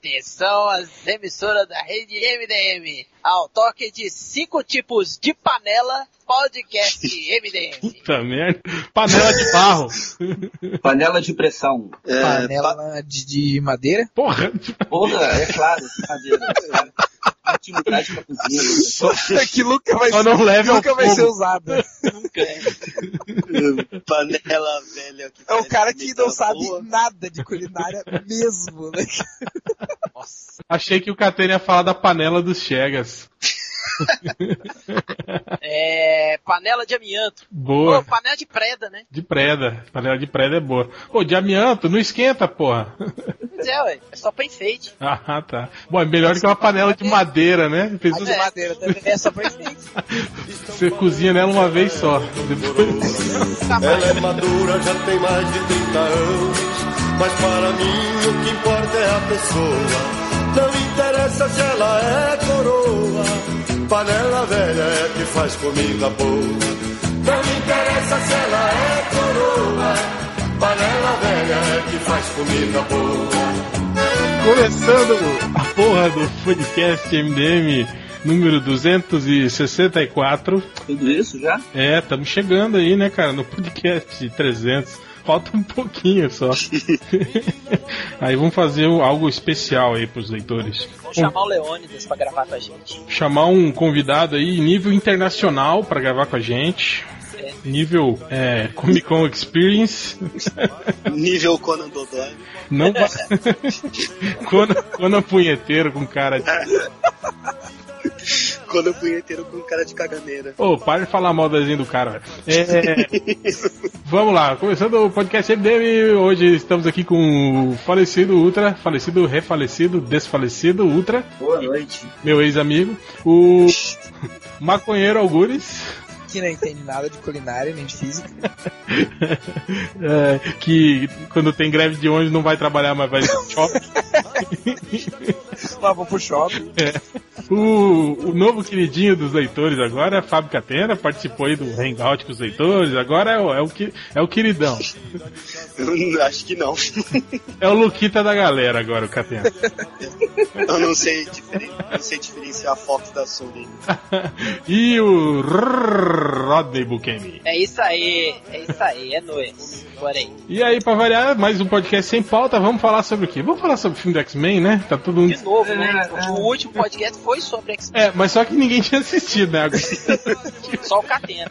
Atenção às emissoras da rede MDM. Ao toque de cinco tipos de panela, podcast MDM. Puta merda. Panela de barro. Panela de pressão. É, Panela pa- de, de madeira? Porra. Porra, é claro, de madeira. Cara. Intimidade pra cozinha. Lucas. que nunca vai, Só não leve nunca vai ser usada. Nunca é. Panela velha. Que É um parece cara que não sabe boa. nada de culinária mesmo, né? Achei que o Catena ia falar da panela dos Chegas. É, panela de amianto. Boa. Pô, panela de preda, né? De preda. Panela de preda é boa. Pô, de amianto, não esquenta, porra. Pois é, ué. É só pra enfeite. Ah, tá. Bom, é melhor do que uma panela de madeira, né? Fez de madeira também é só pra enfeite. Você cozinha nela uma vez só. Depois... Ela é madura, já tem mais de 30 anos. Mas para mim o que importa é a pessoa. Não interessa se ela é coroa. Panela velha é que faz comida boa. Não me interessa se ela é coroa. Panela velha é que faz comida boa. Começando a porra do podcast MDM número 264. Tudo isso já? É, estamos chegando aí, né, cara, no podcast 300. Falta um pouquinho só. aí vamos fazer algo especial aí pros leitores. Vamos chamar o Leônidas pra gravar com a gente. Chamar um convidado aí nível internacional pra gravar com a gente. Nível é, Comic Con Experience. Nível Conan Dodói. Não vai. Conan, Conan punheteiro com cara de. Conan punheteiro com cara de caganeira. Ô, para de falar mal do cara. velho. É, vamos lá, começando o podcast MDM. Hoje estamos aqui com o falecido Ultra, falecido, refalecido, desfalecido Ultra, Boa noite. meu ex-amigo. O maconheiro Algures, Que não entende nada de culinária nem de física. é, que quando tem greve de ônibus não vai trabalhar, mas vai no shopping. Lá vou pro shopping. O, o novo queridinho dos leitores agora, Fábio Catena, participou aí do Hangout com os leitores, agora é o, é o, que- é o queridão. Eu acho que não. É o Luquita da galera agora, o Catena. Eu não sei, diferen... não sei diferenciar a foto da Sony. e o Rodney Bukemi. É isso aí, é isso aí, é nóis. Bora aí. E aí, pra variar, mais um podcast sem pauta, vamos falar sobre o quê? Vamos falar sobre o filme do X-Men, né? Tá todo mundo... De novo, né? É, Porque é. o último podcast foi sobre X-Men. É, mas só que ninguém tinha assistido, né? Só o Catena.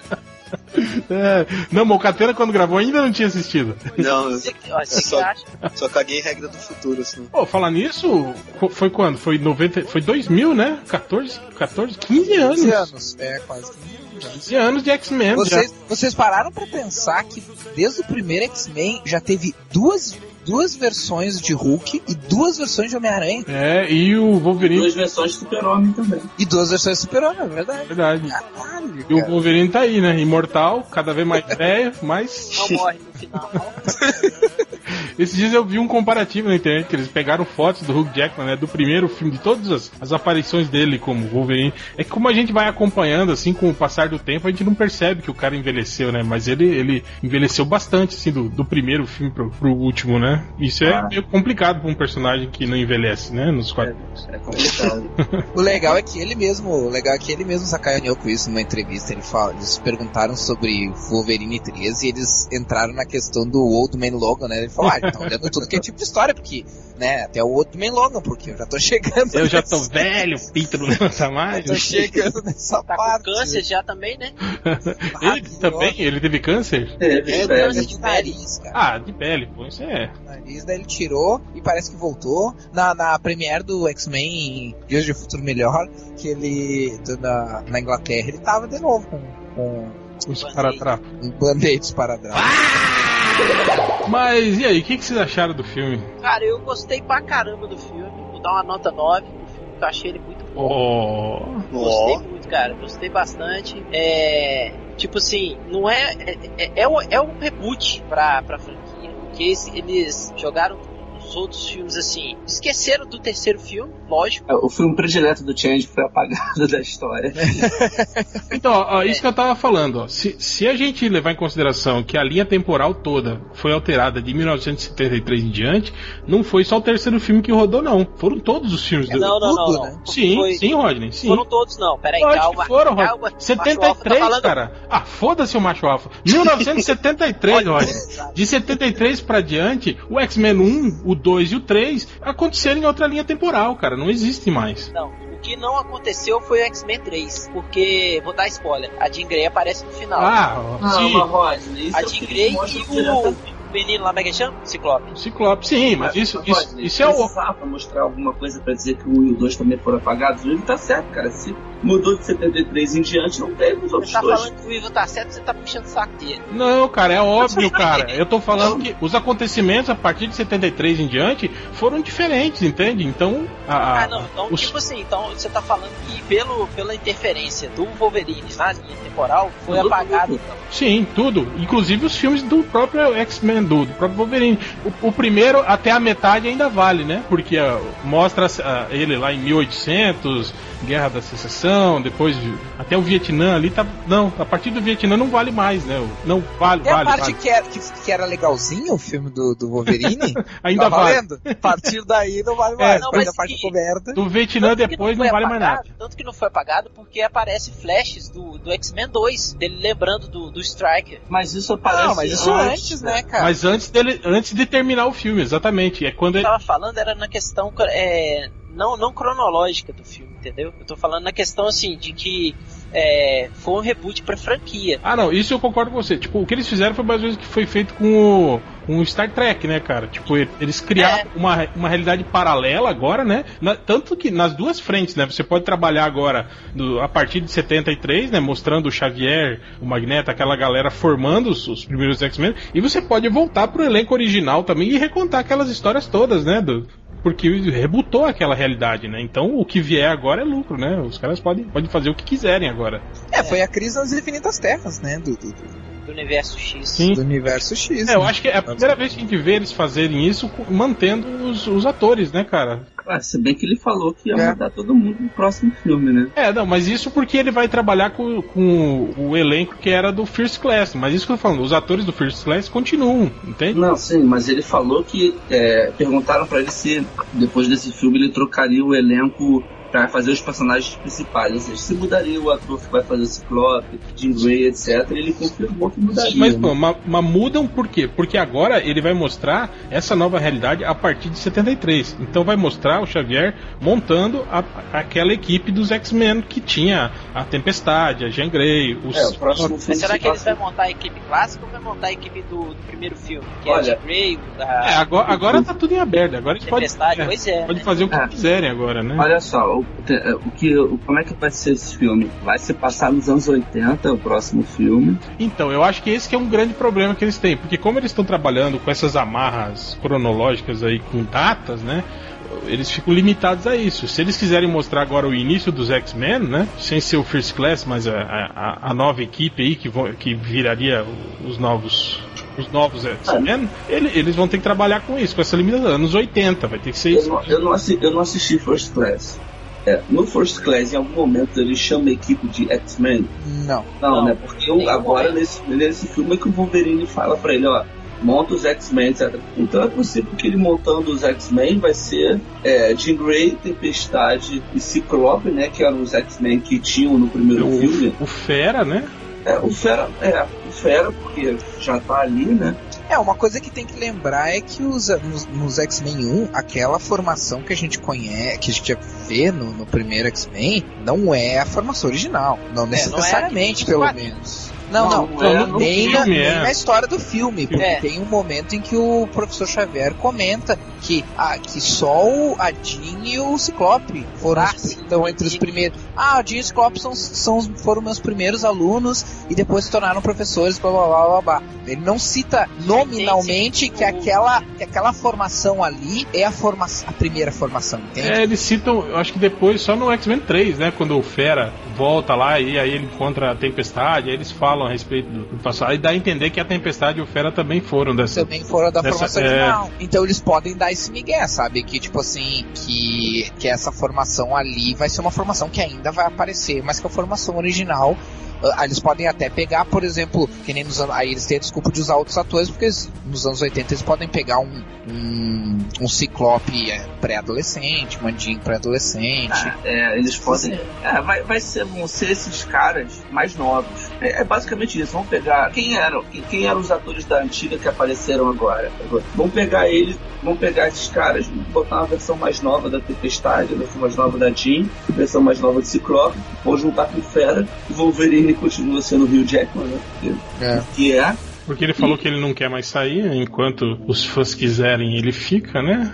É, não, mas o Catena quando gravou ainda não tinha assistido. Não, eu Só- acha? só caguei regra do futuro, assim. Pô, falar nisso, foi quando? Foi 90, foi 2000, né? 14, 14, 15 anos. 15 anos. É, quase 15 anos. 15 anos de X-Men. Vocês, vocês pararam pra pensar que desde o primeiro X-Men já teve duas, duas versões de Hulk e duas versões de Homem-Aranha É, e o Wolverine. Duas versões de Super-Homem também. e duas versões de Super-Homem, é verdade. Verdade. Caralho, E o. Wolverine tá aí, né? Imortal, cada vez mais velho, mas. Não morre no final. Esses dias eu vi um comparativo na internet que eles pegaram fotos do Hugh Jackman, né? Do primeiro filme, de todas as, as aparições dele como Wolverine. É que como a gente vai acompanhando, assim, com o passar do tempo, a gente não percebe que o cara envelheceu, né? Mas ele, ele envelheceu bastante, assim, do, do primeiro filme pro, pro último, né? Isso é Ah. meio complicado pra um personagem que não envelhece, né? Nos quadrinhos. É complicado. O legal é que ele mesmo, o legal é que ele mesmo sacaneou com isso numa entrevista. Ele fala, eles perguntaram sobre Wolverine 13 e eles entraram na questão do Old Man Logan, né? Ele falou, ah, tá olhando tudo que é tipo de história, porque, né, até o Old Man Logan, porque eu já tô chegando. Eu já tô velho, o pinto não lança mais. Tô chegando nessa Tá parte. com câncer já também, né? Ele também? Ele teve câncer? É, É, é, câncer é. de nariz, cara. Ah, de pele, pô, isso é. Nariz, daí ele tirou e parece que voltou. Na, na premiere do X-Men Dias de Futuro Melhor, que ele, do- na, na Inglaterra, ele tava de novo com, com Os paratrapos. um band-aid para trás. Mas e aí, o que, que vocês acharam do filme? Cara, eu gostei pra caramba do filme. Vou dar uma nota 9 no filme, que eu achei ele muito bom. Oh, Gostei Ó, muito, cara. Gostei bastante. É. Tipo assim, não é. É, é, é, um, é um reboot pra, pra franquia. Esse- eles jogaram os outros filmes, assim, esqueceram do terceiro filme, lógico. É, O filme predileto do Change foi apagado da história. Então, ó, isso que eu tava falando, ó. Se, se a gente levar em consideração que a linha temporal toda foi alterada de 1973 em diante, não foi só o terceiro filme que rodou, não. Foram todos os filmes do. não, não, não, tudo, não. né? Sim, Foi- sim, Rodney, sim. Foram todos, não. Peraí, Lógico calma. que foram, Rodney. calma. 73, Macho Alfa tá falando- cara. Ah, foda-se o macho alfa. 1973, Rodney. De 73 pra diante, o X-Men 1, o 2 e o 3 aconteceram em outra linha temporal, cara. Não existe mais. Não, o que não aconteceu foi o X-Men 3, porque, vou dar spoiler, a Jean Grey aparece no final. Ah, Não, sim. mas Rodney, isso a é Jean que Grey e o menino lá, como é que chama? Ciclope. Ciclope, sim, mas isso, isso, Rodney, isso é o. precisava mostrar alguma coisa pra dizer que o 1 e o 2 também foram apagados. O livro tá certo, cara. Se mudou de 73 em diante, não teve os outros Você tá dois. falando que o Ivo tá certo, você tá puxando o saco dele. Não, cara, é óbvio, cara. Eu tô falando que os acontecimentos a partir de 73 em diante foram diferentes, entende? Então, a, a- Ah, não, então, os- tipo assim, então você tá falando que pelo, pela interferência do Wolverine na linha temporal, foi Mudou apagado. tudo. Então. Sim, tudo. Inclusive os filmes do próprio X-Men, do, do próprio Wolverine. O, o primeiro, até a metade, ainda vale, né? Porque ah, mostra ah, ele lá em 1800, Guerra da Secessão, depois de- até o Vietnã ali tá. Não, a partir do Vietnã não vale mais, né? Não, vale, E a vale. parte vale. Que, era, que, que era legalzinho, o filme do, do Wolverine, Ainda tá vale. valendo. A partir daí não vale É, mais. não, mas a parte que- coberta. Do Vietnã Tanto depois não não vale mais apagado, nada. Tanto que não foi apagado porque aparece flashes do, do X-Men 2, dele lembrando do, do Striker. Mas isso aparece Não, mas isso antes, né, cara? Mas antes dele, antes de terminar o filme, exatamente. É quando Eu ele. tava falando era na questão é, não, não cronológica do filme, entendeu? Eu tô falando na questão assim de que é, foi um reboot pra franquia. Ah, não, isso eu concordo com você. Tipo, o que eles fizeram foi mais ou menos que foi feito com o, com o Star Trek, né, cara? Tipo, eles criaram É. uma, uma realidade paralela agora, né? Na- tanto que nas duas frentes, né? Você pode trabalhar agora do- a partir de 73, né? Mostrando o Xavier, o Magneto, aquela galera formando os, os primeiros X-Men. E você pode voltar pro elenco original também e recontar aquelas histórias todas, né? Do, porque rebutou aquela realidade, né? Então o que vier agora é lucro, né? Os caras podem, podem fazer o que quiserem agora. É, foi a crise nas infinitas terras, né? Do, do, do- Do universo X. Sim. do universo X. É, eu né? acho que é a primeira vez que a gente vê eles fazerem isso mantendo os, os atores, né, cara? Ah, se bem que ele falou que ia É. mudar todo mundo no próximo filme, né? É, não, mas isso porque ele vai trabalhar com, com o elenco que era do First Class. Mas isso que eu tô falando, os atores do First Class continuam, entende? Não, sim, mas ele falou que é, perguntaram pra ele se depois desse filme ele trocaria o elenco pra fazer os personagens principais, ou seja, se mudaria o ator que vai fazer o Ciclope, Jean Grey, etc. Ele confirmou que mudaria. Mas, né? pô, ma- mas mudam por quê? Porque agora ele vai mostrar essa nova realidade a partir de 73. Então vai mostrar o Xavier montando a- aquela equipe dos X-Men que tinha a Tempestade, a Jean Grey, os. É, o próximo filme Mas será se que eles vão montar a equipe clássica ou vai montar a equipe do, do primeiro filme? Que Olha, é a Jean Grey, da É, agora, agora tá tudo em aberto. Agora eles podem, Tempestade? é, Pois é. podem né? fazer o que É. quiserem agora, né? Olha só, o, te- o que, como é que vai ser esse filme? Vai se passar nos anos 80, o próximo filme. Então, eu acho que esse que é um grande problema que eles têm, porque como eles estão trabalhando com essas amarras cronológicas aí com datas, né? Eles ficam limitados a isso. Se eles quiserem mostrar agora o início dos X-Men, né? Sem ser o First Class, mas a, a, a nova equipe aí que, vão, que viraria os novos os novos X-Men, ele- eles vão ter que trabalhar com isso, com essa limitação. Anos 80, vai ter que ser Eu isso. não, eu não assi- eu não assisti First Class. É, no First Class, em algum momento, ele chama a equipe de X-Men. Não. Não, Não, né? Porque eu, agora, nesse, nesse filme, é que o Wolverine fala pra ele, ó, monta os X-Men, etc. Então é possível que ele montando os X-Men vai ser é, Jean Grey, Tempestade e Ciclope, né? Que eram os X-Men que tinham no primeiro filme. O, o Fera, né? É, o Fera, é, o Fera, porque já tá ali, né? É, uma coisa que tem que lembrar é que os, nos, nos X-Men 1, aquela formação que a gente conhece, que a gente vê no, no primeiro X-Men, não é a formação original. Não necessariamente, não é pelo menos. Não, Não, não, não é no nem, na, nem é. na história do filme, porque É. tem um momento em que o professor Xavier comenta que, ah, que só o a Jean e o Ciclope foram Ah, os- sim, estão entre os primeiros. Ah, Jean e o Ciclope são, são, foram meus primeiros alunos e depois se tornaram professores, blá blá blá blá blá. Ele não cita nominalmente que aquela, que aquela formação ali é a, forma, a primeira formação, entende? É, eles citam, eu acho que depois, só no X-Men 3, né? Quando o Fera volta lá e aí ele encontra a Tempestade, aí eles falam a respeito do, do passado. Aí dá a entender que a Tempestade e o Fera também foram dessa. também foram da Dessa- formação é. original. Então eles podem dar esse migué, sabe? Que, tipo assim, que, que essa formação ali vai ser uma formação que ainda vai aparecer, mas que a formação original eles podem até pegar, por exemplo, que nem nos anos, aí eles têm a desculpa de usar outros atores, porque eles, nos anos 80 eles podem pegar um, um, um ciclope é, pré-adolescente, um Jean pré-adolescente. Ah, é, eles podem. É, vai, vai ser, vão ser esses caras mais novos. É, é basicamente isso. Vão pegar. Quem eram? Quem, quem eram os atores da antiga que apareceram agora? Vão pegar eles, vão pegar esses caras, botar uma versão mais nova da Tempestade, a versão mais nova da Jean, a versão mais nova de Ciclope, vão juntar com Fera e Wolverine continua sendo o Rio Jackman, né? Que É. que é. Porque ele falou que ele não quer mais sair, enquanto os fãs quiserem, ele fica, né?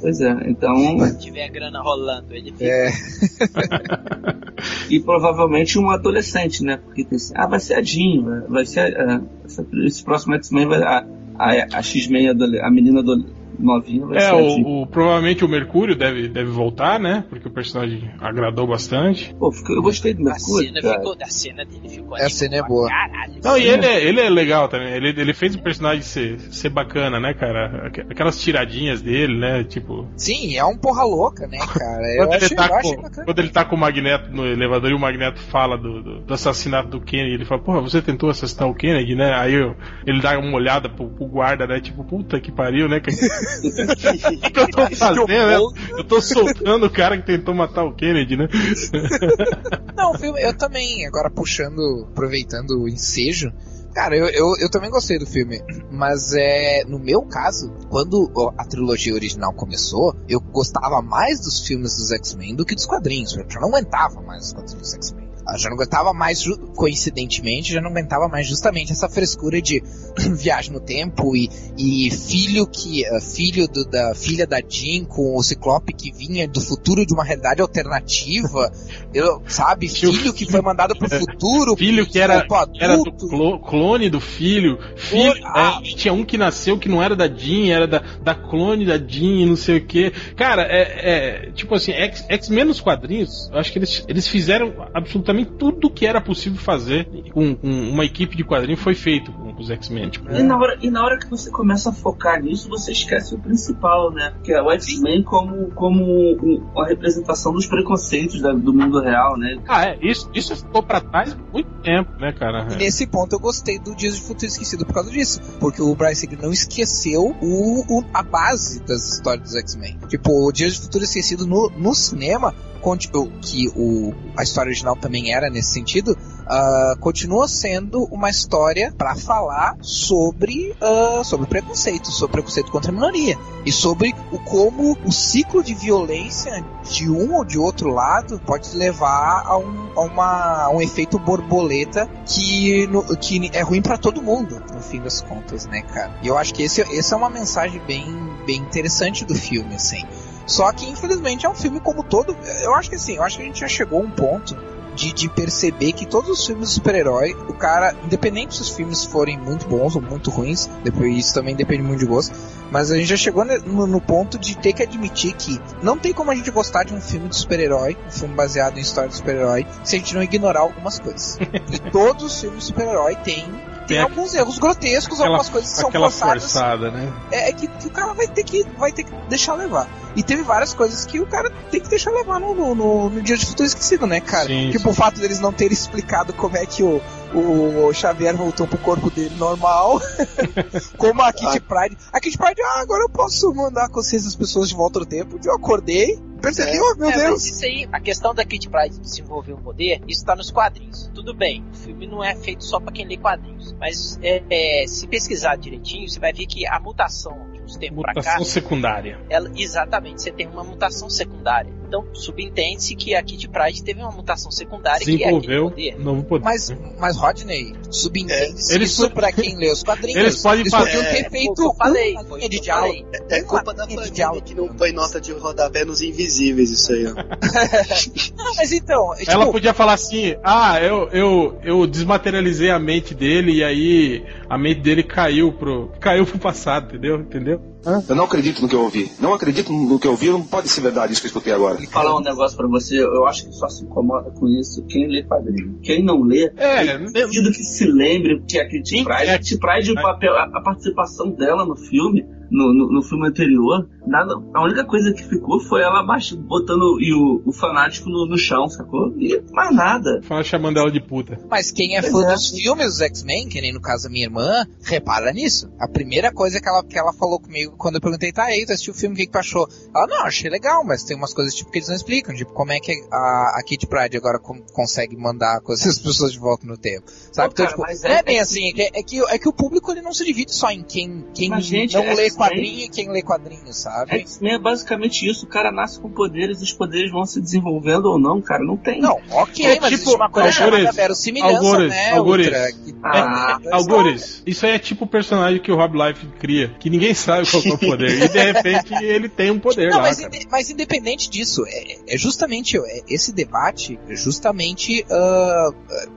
Pois é, então. Se tiver a grana rolando, ele fica. É, E provavelmente um adolescente, né? Porque tem assim, ah, vai ser a Jean, vai, vai ser. ah, essa- esse próximo X-Men vai. A, a, a X-Men, a menina adole- novinha, vai É, ser a Jean. o, o- provavelmente o Mercúrio deve, deve voltar, né? Porque o personagem agradou bastante. Pô, eu gostei do A Mercúrio. cena cara. ficou, a cena dele ficou A cena é boa. Caralho. Não, e ele é, ele é legal também. Ele, ele fez o personagem ser, ser bacana, né, cara? Aqu- Aquelas tiradinhas dele, né? Tipo. sim, é um porra louca, né, cara? Eu Quando ele, achei, tá eu achei com, bacana. quando ele tá com o Magneto no elevador e o Magneto fala do, do- do assassinato do Kennedy, ele fala, porra, você tentou assassinar o Kennedy, né? Aí eu- ele dá uma olhada pro, pro guarda, né? Tipo, puta que pariu, né? O que, eu tô fazendo, né? Eu tô soltando o cara que tentou matar o Kennedy, né? Não, o filme, eu também, agora puxando, aproveitando o ensejo, cara, eu, eu, eu também gostei do filme, mas é, no meu caso, quando a trilogia original começou, eu gostava mais dos filmes dos X-Men do que dos quadrinhos, eu já não aguentava mais os quadrinhos dos X-Men. Eu já não aguentava mais, coincidentemente, já não aguentava mais justamente essa frescura de viagem no tempo e, e filho que eh, filho do- da filha da Jean com o Ciclope que vinha do futuro de uma realidade alternativa, eu, sabe, filho que foi mandado pro futuro, Filho que era, era do clo- clone do filho. Filho, Ah. é, tinha um que nasceu que não era da Jean, era da, da clone da Jean, não sei o que. Cara, é, é, tipo assim, X-Men nos quadrinhos, eu acho que eles, eles fizeram absolutamente tudo que era possível fazer com, com uma equipe de quadrinho foi feito com os X-Men. Tipo, E na, hora, e na hora que você começa a focar nisso, você esquece o principal, né? Que é o X-Men como, como uma representação dos preconceitos da- do mundo real, né? Ah, é, isso, isso ficou pra trás muito tempo, né, cara? E nesse ponto eu gostei do Dias de Futuro Esquecido por causa disso. Porque o Brian Singer não esqueceu o, o- a base das histórias dos X-Men. Tipo, o Dias de Futuro Esquecido no, no cinema, que o, a história original também era nesse sentido, ah, continua sendo uma história pra falar sobre, ah, sobre preconceito, sobre preconceito contra a minoria. E sobre o como o ciclo de violência de um ou de outro lado pode levar a um, a uma, a um efeito borboleta que, no- que é ruim pra todo mundo, no fim das contas, né, cara? E eu acho que esse, essa é uma mensagem bem, bem interessante do filme, assim. Só que, infelizmente, é um filme como todo. Eu acho que assim, eu acho que a gente já chegou a um ponto de, de perceber que todos os filmes de super-herói, o cara, independente se os filmes forem muito bons ou muito ruins, depois isso também depende muito de gosto, mas a gente já chegou no, no ponto de ter que admitir que não tem como a gente gostar de um filme de super-herói, um filme baseado em história de super-herói, se a gente não ignorar algumas coisas. e todos os filmes de super-herói têm. Tem alguns erros grotescos, aquela- algumas coisas que são forçadas forçada, né? é, é que, que o cara vai ter que vai ter que deixar levar. E teve várias coisas que o cara tem que deixar levar no, no, no, no Dia de Futuro Esquecido, né, cara? Sim, tipo, o fato deles não terem explicado como é que o, o Xavier voltou pro corpo dele normal. como a Kitty Pride. A Kitty Pride, ah, agora eu posso mandar a consciência das pessoas de volta ao tempo. Eu acordei, percebi, É. oh meu É, Deus. isso aí, a questão da Kit Pride desenvolver um poder, isso tá nos quadrinhos. Tudo bem, o filme não é feito só pra quem lê quadrinhos. Mas é, é, se pesquisar direitinho, você vai ver que a mutação de uns tempos pra cá, Mutação secundária. ela, exatamente, você tem uma mutação secundária. Então, subentende-se que a Kit Pride teve uma mutação secundária que é poder. novo poder. Mas, mas Rodney, subentende-se É, eles isso pra quem lê os quadrinhos. Eles podem Eles fazer- podiam É, ter Foi feito eu falei, uma linha de diálogo. É culpa da família diálogo. que não põe nota de rodapé nos invisíveis, isso aí, ó. Não, mas então, é, Ela tipo, podia falar assim: ah, eu, eu, eu desmaterializei a mente dele e aí a mente dele caiu pro, caiu pro passado, entendeu? Entendeu? Eu não acredito no que eu ouvi. Não acredito no que eu ouvi. Não pode ser verdade isso que eu escutei agora. E falar um negócio pra você, eu acho que só se incomoda com isso quem lê quadrinho. Quem não lê, É, duvido que se lembre que a Kitty Sim, Pryde, é. a Kitty o papel, a, a participação dela no filme no, no, no filme anterior, nada, a única coisa que ficou foi ela botando e o, o fanático no, no chão, sacou? E mais nada. Fala chamando ela de puta. Mas quem é Pois fã é. dos filmes dos X-Men, que nem no caso da minha irmã, repara nisso. A primeira coisa que ela, que ela falou comigo quando eu perguntei, tá aí, tu assistiu o filme, o que, que tu achou? Ela, não, achei legal, mas tem umas coisas tipo que eles não explicam, tipo, como é que a, a Kitty Pryde agora com- consegue mandar coisas as pessoas de volta no tempo. Sabe? Pô, então, cara, tipo, é- é bem é assim, é que, é, que, é que o público ele não se divide só em quem, quem Mas, gente, não lê X-Men- quadrinho e quem lê quadrinho, sabe? X-Men é basicamente isso, o cara nasce com poderes, os poderes vão se desenvolvendo ou não, cara, não tem. Não, ok, É mas tipo, uma coisa Algures, chamada verossimilhança, Algures, né? Algures. Ultra, que- Ah, é, Algures, isso aí é tipo o personagem que o Rob Life cria, que ninguém sabe qual que é o poder. E de repente ele tem um poder Não, lá. mas, cara. inde- mas independente disso, é, é justamente é, esse debate é justamente ah,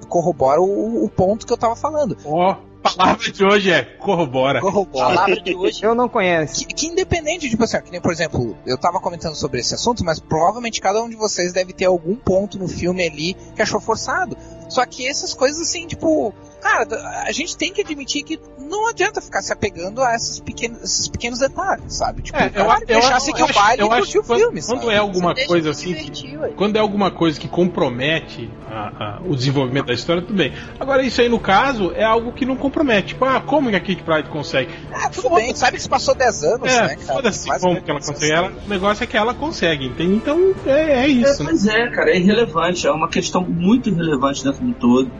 corrobora o, o ponto que eu tava falando. Ó, a palavra de hoje é corrobora. A Corrobora. palavra de hoje Eu não conheço. Que, que independente, tipo assim, que nem, por exemplo, eu tava comentando sobre esse assunto, mas provavelmente cada um de vocês deve ter algum ponto no filme ali que achou forçado. Só que essas coisas assim, tipo, cara, a gente tem que admitir que não adianta ficar se apegando a esses pequenos, esses pequenos detalhes, sabe? Tipo, É, eu, cara, eu, deixar eu, seguir eu o baile e eu acho curtir o que quando, filme, quando sabe? é alguma Deixa coisa assim que, quando é alguma coisa que compromete a- a- o desenvolvimento da história, tudo bem. Agora, isso aí no caso é algo que não compromete. Tipo, ah, como que a Kate Pride consegue? Ah, tudo bem, sabe que se passou 10 anos, É, né, cara? foda-se como dez que ela anos, consegue. assim. Ela, o negócio é que ela consegue, entende? Então é, é É, isso, né? pois é, cara, é irrelevante, é uma questão muito irrelevante dentro do todo.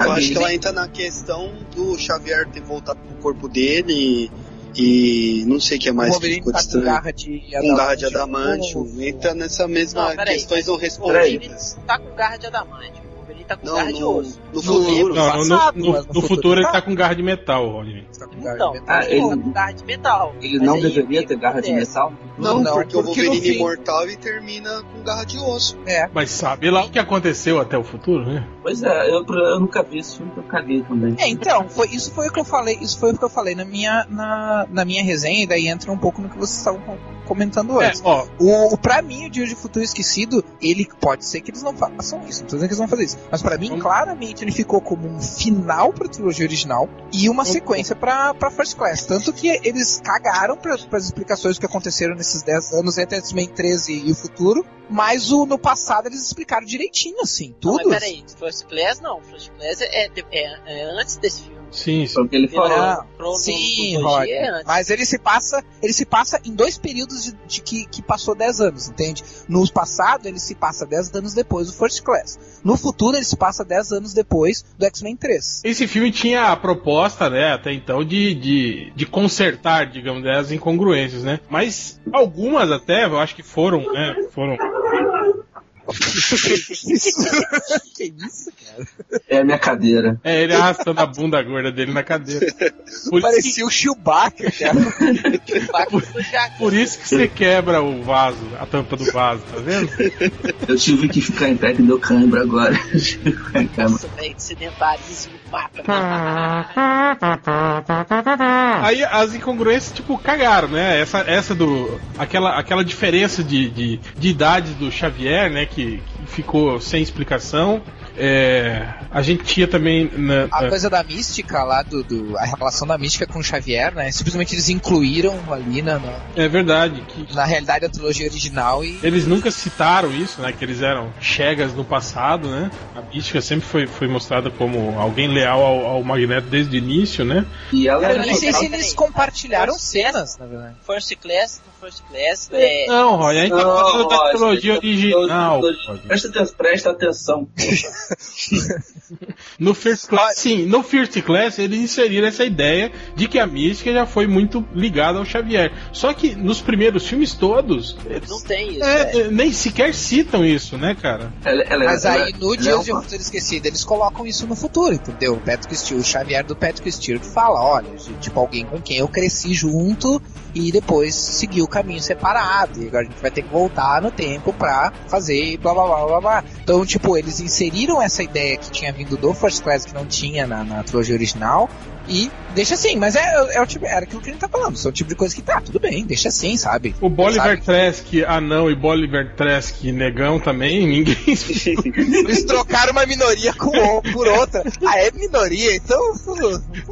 Eu acho que ela entra na questão do Xavier ter voltado pro corpo dele e não sei o que O mais que ficou tá com estranho. garra de Com garra de adamantio. adamantium. Entra nessa mesma Não, peraí, questões não O respondidas. tá com garra de adamante. O Wolverine tá com Não, garra de osso. no No- futuro. Não, no, passado, no- no no futuro futuro ele tá. tá com garra de metal, Rodney. Tá com garra Então, de metal. Ah, ele- com garra de metal. Ele não aí, deveria o ter garra de metal? Não, Não, porque o porque no Wolverine imortal e termina com garra de osso. É. Mas sabe lá o que aconteceu até o futuro, né? Pois é, eu, eu nunca vi esse filme, eu caguei também. É, então, foi, isso foi o que eu falei, isso foi o que eu falei na minha, na, na minha resenha, e daí entra um pouco no que vocês estavam com- comentando É, antes. ó, O, o, pra mim, o Dia de Futuro Esquecido, ele pode ser que eles não façam isso, não tô dizendo que eles vão fazer isso. Mas pra mim, claramente, ele ficou como um final pra trilogia original e uma sequência pra, pra First Class. Tanto que eles cagaram pra, pras explicações que aconteceram nesses 10 anos entre X-Men 13 e o futuro, mas o, no passado eles explicaram direitinho, assim, Não, tudo. mas peraí, First Class não. First Class é, é- é antes desse filme. Sim, sim. Foi o que ele falou. Crono- Sim, Roger. é. Mas ele se passa, ele se passa em dois períodos de, de que, que passou 10 anos, entende? No passado, ele se passa 10 anos depois do First Class. No futuro, ele se passa 10 anos depois do X-Men 3. Esse filme tinha a proposta, né, até então, de, de, de consertar, digamos, as incongruências, né? Mas algumas até, eu acho que foram, né, foram... que isso, cara? É a minha cadeira. É, ele arrastando a bunda gorda dele na cadeira. Por isso, que, Parecia o Chewbacca, cara. Jack. por isso que você quebra o vaso, a tampa do vaso, tá vendo? Eu tive que ficar em pé que deu cãibra agora. Que. Nossa, velho, sedentarismo mata. Aí as incongruências, tipo, cagaram, né? Essa, essa do. Aquela, aquela diferença de, de, de idade do Xavier, né? Que, que ficou sem explicação. É, a gente tinha também. Na, A na- coisa da mística lá, do, do- a relação da mística com o Xavier, né? Simplesmente eles incluíram ali na, na, é verdade, que na realidade da trilogia original e. eles nunca citaram isso, né? Que eles eram chegas no passado, né? A mística sempre foi, foi mostrada como alguém leal ao, ao Magneto desde o início, né? E ela Eu nem sei se eles compartilharam cenas, na verdade. First Class, First Class, é, Não, Roy, a gente tá falando da trilogia eu- original. Presta atenção, presta atenção. No First Class, sim, no First Class eles inseriram essa ideia de que a mística já foi muito ligada ao Xavier. Só que nos primeiros filmes todos, eles não tem isso. é, é, nem sequer citam isso, né, cara? Ela, ela, Mas ela- aí no é Dias de um Futuro Esquecido eles colocam isso no futuro, entendeu? O Patrick Stewart, o Xavier do Patrick Stewart fala, olha, tipo alguém com quem eu cresci junto e depois seguiu o caminho separado. E agora a gente vai ter que voltar no tempo pra fazer blá blá blá blá blá. Então, tipo, eles inseriram essa ideia que tinha vindo do First Class que não tinha na, na trilogia original. E deixa assim, mas é, é o tipo, era aquilo que a gente tá falando, são o tipo de coisa que tá, tudo bem, deixa assim, sabe? O Bolivar? Trask anão e Bolivar Trask negão também, ninguém Eles trocaram uma minoria com por outra. Ah, é minoria, então.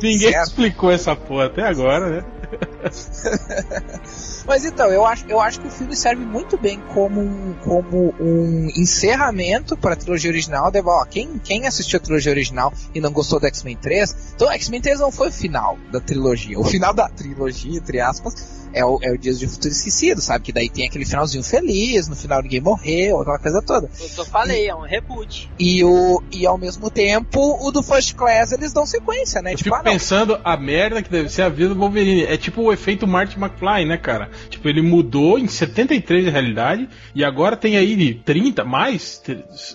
ninguém certo. explicou essa porra até agora, né? Mas então, eu acho, eu acho que o filme serve muito bem como um, como um encerramento para a trilogia original. De, ó, quem, quem assistiu a trilogia original e não gostou do X-Men 3, então X-Men 3 não foi o final da trilogia. O final da trilogia, entre aspas, é o, é o Dias de Futuro Esquecido, sabe? Que daí tem aquele finalzinho feliz, no final ninguém morreu, aquela coisa toda. Eu falei, é um reboot. E, o, e ao mesmo tempo, o do First Class eles dão sequência, né? Eu tipo, fico ah, pensando a merda que deve ser a vida do Wolverine. É tipo o efeito Marty McFly, né, cara? Tipo, ele mudou em 73 de realidade e agora tem aí 30, mais,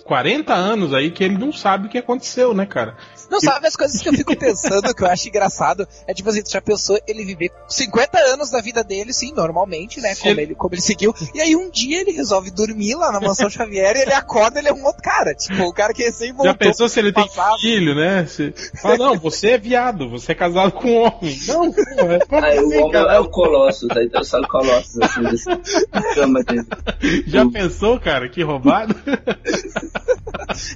40 anos aí que ele não sabe o que aconteceu, né, cara? Não sabe as coisas que eu fico pensando, que eu acho engraçado, é tipo assim, tu já pensou ele viver 50 anos da vida dele, sim, normalmente, né? Como ele- como ele seguiu. E aí um dia ele resolve dormir lá na mansão Xavier e ele acorda, ele é um outro cara. Tipo, o cara que recém voltou. Já pensou se ele tem passado. filho, né? Você fala, não, você é viado, você é casado com um homem. Não, porra, como Aí o homem cara? é o Colossus, aí tem o Colossus assim, desse, na cama dele. Já pensou, cara? Que roubado?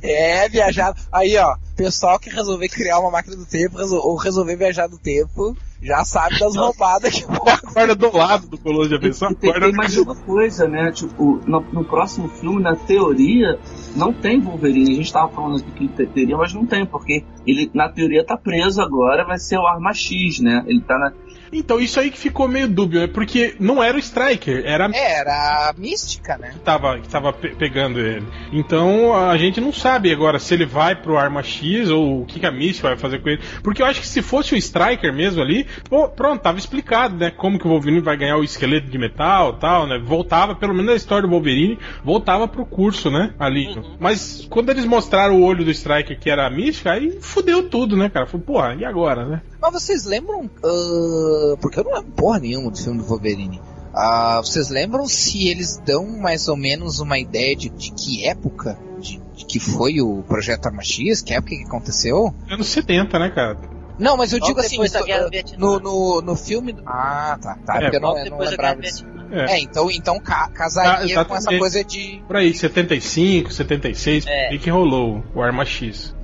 É, viajar. Aí, ó, pessoal que resolver criar uma máquina do tempo resol- ou resolver viajar do tempo, já sabe das roubadas que pode. Acorda do lado do Colosso, já pensou? E tem, Acorda tem mais uma coisa, né? Tipo, no, no próximo filme, na teoria, não tem Wolverine. A gente tava falando aqui que te- teria, mas não tem, porque ele, na teoria, tá preso agora, vai ser o Arma X, né? Ele tá na. Então, isso aí que ficou meio dúbio, é porque não era o Striker, era a É, era a mística, né? que tava, que tava pe- pegando ele. Então a gente não sabe agora se ele vai pro Arma X ou o que, que a Misty vai fazer com ele. Porque eu acho que se fosse o Striker mesmo ali, pô, pronto, tava explicado, né? Como que o Wolverine vai ganhar o esqueleto de metal e tal, né? Voltava, pelo menos na história do Wolverine, voltava pro curso, né? Ali. Mas quando eles mostraram o olho do Striker que era a Mística, aí fudeu tudo, né, cara? Falei, porra, e agora, né? Mas vocês lembram. ah, porque eu não lembro porra nenhuma do filme do Wolverine. Ah, vocês lembram se eles dão mais ou menos uma ideia de, de que época de, de que foi o projeto Arma X? Que época que aconteceu? Anos 70, né, cara? Não, mas eu Logo digo assim, ah, no, no, no filme. Ah, tá. tá É, porque eu não, eu não lembrava disso. É. É, então, então ca- Ah, casaria com essa coisa de. Por aí, 75, 76, É. e que rolou o Arma X.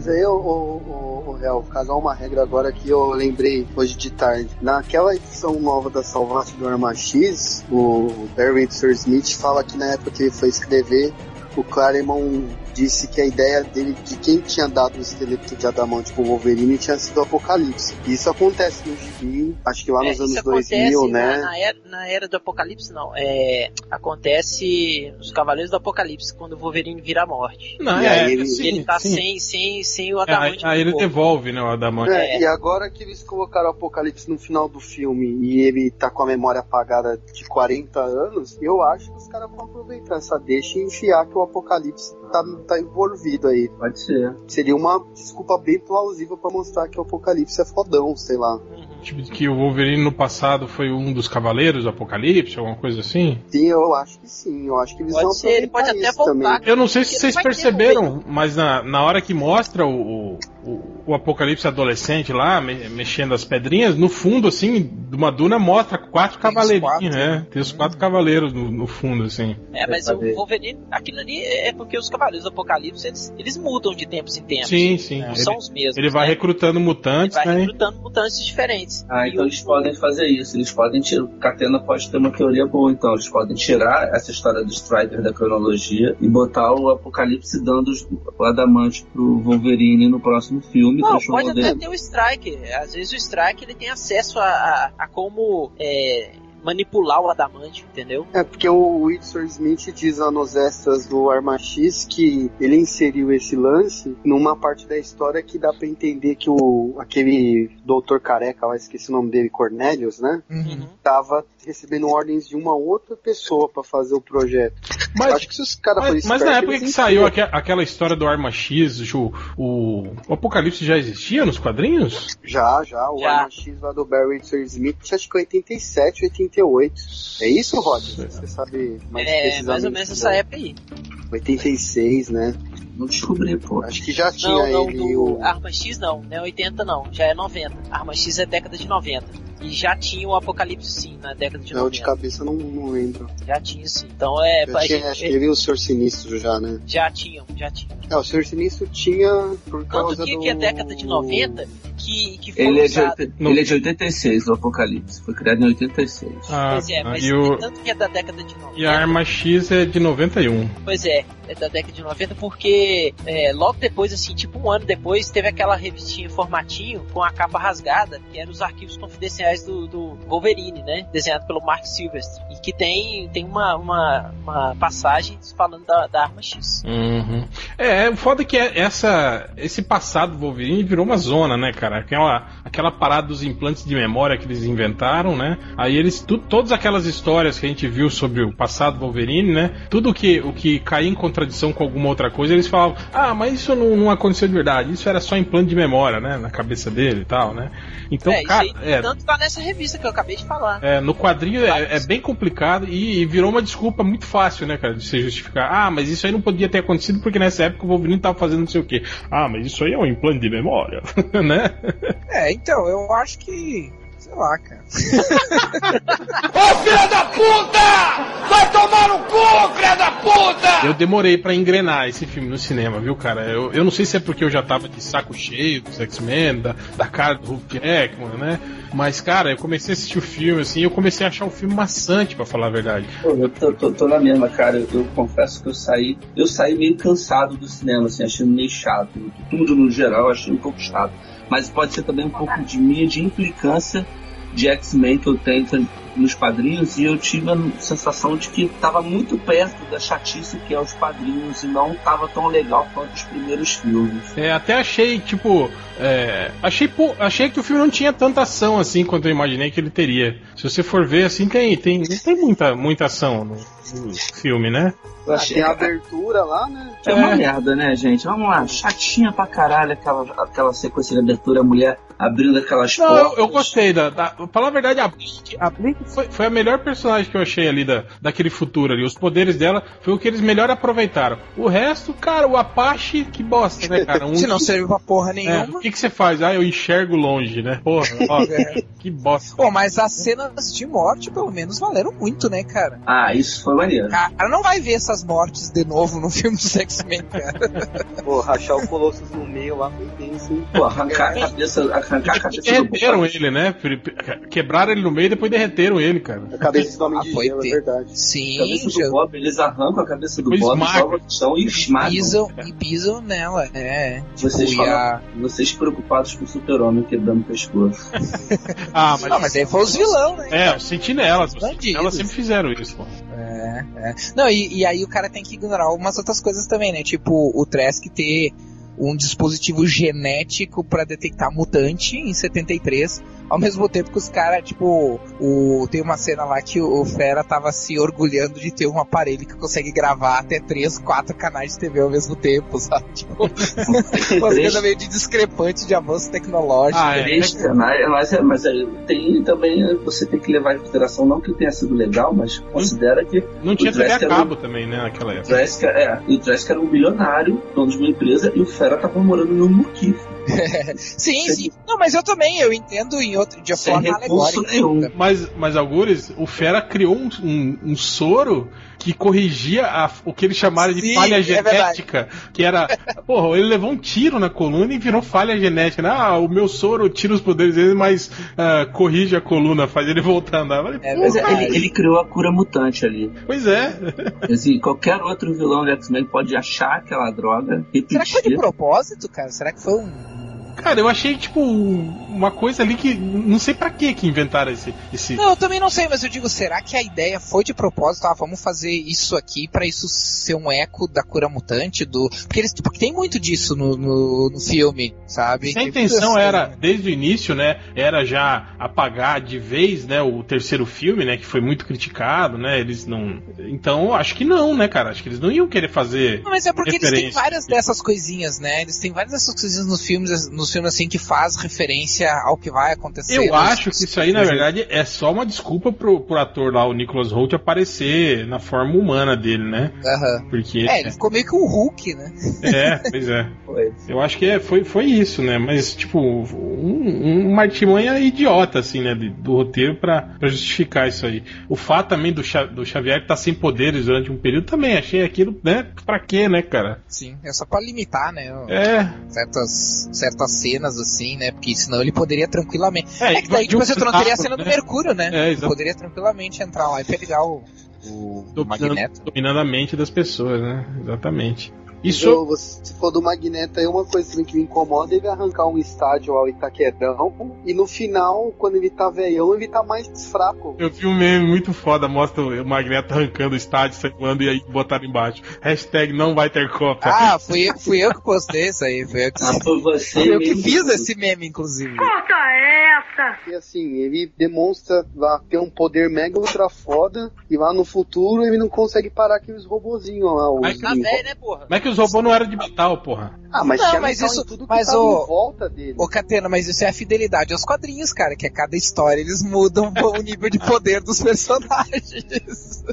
Mas aí, o, o, o, Real, casar uma regra agora que eu lembrei hoje de tarde. Naquela edição nova da Salvate do Arma X, o Barry Windsor Smith fala que na época que ele foi escrever, o Claremont disse que a ideia dele de quem tinha dado o esqueleto de adamante pro Wolverine tinha sido o Apocalipse. Isso acontece no gibi, acho que lá É, nos anos isso acontece 2000, na, né? na era, na era do Apocalipse, não. É, acontece nos Cavaleiros do Apocalipse, quando o Wolverine vira a morte. Não, E é, aí ele- sim, ele tá sim. sem, sem, sem o É, aí, adamante. aí ele corpo. devolve, né, o Adamante. É, É. E agora que eles colocaram o Apocalipse no final do filme e ele tá com a memória apagada de 40 anos, eu acho que os caras vão aproveitar essa deixa e enfiar que o Apocalipse tá, tá envolvido aí. Pode ser. Seria uma desculpa bem plausível pra mostrar que o Apocalipse é fodão, sei lá. Uhum. Tipo, que o Wolverine no passado foi um dos Cavaleiros do Apocalipse, alguma coisa assim. Sim, eu acho que sim. Eu acho que eles vão Pode ser, ele pode até voltar. também. Eu não sei se vocês perceberam, mas na, na hora que mostra o, o, o Apocalipse adolescente lá, me- mexendo as pedrinhas, no fundo, assim, de uma duna mostra quatro cavaleirinhos, quatro, né? Tem os quatro cavaleiros no, no fundo, assim. É, mas o ver. Wolverine, aquilo ali é porque os Cavaleiros do Apocalipse, eles, eles mudam de tempos em tempos. Sim, sim. Não Ele, são os mesmos. ele vai né? recrutando Ele mutantes, vai né? recrutando mutantes diferentes. Ah, E então o- eles podem fazer isso. Eles podem tirar. Catena pode ter uma teoria boa, então. Eles podem tirar essa história do Strider da cronologia e botar o Apocalipse dando os- o adamante pro Wolverine no próximo filme. Não, pode até ter o Strike. Às vezes o Strike ele tem acesso a, a, a como é, manipular o adamante, entendeu? É porque o Whitson Smith diz lá nos extras do Arma X que ele inseriu esse lance numa parte da história que dá pra entender que o aquele doutor careca, lá esqueci o nome dele, Cornelius, né? Uhum. Tava recebendo ordens de uma outra pessoa pra fazer o projeto. Mas, Acho que se os caras mas, mas na época que saiu aque- aquela história do Arma X, Ju, o, o Apocalipse já existia nos quadrinhos? Já, já, o Já. Arma X lá do Barry Windsor Smith, acho que 87, 88. É isso, Rod? Você sabe mais é, mais ou menos essa época aí. 86, né? Não descobri, pô. Acho que já tinha Não, não, ele do o... Arma X não, não é 80 não, já é 90. Arma X é década de 90. E já tinha o Apocalipse sim, na década de Não, de 90. cabeça não, não lembro. Já tinha sim. Então é. Já a tinha, gente- acho que ele e o Senhor Sinistro já, né? já tinham, já tinham. É, o Senhor Sinistro tinha por Tanto causa que, do... que a década de 90, que, que foi Ele é, de. 80 ele é de 86, o Apocalipse. Foi criado em 86. Ah, Pois é, mas e, o, tanto que é da década de 90. e a arma X é de 91. Pois é, é da década de 90 porque é, logo depois, assim, tipo um ano depois, teve aquela revistinha em formatinho com a capa rasgada, que eram os arquivos confidenciais do, do Wolverine, né? Desenhado pelo Mark Silvestre. E que tem, tem uma, uma, uma passagem falando da, da arma X. Uhum. É, o foda é que é- essa, esse passado do Wolverine virou uma zona, né, cara? Aquela, aquela parada dos implantes de memória que eles inventaram, né? Aí eles, tu, todas aquelas histórias que a gente viu sobre o passado do Wolverine, né? Tudo que, o que caía em contradição com alguma outra coisa, eles falavam, ah, mas isso não, não aconteceu de verdade, isso era só implante de memória, né? Na cabeça dele e tal, né? Então, é, cara, é, tanto tá nessa revista que eu acabei de falar. é, no quadrinho é, é bem complicado e, e virou uma desculpa muito fácil, né, cara, de se justificar. Ah, mas isso aí não podia ter acontecido porque nessa época o Wolverine tava fazendo não sei o quê. Ah, mas isso aí é um implante de memória, né? É, então, eu acho que. Sei lá, cara. Eu demorei pra engrenar esse filme no cinema, viu, cara? Eu, eu não sei se é porque eu já tava de saco cheio dos X-Men, da, da cara do Hulk Jackman, né? Mas, cara, eu comecei a assistir o filme, assim, e eu comecei a achar o filme maçante, pra falar a verdade. Pô, eu tô, tô- tô na mesma, cara. Eu, eu confesso que eu saí. Eu saí meio cansado do cinema, assim, achando meio chato. Tudo no geral, eu achei um pouco chato. Mas pode ser também um pouco de minha de implicância de X-Men que eu tenho nos quadrinhos e eu tive a sensação de que estava muito perto da chatice que é os quadrinhos e não estava tão legal quanto os primeiros filmes. É, até achei, tipo, é, achei, achei que o filme não tinha tanta ação assim quanto eu imaginei que ele teria. Se você for ver, assim, tem, tem, tem muita, muita ação no, no filme, né? Eu achei tem a abertura lá, né? É uma merda, né, gente? Vamos lá, chatinha pra caralho aquela, aquela sequência de abertura, a mulher abrindo aquelas Não, portas. eu, eu gostei da, da. Pra falar a verdade, a Blink, a Blink foi, foi a melhor personagem que eu achei ali da, daquele futuro ali. Os poderes dela foi o que eles melhor aproveitaram. O resto, cara, o Apache, que bosta, né, cara? Um, Se não serviu pra porra é, nenhuma. o que, que você faz? Ah, eu enxergo longe, né? Porra, ó, É. que bosta. Pô, mas as cenas de morte, pelo menos, valeram muito, né, cara? Ah, isso foi maneiro. Cara, não vai ver essas mortes de novo no filme dos X-Men, cara. Pô, rachar o Colossus no meio lá foi tenso, hein? Pô, arrancar a cabeça, arrancar a cabeça do Derreteram ele, né? Quebraram ele no meio e depois derreteram ele, cara. A cabeça do homem Ah, de foi gelo, é ter. verdade. Sim, cabeça já do Bob, eles arrancam a cabeça do Depois Bob, esmagam. jogam no chão e esmagam. pisam e pisam nela, é. Tipo, Vocês, e falam- a... vocês preocupados com o super-homem quebrando o pescoço. Ah, mas. Não, mas aí foi os vilão, né? É, os sentinelas. Os sentinelas sempre fizeram isso, pô. É, é. Não, e, e aí o cara tem que ignorar algumas outras coisas também, né? Tipo, o Trask ter um dispositivo genético pra detectar mutante em 73, ao mesmo tempo que os caras, tipo, o, tem uma cena lá que o, o Fera tava se orgulhando de ter um aparelho que consegue gravar até 3, 4 canais de TV ao mesmo tempo, sabe? Tipo, uma coisa meio de discrepante de avanço tecnológico. Ah, é. Mas, é, mas é, tem também, você tem que levar em consideração, não que tenha sido legal, mas considera que Não tinha O TV a cabo também, né, naquela o época. Trask, é, e o Trask era um bilionário, dono de uma empresa, e o Fera tava morando num muquifo, Sim, sim. Não, mas eu também, eu entendo em outro, de sem forma alegórica. nenhum. Mas, mas Algures, o Fera criou um, um, um soro que corrigia a- o que eles chamaram de Sim, falha é genética. que era. Porra, ele levou um tiro na coluna e virou falha genética. né? Ah, o meu soro tira os poderes dele, mas ah, corrige a coluna, faz ele voltar a andar. Falei, É Mas é, ele, ele criou a cura mutante ali. Pois é. Assim, qualquer outro vilão de X-Men pode achar aquela droga, Será que foi de repetir. propósito, cara? Será que foi um. Cara, eu achei, tipo, uma coisa ali que. Não sei pra que que inventaram esse. esse... Não, eu também não sei, mas eu digo, será que a ideia foi de propósito? Ah, vamos fazer isso aqui pra isso ser um eco da cura mutante? do Porque eles porque tem muito disso no, no, no filme, sabe? Se a intenção muita era, desde o início, né, era já apagar de vez, né, o terceiro filme, né, que foi muito criticado, né, eles não... Então, acho que não, né, cara, acho que eles não iam querer fazer... Não, mas é porque eles têm várias dessas coisinhas, né? Eles têm várias dessas coisinhas nos filmes, nos filmes assim, que faz referência ao que vai acontecer. Eu nos- acho que isso aí, na verdade, é só uma desculpa pro, pro ator lá, o Nicholas Holt, aparecer na forma humana dele, né, Aham. porque... É, ele ficou meio que um Hulk, né? É, pois é. Eu acho que é, foi, foi isso, né? Mas, tipo, um, uma artimanha idiota, assim, né? do roteiro pra, pra justificar isso aí. O fato também do, do Xavier estar sem poderes durante um período também achei aquilo, né? Pra quê, né, cara? Sim, é só pra limitar, né? É, Certas, certas aquelas cenas assim, né? Porque senão ele poderia tranquilamente. É, É, que daí, tipo assim, tu não teria a cena do né? Mercúrio, né? É, exato. poderia tranquilamente entrar lá e pegar o, o, o Magneto. Dominando a mente das pessoas, né? Exatamente. Isso. Eu, você- se for do Magneto, aí uma coisa também que me incomoda é ele arrancar um estádio ao Itaquerão e no final, quando ele tá velhão, ele tá mais fraco. Eu vi um meme muito foda, mostra o Magneto arrancando o estádio, saindo e aí botaram embaixo. Hashtag não vai ter Copa. Ah, fui, eu- fui eu que postei isso aí. Fui eu que, Ah, foi você eu que fiz esse meme, inclusive. E assim, ele demonstra lá ter um poder mega ultra foda e lá no futuro ele não consegue parar aqueles robozinhos lá. Os, Mas Tá velho, né, porra? Como é que os robôs não eram de metal, porra? Ah, mas Não, tinha mas metal isso- em tudo que mas tava o- em volta dele. Ô, Catena, mas isso é a fidelidade aos quadrinhos, cara, que a cada história eles mudam o nível de poder dos personagens.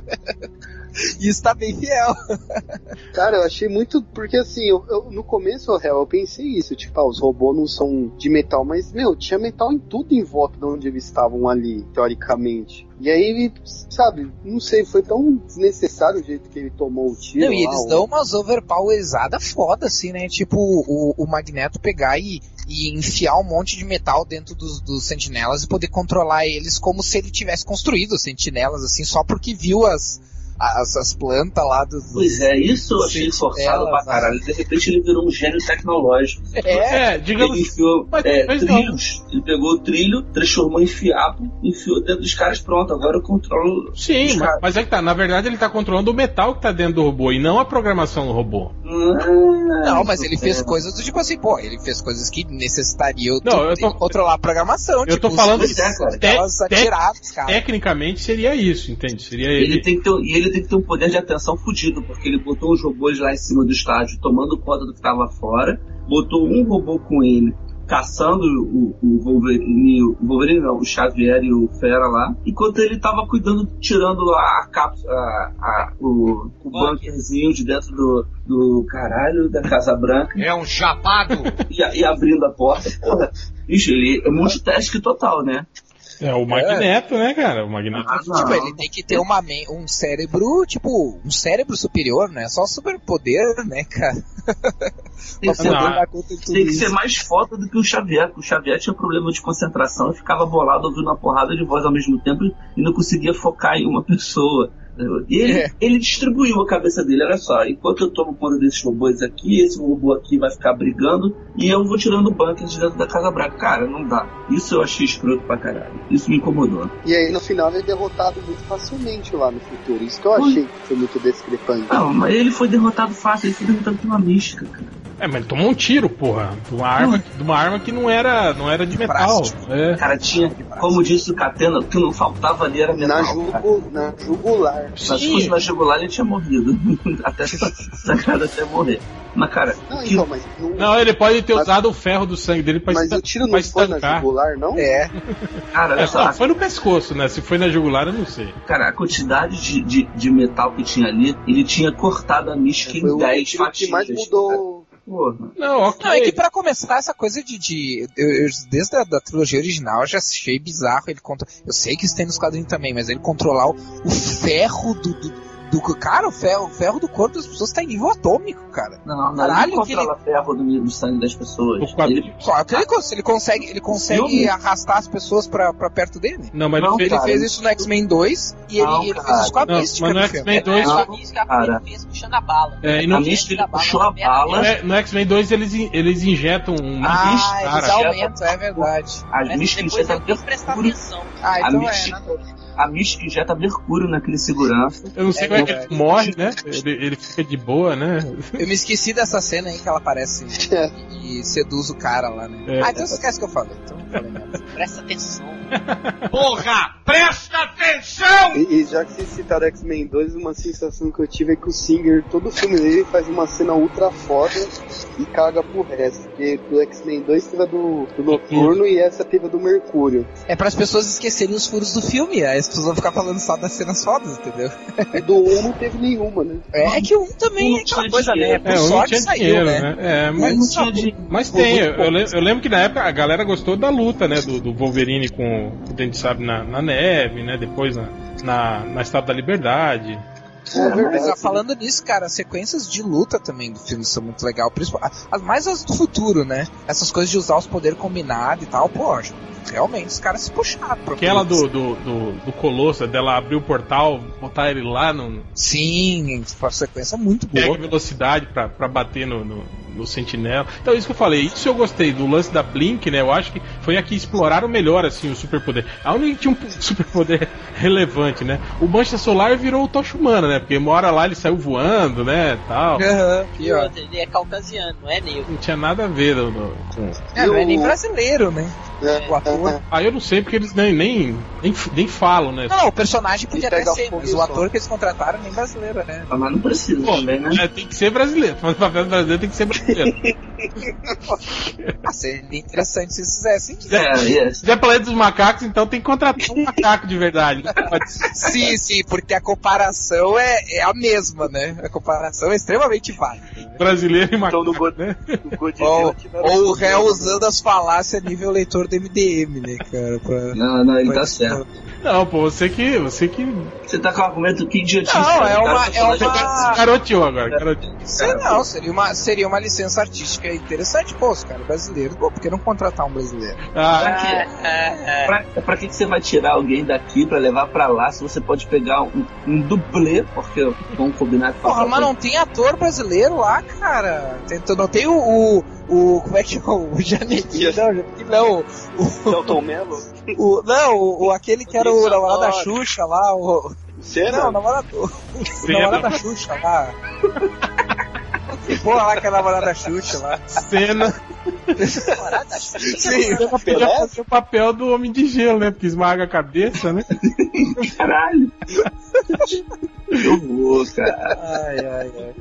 E isso tá bem fiel. Cara, eu achei muito. Porque assim, eu, eu- no começo, real, eu pensei isso. Tipo, ah, os robôs não são de metal, mas, meu, tinha metal em tudo em volta de onde eles estavam ali, teoricamente. E aí ele, sabe, não sei, foi tão desnecessário o jeito que ele tomou o tiro. Não, e eles dão umas overpowerizadas foda, assim, né? Tipo, o, o Magneto pegar e, e enfiar um monte de metal dentro dos, dos sentinelas e poder controlar eles como se ele tivesse construído os sentinelas, assim, só porque viu as, as, as plantas lá dos. Pois é, isso eu achei forçado pra caralho. De repente ele virou um gênio tecnológico. É, É, digamos. Ele enfiou Mas- é, mas não. trilhos, ele pegou o trilho, transformou em fiapo, enfiou dentro dos caras, pronto, agora eu controlo Sim, os mas, caras. mas é que tá. Na verdade, ele tá controlando o metal que tá dentro do robô e não a programação do robô. Ah, Não, mas ele isso fez é. coisas do tipo assim, pô, ele fez coisas que necessitariam Não, eu tô- controlar a programação. eu tô tipo, falando os- que- é, cara. te- atiradas, cara. Tecnicamente seria isso, entende? Seria Ele ele. tem que ter, e ele tem que ter um poder de atenção fudido, porque ele botou os robôs lá em cima do estádio, tomando conta do que tava fora, botou um robô com ele, caçando o, o Wolverine, o Wolverine não, o Xavier e o Fera lá, enquanto ele tava cuidando, tirando a cápsula, o, o bunkerzinho de dentro do, do caralho da Casa Branca É um chapado. e, e abrindo a porta, porra. Bicho, ele é multitask total, né? É o Magneto, né, cara? O Magneto. Ah, Tipo, ele tem que ter uma um cérebro, tipo, um cérebro superior, né? Só superpoder, né, cara? Tem que ser Não, dar conta de tudo Tem que isso. ser mais foda do que o Xavier, porque o Xavier tinha problema de concentração e ficava bolado ouvindo uma porrada de voz ao mesmo tempo e não conseguia focar em uma pessoa. Ele, É. ele distribuiu a cabeça dele, olha só, enquanto eu tomo conta desses robôs aqui, esse robô aqui vai ficar brigando e eu vou tirando bunkers de dentro da Casa Branca. Cara, não dá. Isso eu achei escroto pra caralho. Isso me incomodou. E aí no final ele é derrotado muito facilmente lá no futuro. Isso que eu achei que foi muito discrepante. Não, mas ele foi derrotado fácil, ele foi derrotado por uma mística, cara. É, mas ele tomou um tiro, porra. De uma arma, de uma arma que não era, não era de metal. Plástico. É. Cara, tinha, como disse o Catena, o que não faltava ali era metal. Na, jugu, na jugular. Mas se fosse na jugular, ele tinha morrido. até sacado até morrer. Mas, cara, Não, que- então, mas não, Não, ele pode ter Mas- usado o ferro do sangue dele pra, mas o tiro não foi na estancar. jugular, não? É, cara, É, só, não, foi no pescoço, né? Se foi na jugular, eu não sei. cara, a quantidade de, de, de metal que tinha ali, ele tinha cortado a mística Foi em o 10 tiro fatias. que mais mudou. Não, ok. Não, é que pra começar essa coisa de. de eu, eu- desde a da trilogia original eu já achei bizarro ele contra. Eu sei que isso tem nos quadrinhos também, mas ele controlar o, o ferro do, do, do- Cara, o ferro, o ferro do corpo das pessoas tá em nível atômico, cara. Não, não, Caralho, ele controla ferro do, do sangue das pessoas. Ele, Claro que ele, ele consegue, ele consegue Filme? arrastar as pessoas pra, pra perto dele. Não, mas Não, ele fez. Ele isso no X-Men 2 e ele, Não, ele cara. fez isso com a Não, mística mas no. X-Men 2 É, Não, a mística cara. ele fez puxando a bala. É, e a no, mística puxou a bala. no, é, X-Men 2 eles, eles injetam um Ah, bicho, eles cara. aumentam, é verdade. A mística depois injeta quis prestar atenção. Ah, A então é. A mística injeta mercúrio naquele segurança. Eu não sei É como é que verdade. ele morre, né? Ele, ele fica de boa, né? Eu me esqueci dessa cena aí que ela aparece e, seduz o cara lá, né? É. Ah, então você esquece o que eu falei. Então, não falei nada. Presta atenção. Porra, presta atenção! E, e já que vocês citaram X-Men 2, uma sensação que eu tive é que o Singer, todo filme dele, faz uma cena ultra foda e caga pro resto. Porque do X-Men 2 teve a do, do Noturno e essa teve a do Mercúrio. É para as pessoas esquecerem os furos do filme, aí as pessoas vão ficar falando só das cenas fodas, entendeu? E do 1 não teve nenhuma, né? É, é que um também Um é aquela coisa, né? dinheiro. Por É, sorte saiu, dinheiro, né? né? É, Mas não tinha de- mas tem, eu, eu lem- eu lembro que na época a galera gostou da luta, né? Do, do Wolverine com o Dente de Sabre na, na neve, né? Depois na, na, na Estátua da Liberdade. É Mas verdade. ah, falando nisso, cara, as sequências de luta também do filme são muito legal. As, mais as do futuro, né? Essas coisas de usar os poderes combinados e tal, pô, realmente os caras se puxaram. Aquela do, do, do, do Colosso, dela abrir o portal, botar ele lá, no, Sim, uma sequência muito pega boa. velocidade pra, pra bater no, no, no sentinela. Então isso que eu falei, isso eu gostei do lance da Blink, né? Eu acho que foi a que exploraram melhor assim o superpoder. A única que tinha um superpoder relevante, né? O Mancha Solar virou o Tocha Humana, né? Porque uma hora lá ele saiu voando, né? Tal. Aham, E outra, ele é caucasiano, não é negro. Não tinha nada a ver com. é, não é nem brasileiro, né? É, O ator. é, Ah, eu não sei porque eles nem, nem, nem, nem falam, né? Não, o personagem podia até ser, mas o ator que eles contrataram nem brasileiro, né? Mas não precisa Pô, também, né? é, tem que ser brasileiro. Mas o papel brasileiro tem que ser brasileiro. Ah, seria interessante se fizessem isso. É, yes. Se fizer Planeta dos Macacos, então tem que contratar um macaco de verdade. Sim, sim, porque a comparação é, é a mesma, né? A comparação é extremamente válida. Brasileiro e Então macaco. no, God, né? no Godzilla Ou, ou o réu usando as falácias nível leitor do MDM, né, cara? Pra, Não, não, ele tá certo. Não, pô, você que. Você que. Você tá com o argumento que idiotice. Não, cara. é uma- tá é uma- Garoteou agora. Garoteou. Sei não, seria uma, seria uma licença artística interessante, pô, os caras brasileiros, pô, por que não contratar um brasileiro? Ah, Pra quê? Pra, pra que, que você vai tirar alguém daqui pra levar pra lá se você pode pegar um, um dublê? Porque vamos combinar com Porra, mas não tem ator brasileiro lá, cara. Tem, não tem o, o, o- Como é que é o, o Janequim? Não, Janequim não. O, Celton Mello? o, não, o, o- aquele que era o namorado da. Xuxa lá, o. Cena? Não, o namorado. O Cena. namorado da Xuxa lá. Porra lá que é a namorada da Xuxa lá. cena. Sim. Ela podia fazer o papel do Homem de Gelo, né? Porque esmaga a cabeça, né? Caralho. que horror, cara. Ai, ai, ai.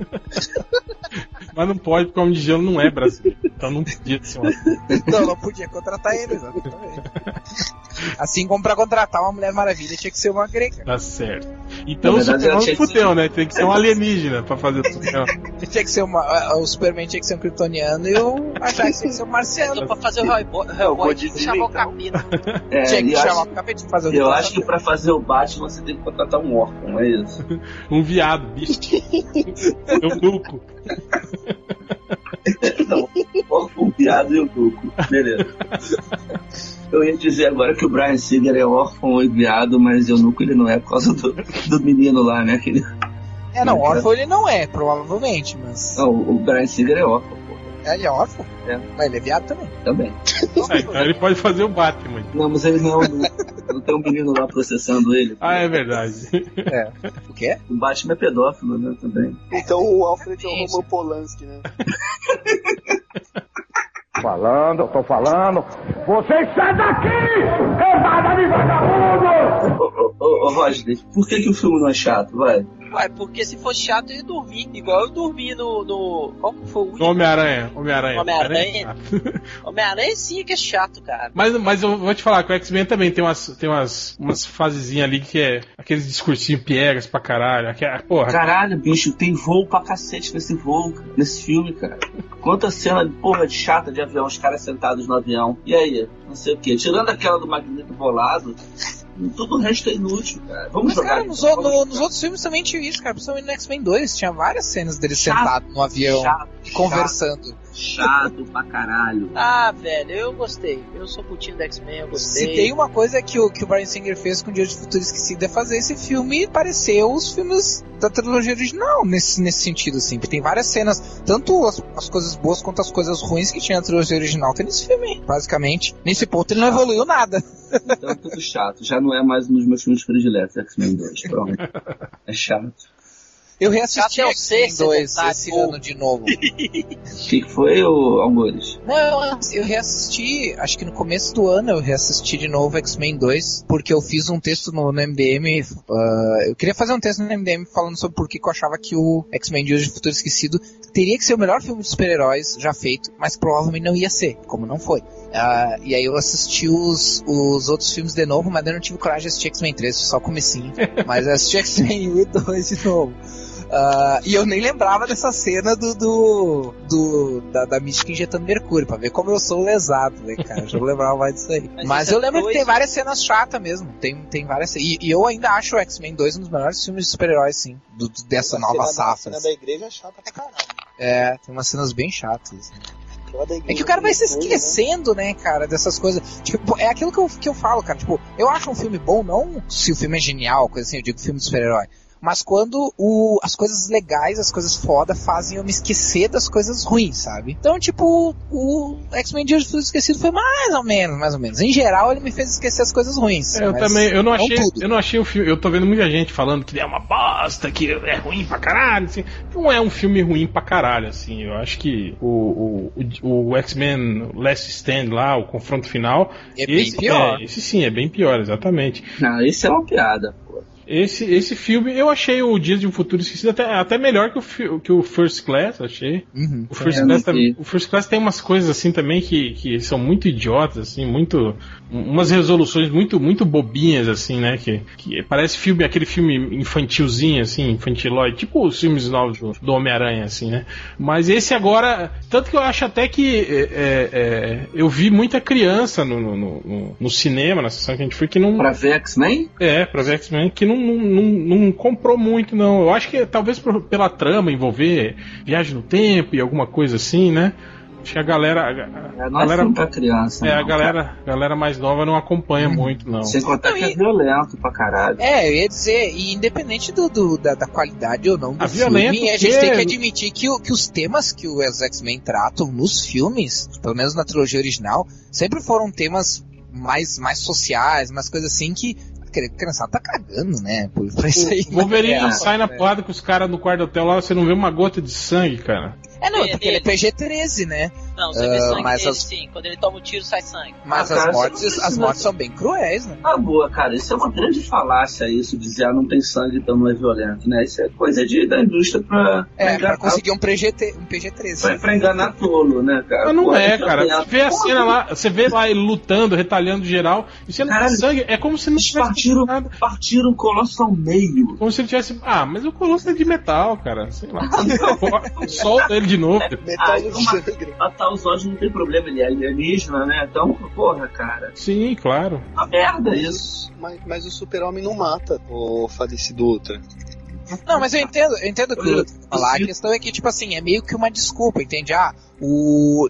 Mas não pode, porque o Homem de Gelo não é brasileiro. Então não podia ser um ator. Não, não podia contratar ele, exatamente. Assim como pra contratar uma Mulher Maravilha tinha que ser uma grega. Tá certo. Então Na o verdade, ela Superman tinha que fudeu, né? Tem que ser um alienígena pra fazer o Superman. Tinha que ser uma. O Superman tinha que ser um kryptoniano e o Ajax tinha que ser um marciano. Pra fazer o Hellboy, É, o Hellboy tinha que chamar o então. capeta. É, Tinha que eu chamar acho, o capeta de fazer o eu acho que pra fazer o Batman você tem que contratar um órfão, é isso? Um viado, bicho. Um nuco. Não, órfão, viado e o duco. Beleza. Eu ia dizer agora que o Brian Singer é órfão e viado, mas eunuco ele não é por causa do, do menino lá, né? Aquele, É, não, órfão ele não é, provavelmente, mas. não, o Brian Singer é órfão, pô, É, ele é órfão? É. Mas ele é viado também. também. Ah, então ele pode fazer o Batman. Não, mas ele não é. Não tem um menino lá processando ele. Ah, é verdade. O quê? O Batman é pedófilo, né? Também. Então o Alfred é o Roman Polanski, né? Falando, tô falando. Vocês saem daqui! Cambada de vagabundo! Ô, ô, ô, Roger, por que, que o filme não é chato? Vai. Ué, porque se fosse chato eu ia dormir. Igual eu dormi no. no qual que foi o último? Homem-Aranha. Homem-Aranha. Homem-Aranha? Homem-Aranha sim que é chato, cara. Mas, mas eu vou te falar que o X-Men também tem umas, tem umas, umas fasezinhas ali que é aqueles discursinhos piegas pra caralho. Aquela, porra, Caralho, bicho, tem voo pra cacete nesse voo, cara, nesse filme, cara. Quanta cena, porra, de chata de avião, os caras sentados no avião. E aí? Não sei o quê. Tirando aquela do Magneto bolado, tudo o resto é inútil, cara. Vamos Mas, jogar. cara, nos, vamos o- no- nos outros filmes também tinha isso, cara. Principalmente no X-Men 2, tinha várias cenas dele Chato, sentado no avião Chato, e conversando. Chato pra caralho. Ah, velho, eu gostei. Eu sou putinho do X-Men, eu gostei. Se tem uma coisa que o, que o Brian Singer fez com o Dia de Futuro Esquecido é fazer esse filme parecer os filmes da trilogia original, nesse, nesse sentido, assim. Porque tem várias cenas, tanto as, as coisas boas quanto as coisas ruins que tinha na trilogia original, tem nesse filme, basicamente. Nesse ponto ele não evoluiu nada. Então é tudo chato. Já não é mais um dos meus filmes prediletos, X-Men 2. Pronto. É chato. Eu reassisti Até o X-Men sexto, 2 tá, esse pô. ano de novo. O que, foi, ô Almores? Não, eu reassisti, acho que no começo do ano eu reassisti de novo X-Men 2, porque eu fiz um texto no, no MDM, ah, eu queria fazer um texto no MDM falando sobre por que eu achava que o X-Men de Hoje de Futuro Esquecido teria que ser o melhor filme de super-heróis já feito, mas provavelmente não ia ser, como não foi. Ah, e aí eu assisti os, os outros filmes de novo, mas eu não tive coragem de assistir X-Men 3, só comecinho. mas eu assisti X-Men 1 e 2 de novo. Ah, e eu nem lembrava dessa cena do, do, do da, da Mística injetando mercúrio, pra ver como eu sou lesado, né, cara? Eu já não lembrava mais disso aí. Mas Mas, eu lembro dois- que tem várias cenas chatas mesmo. Tem, tem várias e, e eu ainda acho o X-Men 2 um dos melhores filmes de super-heróis, sim. do- dessa nova cena safra. A cena da igreja é chata pra caralho. É, tem umas cenas bem chatas. assim. Da É que o cara vai se né? esquecendo, né, cara, dessas coisas. Tipo, é aquilo que eu, que eu falo, cara. Tipo, eu acho um filme bom, não se o filme é genial, coisa assim, eu digo filme de super-herói. Mas quando o, as coisas legais, as coisas foda fazem eu me esquecer das coisas ruins, sabe? Então, tipo, o X-Men Dia do Futuro Esquecido foi mais ou menos, mais ou menos. Em geral, ele me fez esquecer as coisas ruins. É, eu também, eu não achei, tudo. eu não achei o filme, eu tô vendo muita gente falando que é uma bosta, que é ruim pra caralho, assim. Não é um filme ruim pra caralho, assim. Eu acho que o, o, o, o X-Men Last Stand lá, o confronto final, É bem esse, pior. é, esse sim é bem pior, exatamente. Não, isso é uma piada. Esse, esse filme, eu achei o Dias de um Futuro Esquecido até, até melhor que o, que o First Class, achei. Uhum. O First, É, Class também- vi. o First Class tem umas coisas assim também que, que são muito idiotas, assim, muito. umas resoluções muito, muito bobinhas, assim, né? Que, que parece filme, aquele filme infantilzinho, assim, infantilóide, tipo os filmes novos do, do Homem-Aranha, assim, né? Mas esse agora. Tanto que eu acho até que é, é, é, eu vi muita criança no, no, no- no cinema, na sessão que a gente foi, que não. Pra ver X-Men? É, pra ver X-Men, que não, não, não, não comprou muito, não. Eu acho que talvez por- pela trama envolver viagem no tempo e alguma coisa assim, né? Acho que a galera. A, a É, não é galera filme pra criança. é, a não, galera, galera mais nova não acompanha muito, não. Sem contar Não, que é e- violento pra caralho. É, eu ia dizer, e independente do, do- da, da qualidade ou não do A filme, a gente que- tem que admitir que, o- que os temas que os X-Men tratam nos filmes, pelo menos na trilogia original, sempre foram temas mais, mais sociais, mais coisas assim que a criançada tá cagando, né? Por, isso aí. O Wolverine É, sai na é. porrada com os caras no quarto do hotel lá, você não vê uma gota de sangue, cara. É, não, É, porque ele é dele. PG-13, né? Não, você vê Ah, sangue mas dele as- sim. Quando ele toma um tiro, sai sangue. Mas Ah, as cara, mortes, você não as precisa- mortes são bem cruéis, né? Ah, boa, cara, isso é uma grande falácia, isso, dizer, ah, não tem sangue, então não é violento, né? Isso é coisa de, da indústria pra, É, pra enganar, conseguir um, um PG-13. pra, pra enganar tolo, né, cara? Mas não Pô, é, cara. Você vê a cena lá, você vê lá ele lutando, retalhando geral, e você não tem sangue, é como se não tivesse partiram, nada. partiram o Colosso ao meio. Como se ele tivesse. Ah, mas o Colosso é de metal, cara. Sei lá. Solta ele de novo. Metal Ah, sangue. Matar os olhos não tem problema, ele é alienígena, né? Então, porra, cara, Sim, claro. uma merda isso. Mas, mas o super-homem não mata o falecido Ultra. Não, mas eu entendo, eu entendo o que o falar. A questão é que, tipo assim, é meio que uma desculpa, entende? Ah, o.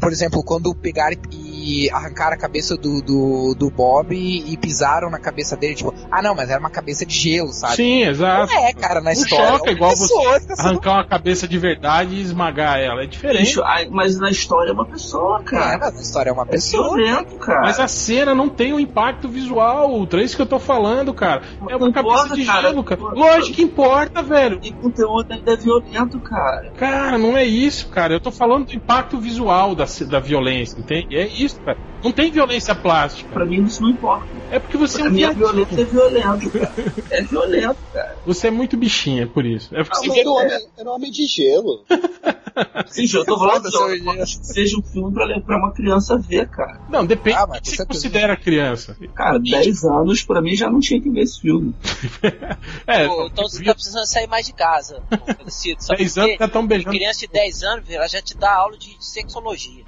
Por exemplo, quando pegaram e arrancaram a cabeça do, do, do Bob e, pisaram na cabeça dele, tipo, ah não, mas era uma cabeça de gelo, sabe? Sim, exato. Não é, cara, na história. choca é uma igual pessoa que tá sendo- Arrancar uma cabeça de verdade e esmagar ela. É diferente. Bicho, mas na história é uma pessoa, É, cara. mas na história é uma É pessoa. violento, cara. Mas a cena não tem um impacto visual, Ultra. É isso que eu tô falando, cara. É uma Não cabeça importa, de cara. gelo, cara. Lógico que importa, velho. E o conteúdo ainda é violento, cara. Cara, não é isso, cara. Eu tô falando do impacto visual da, da violência, entende? É isso, cara. Não tem violência plástica. Pra mim isso não importa. É porque você é Pra um mim a violência é violento, cara. É violento, cara. Você é muito bichinha, por isso. É porque Ah, você mas Era um homem, era um homem de gelo. Sim, eu tô falando que seja um filme pra, pra uma criança ver, cara. Não, depende Ah, do que você considera criança. Cara, 10 anos pra mim já não tinha que ver esse filme. É, Pô, então você tá precisando sair mais de casa, Felicito. Sabe 10 por anos já estão beijando. Criança de 10 anos, velho, ela já te dá aula de sexologia.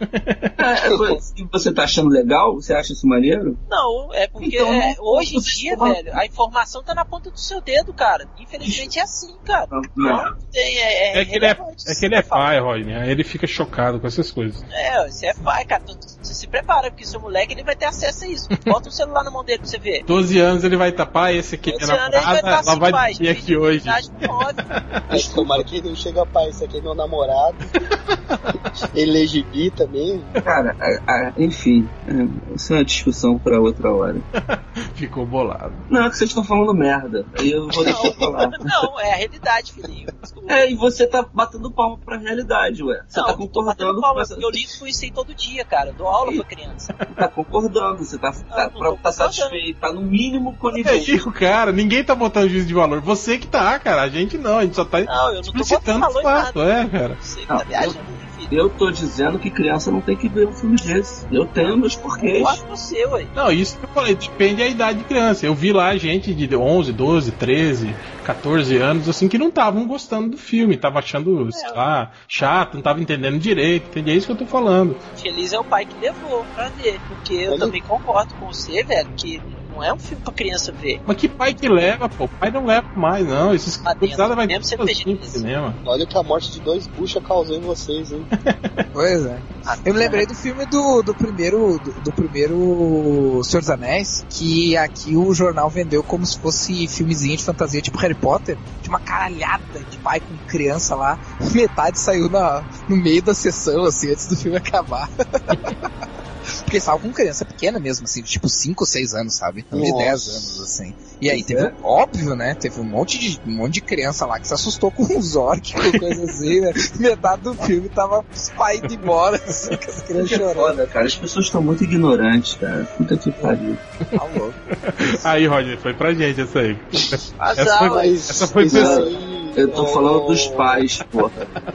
É, é, você tá achando legal, você acha isso maneiro? Não, é porque Então, é, não, hoje em dia, velho, a informação tá na ponta do seu dedo, cara. Infelizmente é assim, cara. Não, não. Não tem, é, é, É que ele é, é, que ele é pai, Rodney. Aí ele fica chocado com essas coisas. É, você é pai, cara. Tu- tu- Você se prepara, porque seu moleque ele vai ter acesso a isso. Bota o celular na mão dele pra você ver. 12 anos ele vai tapar, esse aqui é minha 12 anos ele vai ela assim, dormir aqui hoje. tomara que não chega pai, esse aqui é meu namorado. Ele é gibi também. Cara, a- a- enfim, é, isso é uma discussão pra outra hora. Ficou bolado. Não, é que vocês estão falando merda. Aí eu vou deixar eu falar. Não, é a realidade, filhinho. É, e você tá batendo palma pra realidade, ué. Você não, tá com palma, eu lido com isso aí todo dia, cara. Eu dou aula aula pra criança. Tá concordando, você tá, tá, pra- tá concordando. satisfeito, tá no mínimo É conivente. isso, cara. Ninguém tá botando juízo de valor. Você que tá, cara. A gente não. A gente só tá Não, eu não tô o fato. É, cara. Você que Não, tá Eu tô dizendo que criança não tem que ver um filme desse. Eu tenho meus porquês. Concordo com você, ué. Não, isso que eu falei, depende da idade de criança. Eu vi lá gente de 11, 12, 13, 14 anos, assim, que não estavam gostando do filme, tava achando, sei lá, chato, não tava entendendo direito, entende? É isso que eu tô falando. Feliz é o pai que levou pra ver. Porque eu Olha- também concordo com você, velho, que não é um filme pra criança ver. Mas que pai que leva, pô? O pai não leva mais, não. Esses dentro, gurizada vai mesmo sendo vegetariano. cinema. Olha o que a morte de dois bucha causou em vocês, hein? Pois é. Eu me lembrei do filme do, do primeiro do, do primeiro Senhor dos Anéis, que aqui o jornal vendeu como se fosse filmezinho de fantasia tipo Harry Potter, de uma caralhada de pai com criança lá. Metade saiu na, no meio da sessão, assim, antes do filme acabar. Porque eles estavam com criança pequena mesmo, assim, de tipo 5 ou 6 anos, sabe? Não de Nossa. 10 anos, assim. E aí teve, é. óbvio, né? Teve um monte de, um monte de criança lá que se assustou com os orcs, com coisa assim, né? Metade do filme tava os pais indo embora, assim, com as crianças chorando. foda, cara. As pessoas estão muito ignorantes, cara. Puta que pariu. Tá louco. Aí, Roger, foi pra gente essa aí. Azar, Essa foi-. Mas, Essa foi aí, Eu tô ô, falando dos pais, porra.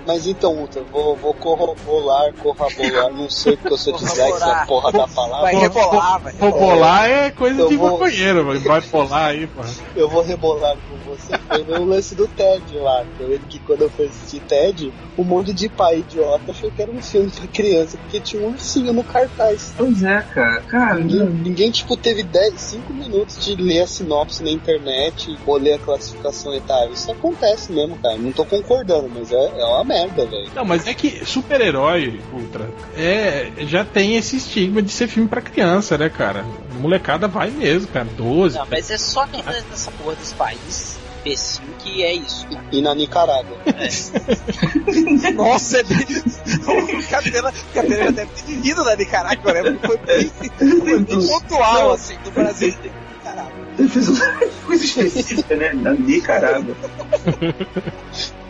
Mas então, Ultra, vou, vou corroborar, corroborar, não sei porque eu sou dislexo da porra da palavra. Vai rebolar, vai Vou bolar é coisa Eu de vou- maconheiro, mano. vai bolar aí, pô. Eu vou rebolar com você. Foi o lance do Ted lá. Eu lembro que quando eu fui assistir Ted, um monte de pai idiota achou que era um filme pra criança, porque tinha um ursinho no cartaz. Pois é, cara. Cara, Ninguém, ninguém, tipo, teve 10, 5 minutos de ler a sinopse na internet ou ler a classificação etária. Isso acontece mesmo, cara. Não tô concordando, mas é, é uma merda, velho. Não, mas é que super-herói, Ultra, é, já tem esse estigma de ser filme pra criança, né, cara? A molecada vai mesmo, cara. 12. Não, mas é só aqui nessa porra desse país imbecil que é isso, cara. E na Nicarágua. Nossa, é bem... o Catena, já deve ter vivido na Nicarágua, né? Porque foi bem, foi bem pontual, assim, do Brasil. Caralho. Ele fez uma coisa específica, né? Na Nicarágua.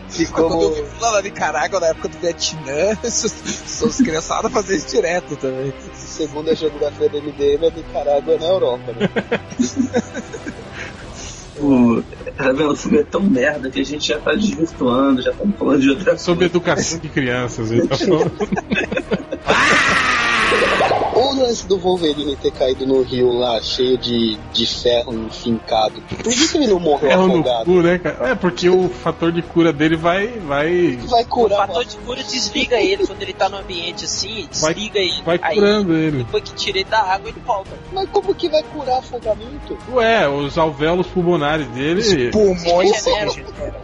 Ficou Quando eu vivi lá na Nicarágua, na época do Vietnã, os criançadas faziam isso direto também. segundo a geografia do MDM, a Nicarágua é na Europa, né? O, tá vendo? O filme é tão merda que a gente já tá desvirtuando, já estamos falando de outra Sobre educação de crianças. Então, O lance do Wolverine ter caído no rio lá, cheio de, de ferro enfincado. Por que que ele não morreu erro no afogado? cu, né, cara? É porque o fator de cura dele vai. vai, Vai O curar fator de cura desliga ele quando ele tá no ambiente assim, Vai- desliga ele. vai Aí, curando ele. depois que tira ele da água, ele volta. Mas como que vai curar afogamento? Ué, os alvéolos pulmonares dele. Pulmões Regenera.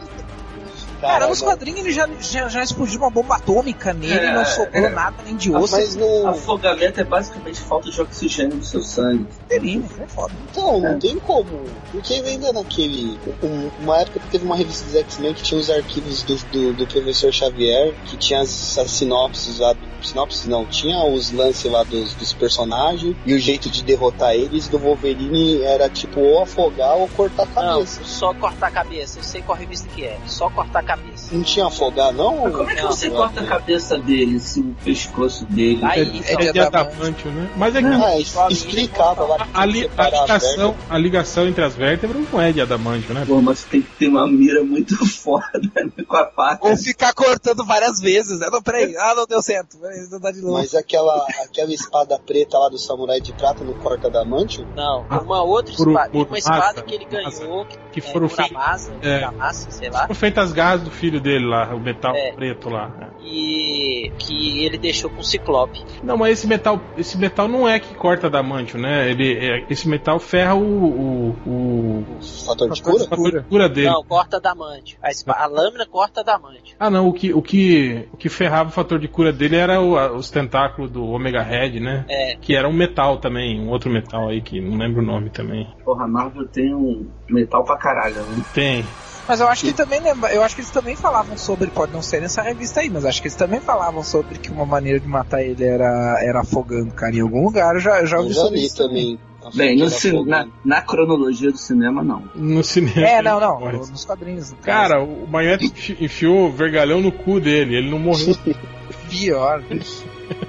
Cara, nos quadrinhos ele já, já, já explodiu uma bomba atômica nele É, e não sobrou é. nada nem de osso. mas não. Afogamento é basicamente falta de oxigênio no seu sangue. Terrível, é foda. Então, não tem como. Porque ainda naquele. um- uma época que teve uma revista dos X-Men que tinha os arquivos do, do, do professor Xavier, que tinha as, as sinopses lá. Sinopses não, tinha os lances lá dos, dos personagens e o jeito de derrotar eles do Wolverine era tipo ou afogar ou cortar a Não, cabeça. só cortar a cabeça. Eu sei qual revista que é. Só cortar a cabeça. cambies. Não, tinha afogar, não? Mas como é que Não, você não. corta a cabeça dele, se o pescoço dele. Aí, É, é de adamantio, né? Mas é que Ah, es- explicava lá. a, li- a ligação, a ligação entre as vértebras não é de adamantio, né? Pô, mas tem que ter uma mira muito foda né, com a faca. Ou ficar cortando várias vezes, né? Não, peraí, ah, não deu certo. Peraí, não dá de novo. Mas aquela, aquela espada preta lá do samurai de prata no corta adamantio? Não, uma outra Muru- espada. Uma Murumasa, espada que ele ganhou, que, Que é, foram feitas. É. Sei lá. Foram feitas as garras do filho dele lá, o metal É. preto lá. E que ele deixou com o Ciclope. Não, mas esse metal, esse metal não é que corta adamantio, né? Ele, é- esse metal ferra o, o, o Fator de cura? fator de cura dele. Não, corta adamante. A, a lâmina corta adamante. Ah, não, o que, o que, o que ferrava o fator de cura dele era o- a- os tentáculos do Omega Red, né? É. Que era um metal também, um outro metal aí que não lembro o nome também. Porra, a Marvel tem um metal pra caralho, né? Tem. Mas eu acho que também lembra, eu acho que eles também falavam sobre, pode não ser nessa revista aí, mas acho que eles também falavam sobre que uma maneira de matar ele era, era afogando, cara, em algum lugar. Eu já, eu já Eu ouvi já sobre li isso também. Bem, no na, na cronologia do cinema, não. No cinema. É, não, não, Mas- nos quadrinhos. no caso. Cara, o Magneto enfi- enfiou o vergalhão no cu dele, ele não morreu. pior.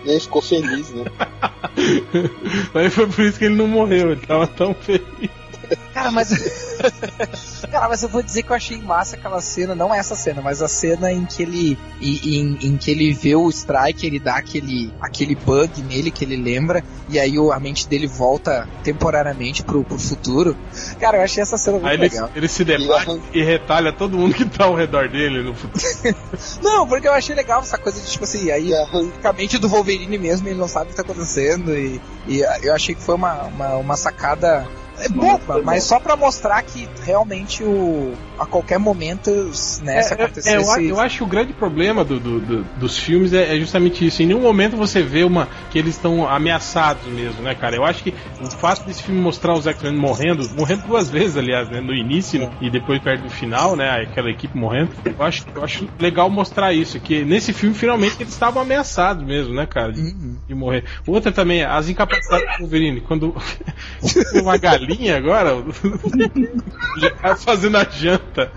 Ele ficou feliz, né? Mas foi por isso que ele não morreu, ele tava tão feliz. Cara, mas. Cara, mas eu vou dizer que eu achei massa aquela cena, não essa cena, mas a cena em que ele. Em, em, que ele vê o Strike, ele dá aquele, aquele bug nele que ele lembra, e aí o, a mente dele volta temporariamente pro, pro futuro. Cara, eu achei essa cena muito Aí ele, legal. ele se debate e retalha todo mundo que tá ao redor dele no futuro. Não, porque eu achei legal essa coisa de tipo assim, aí E a mente do Wolverine mesmo, ele não sabe o que tá acontecendo, e, e eu achei que foi uma, uma, uma sacada. É boba, mas só pra mostrar que realmente o, a qualquer momento, né, se É, é, acontecesse. eu, a- eu acho que o grande problema do- do- do- dos filmes é, é justamente isso. Em nenhum momento você vê uma que eles estão ameaçados mesmo, né, cara? Eu acho que o fato desse filme mostrar os X-Men morrendo, morrendo duas vezes, aliás, né, no início e depois perto do final, né, aquela equipe morrendo. Eu acho, eu acho legal mostrar isso, que nesse filme finalmente eles estavam ameaçados mesmo, né, cara, de, Uhum. de morrer. Outra também, as incapacidades do Wolverine, quando uma galinha agora já fazendo a janta.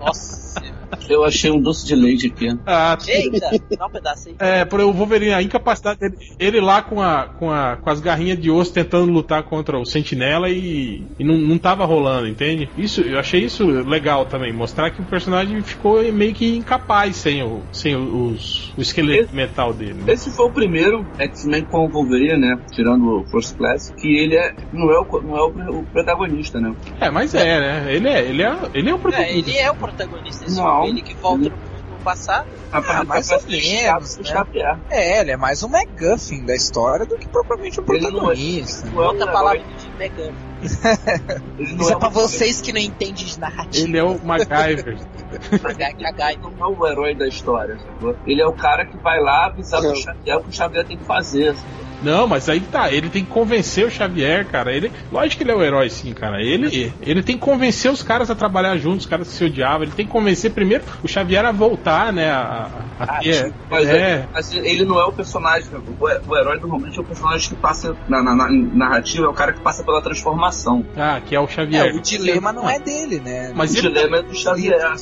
Nossa. Eu achei um doce de leite aqui. Ah, Eita, dá um pedaço aí. É, por o Wolverine, a incapacidade dele, ele lá com, a, com, a, com as garrinhas de osso tentando lutar contra o Sentinela e, e não, não tava rolando, entende? Isso, eu achei isso legal também, mostrar que o personagem ficou meio que incapaz sem o, sem os, o esqueleto de metal dele. né? Esse foi o primeiro X-Men com o Wolverine, né? Tirando o First Class, que ele é, não é, o, não é o, o protagonista, né? É, mas é, né? Ele é, ele é, ele é o É, protagonista. ele é o protagonista desse Não. ele que volta no, no passado. A mais ou menos, né? É, ele é mais um MacGuffin da história do que propriamente um Ele não é- protagonista. Não é um Outra herói, palavra ele não Isso é um pra vocês que não entendem de narrativa. Ele é o MacGyver. Ele não é o herói da história, sacou? Ele é o cara que vai lá avisar pro. Xavier o que o Xavier tem que fazer. sacou? Não, mas aí tá, ele tem que convencer o Xavier, cara. Ele, lógico que ele é o herói, sim, cara. Ele, ele tem que convencer os caras a trabalhar juntos, os caras que se odiavam. Ele tem que convencer primeiro o Xavier a voltar, né? A, a, a Ah, ter- Mas, é, é, mas ele não é o personagem. né? O, o herói normalmente é o personagem que passa na, na- na narrativa, é o cara que passa pela transformação. Ah, que é o Xavier. É, o dilema não é dele, né? Mas o ele, dilema é do Xavier.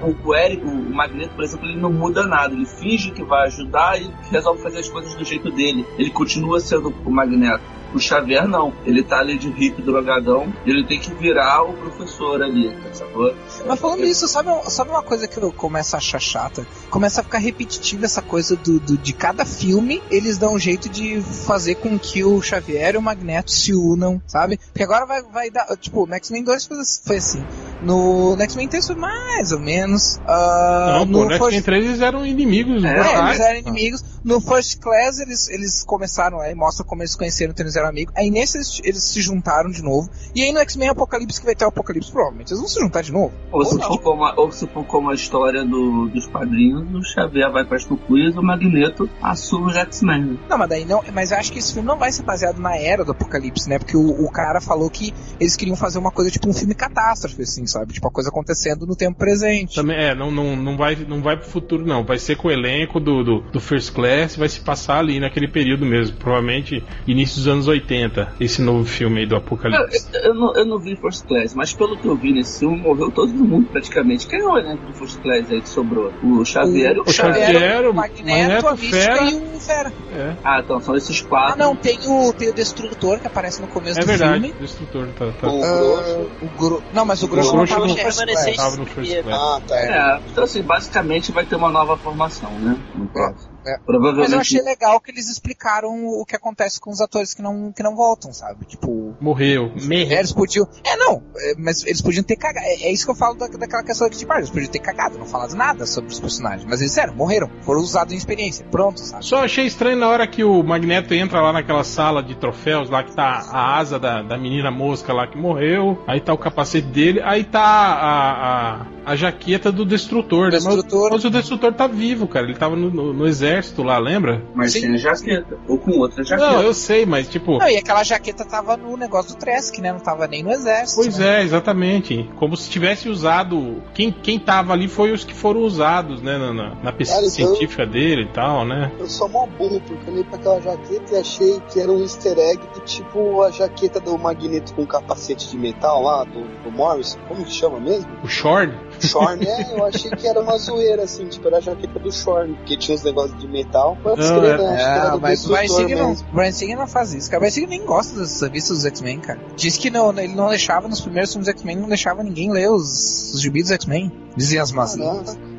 O, o Eric, o Magneto, por exemplo, ele não muda nada. Ele finge que vai ajudar e resolve fazer as coisas do jeito dele. Ele continua sendo o Magneto. O Xavier não. Ele tá ali de hippie drogadão. Ele tem que virar o professor ali, sacou? Mas falando isso, sabe, sabe uma coisa que eu começo a achar chata? Começa a ficar repetitiva essa coisa do, do- de cada filme, eles dão um jeito de fazer com que o Xavier e o Magneto se unam, sabe? Porque agora vai, vai dar. Tipo, no X-Men 2 foi, foi assim. No, no X-Men 3 foi mais ou menos. ah, não, pô, no X-Men 3 eles eram inimigos É, eles eram inimigos. No First Class eles, eles começaram, aí mostra como eles conheceram, eles eram amigos. Aí nesse eles, eles se juntaram de novo. E aí no X-Men Apocalipse, que vai ter o Apocalipse, provavelmente eles vão se juntar de novo. Ou se, Ou não. for como a, ou se for como a história do, dos padrinhos, o Xavier vai para as cucuias o Magneto assume os X-Men. Não, mas daí não. Mas eu acho que esse filme não vai ser baseado na era do Apocalipse, né? Porque o, o cara falou que eles queriam fazer uma coisa tipo um filme catástrofe, assim, sabe? Tipo, a coisa acontecendo no tempo presente. Também, é, não, não, não, vai, não vai pro futuro, não. Vai ser com o elenco do, do, do First Class, vai se passar ali naquele período mesmo. Provavelmente início dos anos 80, esse novo filme aí do Eu, Apocalipse. eu, eu não, eu não vi First Class, mas pelo que eu vi nesse filme, morreu todo mundo praticamente. Quem é o elenco do First Class aí que sobrou? O Xavier o, O Xavier, o Magneto, Magneto, a Mística Fera. e o Fera. É, Ah, então, são esses quatro. Ah, não, tem o, tem o Destrutor que aparece no começo é do verdade, filme. o destrutor tá, tá- o grosso. o Gro... Não, mas o Grosso O não Grosso tava no não- First Class. Remanescente. tava no First. Class. Ah, tá. É, então assim, basicamente vai ter uma nova formação, né? No caso. É. Provavelmente. Mas eu achei legal que eles explicaram o que acontece com os atores que não, que não voltam, sabe? Tipo, Morreu. é, Merda. eles podiam. É, não, é, mas eles podiam ter cagado. É, é isso que eu falo da, daquela questão que, tipo, ah, eles podiam ter cagado, não falado nada sobre os personagens. Mas eles eram, morreram, foram usados em experiência. Pronto, sabe? Só achei estranho na hora que o Magneto entra lá naquela sala de troféus, lá que tá a asa da, da menina mosca lá que morreu, aí tá o capacete dele, aí tá a, a, a jaqueta do Destrutor, né? Mas- Destrutor. Mas, o Destrutor tá vivo, cara. Ele tava no, no- no exército lá, lembra? Mas Sim. sem a jaqueta. Ou com outra jaqueta. Não, eu sei, mas tipo. Não, e aquela jaqueta tava no negócio do Tresk, né? Não tava nem no exército. Pois né? é, exatamente. Como se tivesse usado. Quem, quem tava ali foi os que foram usados, né? Na, na- na pesquisa Cara, então- científica dele e tal, né? Eu sou mó burro, porque eu olhei pra aquela jaqueta e achei que era um easter egg do tipo a jaqueta do Magneto com capacete de metal lá, do, do Morrison. Como que chama mesmo? O Short. Shorn, é, eu achei que era uma zoeira, assim, tipo, era a jaqueta do Shorn, porque tinha uns negócios de metal. Pode Não, crer, é- né? É, do mas o Brian Singer não, Brian Singer não faz isso, cara. O Brian Singer nem gosta dos serviços dos X-Men, cara. Diz que não, ele não deixava nos primeiros filmes dos X-Men, não deixava ninguém ler os, os gibis dos X-Men. Dizia as más.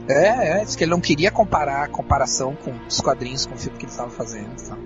É, é, diz que ele não queria comparar a comparação com os quadrinhos com o filme que ele estava fazendo e tal.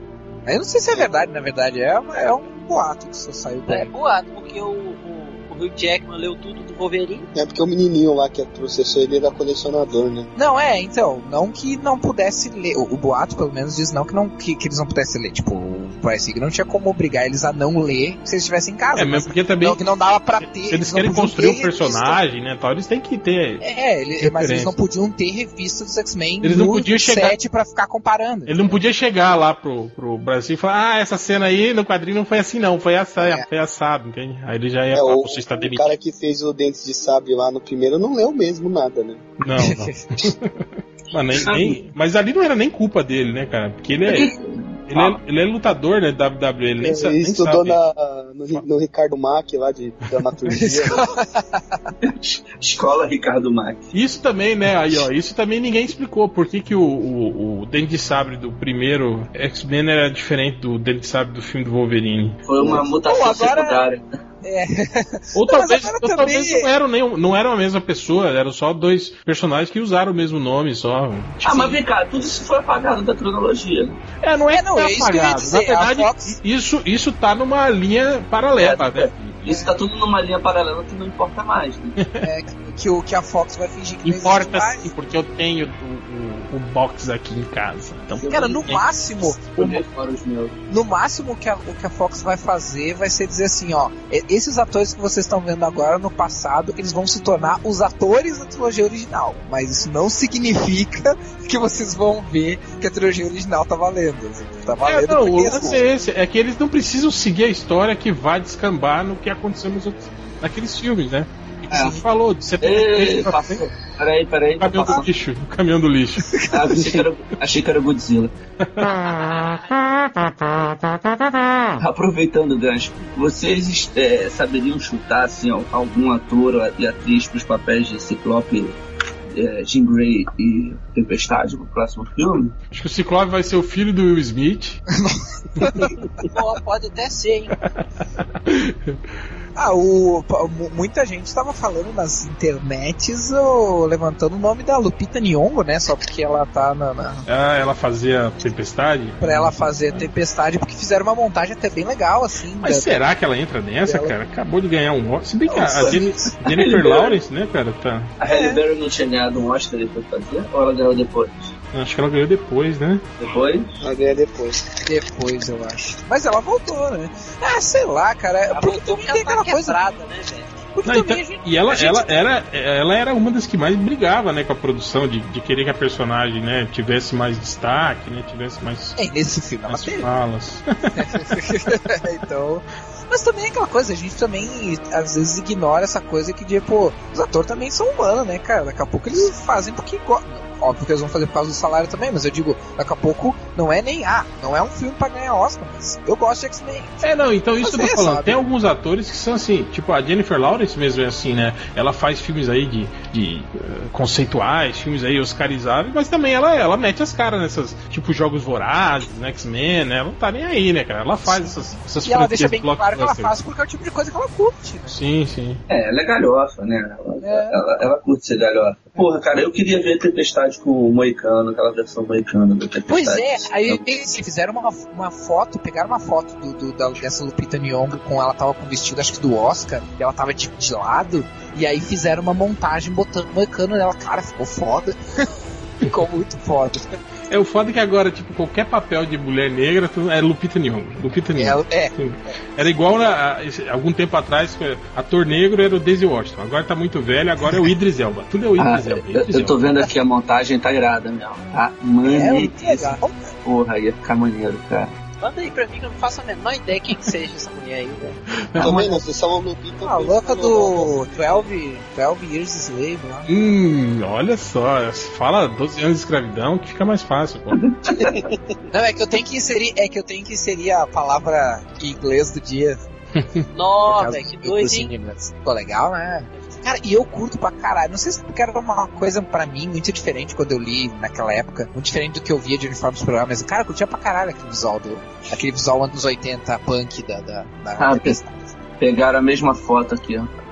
Eu não sei se é verdade, na verdade, é, é um boato que só saiu por É boato, porque o, o, o Hugh Jackman leu tudo do Wolverine. É porque o menininho lá que é processor, ele era colecionador, né? Não, é, então, não que não pudesse ler. O, o boato, pelo menos, diz não que, não que, que eles não pudessem ler. Tipo, o Brian Singer não tinha como obrigar eles a não ler se eles estivessem em casa. É, mas mesmo porque também. não, que não dava pra ter. Se eles não querem construir um ter revista. personagem, né? Tal, eles têm que ter. É, ele- mas eles não podiam ter revista dos X-Men Eles não no podiam chegar- set pra ficar comparando. Ele não podia chegar lá pro, pro Brasil e falar, ah, essa cena aí no quadrinho não foi assim não, foi, assa, É. foi assado, entende? Aí ele já ia É, falar, o, você está o demitido. cara que fez o Dentes de Sabre lá no primeiro não leu mesmo nada, né? Não, não. Mas, nem- nem- mas ali não era nem culpa dele, né, cara? Porque ele é, ele é, ele é lutador, né, WWE, ele Ele nem estudou sabe. na, no, no Ricardo Mack lá de dramaturgia. né? Escola Ricardo Mack. Isso também, né, aí ó, isso também ninguém explicou, por que que o, o, o Dente de Sabre do primeiro X-Men era diferente do Dente de Sabre do filme do Wolverine. Foi uma mutação Bom, agora- secundária. É. Ou Não, talvez, agora ou também- talvez não, eram nem, não eram a mesma pessoa, eram só dois personagens que usaram o mesmo nome, só. Ah, mas vem cá, tudo isso foi apagado da cronologia. É, não é, É, não, que tá é isso que eu ia apagado. dizer, Na verdade, Fox- isso, isso tá numa linha paralela, É, né? Isso tá tudo numa linha paralela que não importa mais. Né? É, que, que o, que a Fox vai fingir que não Importa sim, porque eu tenho o, o, o box aqui em casa. Então, Cara, no máximo, no máximo que a, o que a Fox vai fazer vai ser dizer assim, ó, e- esses atores que vocês estão vendo agora no passado, eles vão se tornar os atores da trilogia original. Mas isso não significa que vocês vão ver que a trilogia original tá valendo. assim, Tá É, valendo não, o porque lance é esse, é que eles não precisam seguir a história que vai descambar no que aconteceu nos outros, naqueles filmes, né? Que É. você falou, de Ei, 73 pra passou. frente, Peraí, peraí. o caminhão do lixo, o caminhão do lixo. Ah, achei, que era, achei que era Godzilla. Aproveitando o gancho, vocês é, saberiam chutar assim, al- algum ator e atriz para os papéis de Ciclope, é, Jean Grey e Tempestade pro próximo filme? Acho que o Ciclope vai ser o filho do Will Smith. Pô, pode até ser, hein? Ah, o, muita gente estava falando nas internets, ô, levantando o nome da Lupita Nyong'o, né? Só porque ela tá na, na, Ah, ela fazia Tempestade? pra ela fazer Tempestade, porque fizeram uma montagem até bem legal, assim. Mas da- será que ela entra nessa, Ela- cara? Acabou de ganhar um Oscar. Se bem que a, a Nossa. Jenny- Jennifer Lawrence, né, cara, tá. A Halle Berry não tinha ganhado um Oscar aí pra fazer? Ou ela ganhou depois? Acho que ela ganhou depois, né? Depois? Vai ganhar depois. Depois, eu acho. Mas ela voltou, né? Ah, sei lá, cara. Ela Porque voltou também porque tem ela aquela tá coisa. quebrada, né, velho? Porque Não, também então- a gente. e ela, gente- ela, era, ela era uma das que mais brigava, né, com a produção, de, de querer que a personagem, né, tivesse mais destaque, né, tivesse mais, É, nesse filme ela mais teve. falas. então. Mas também é aquela coisa, a gente também às vezes ignora essa coisa que, tipo, os atores também são humanos, né, cara? Daqui a pouco eles fazem porque gostam. Óbvio que eles vão fazer por causa do salário também, mas eu digo, daqui a pouco não é nem, ah, não é um filme pra ganhar Oscar, mas eu gosto de X-Men. É, não, então isso que eu tô é, falando. sabe? Tem alguns atores que são assim, tipo a Jennifer Lawrence mesmo é assim, né? Ela faz filmes aí de, de eh, conceituais, filmes aí oscarizáveis, mas também ela, ela mete as caras nessas, tipo, jogos vorazes, né, X-Men, né? Ela não tá nem aí, né, cara? Ela faz essas, essas E ela deixa bem claro que ela faz porque é o tipo de coisa que ela curte. né? Sim, sim. É, ela é galhofa, né? Ela, É. ela, ela curte ser galhofa. Porra, cara, eu queria ver Tempestade com o Moicano, aquela versão moicana do Tempestade. Pois é, aí eles fizeram uma, uma foto, pegaram uma foto do, do- da, dessa Lupita Nyong'o com ela tava com vestido, acho que do Oscar, e ela tava de, de lado, e aí fizeram uma montagem botando o moicano nela, cara, ficou foda. ficou muito foda. É o foda é que agora, tipo, qualquer papel de mulher negra tu- é Lupita Nyong'o. Lupita Nyong'o. Ela- é, Era igual na- a- esse- algum tempo atrás, ator negro era o Daisy Washington. Agora tá muito velho, agora é o Idris Elba. Tudo é o Ah, Idris Elba. eu, Idris eu tô Elba. vendo aqui a montagem, tá irada mesmo. Tá é maneiríssima. legal. Porra, ia ficar maneiro, cara. Manda aí pra mim que eu não faço a menor ideia quem que seja essa mulher aí, velho. Também não, vocês são Lupita. A louca do 12, 12 Years Slave lá. Hum, olha só. Fala 12 anos de escravidão que fica mais fácil, pô. Não, é que eu tenho que inserir, é que eu tenho que inserir a palavra em inglês do dia. velho, que do doido, hein? Ficou legal, né? Cara, e eu curto pra caralho. Não sei se porque era uma coisa pra mim muito diferente quando eu li naquela época. Muito diferente do que eu via de uniformes por lá. Mas, cara, eu curtia pra caralho aquele visual do. Aquele visual anos 80 punk da. da, da Ah, Pegaram a mesma foto aqui, ó.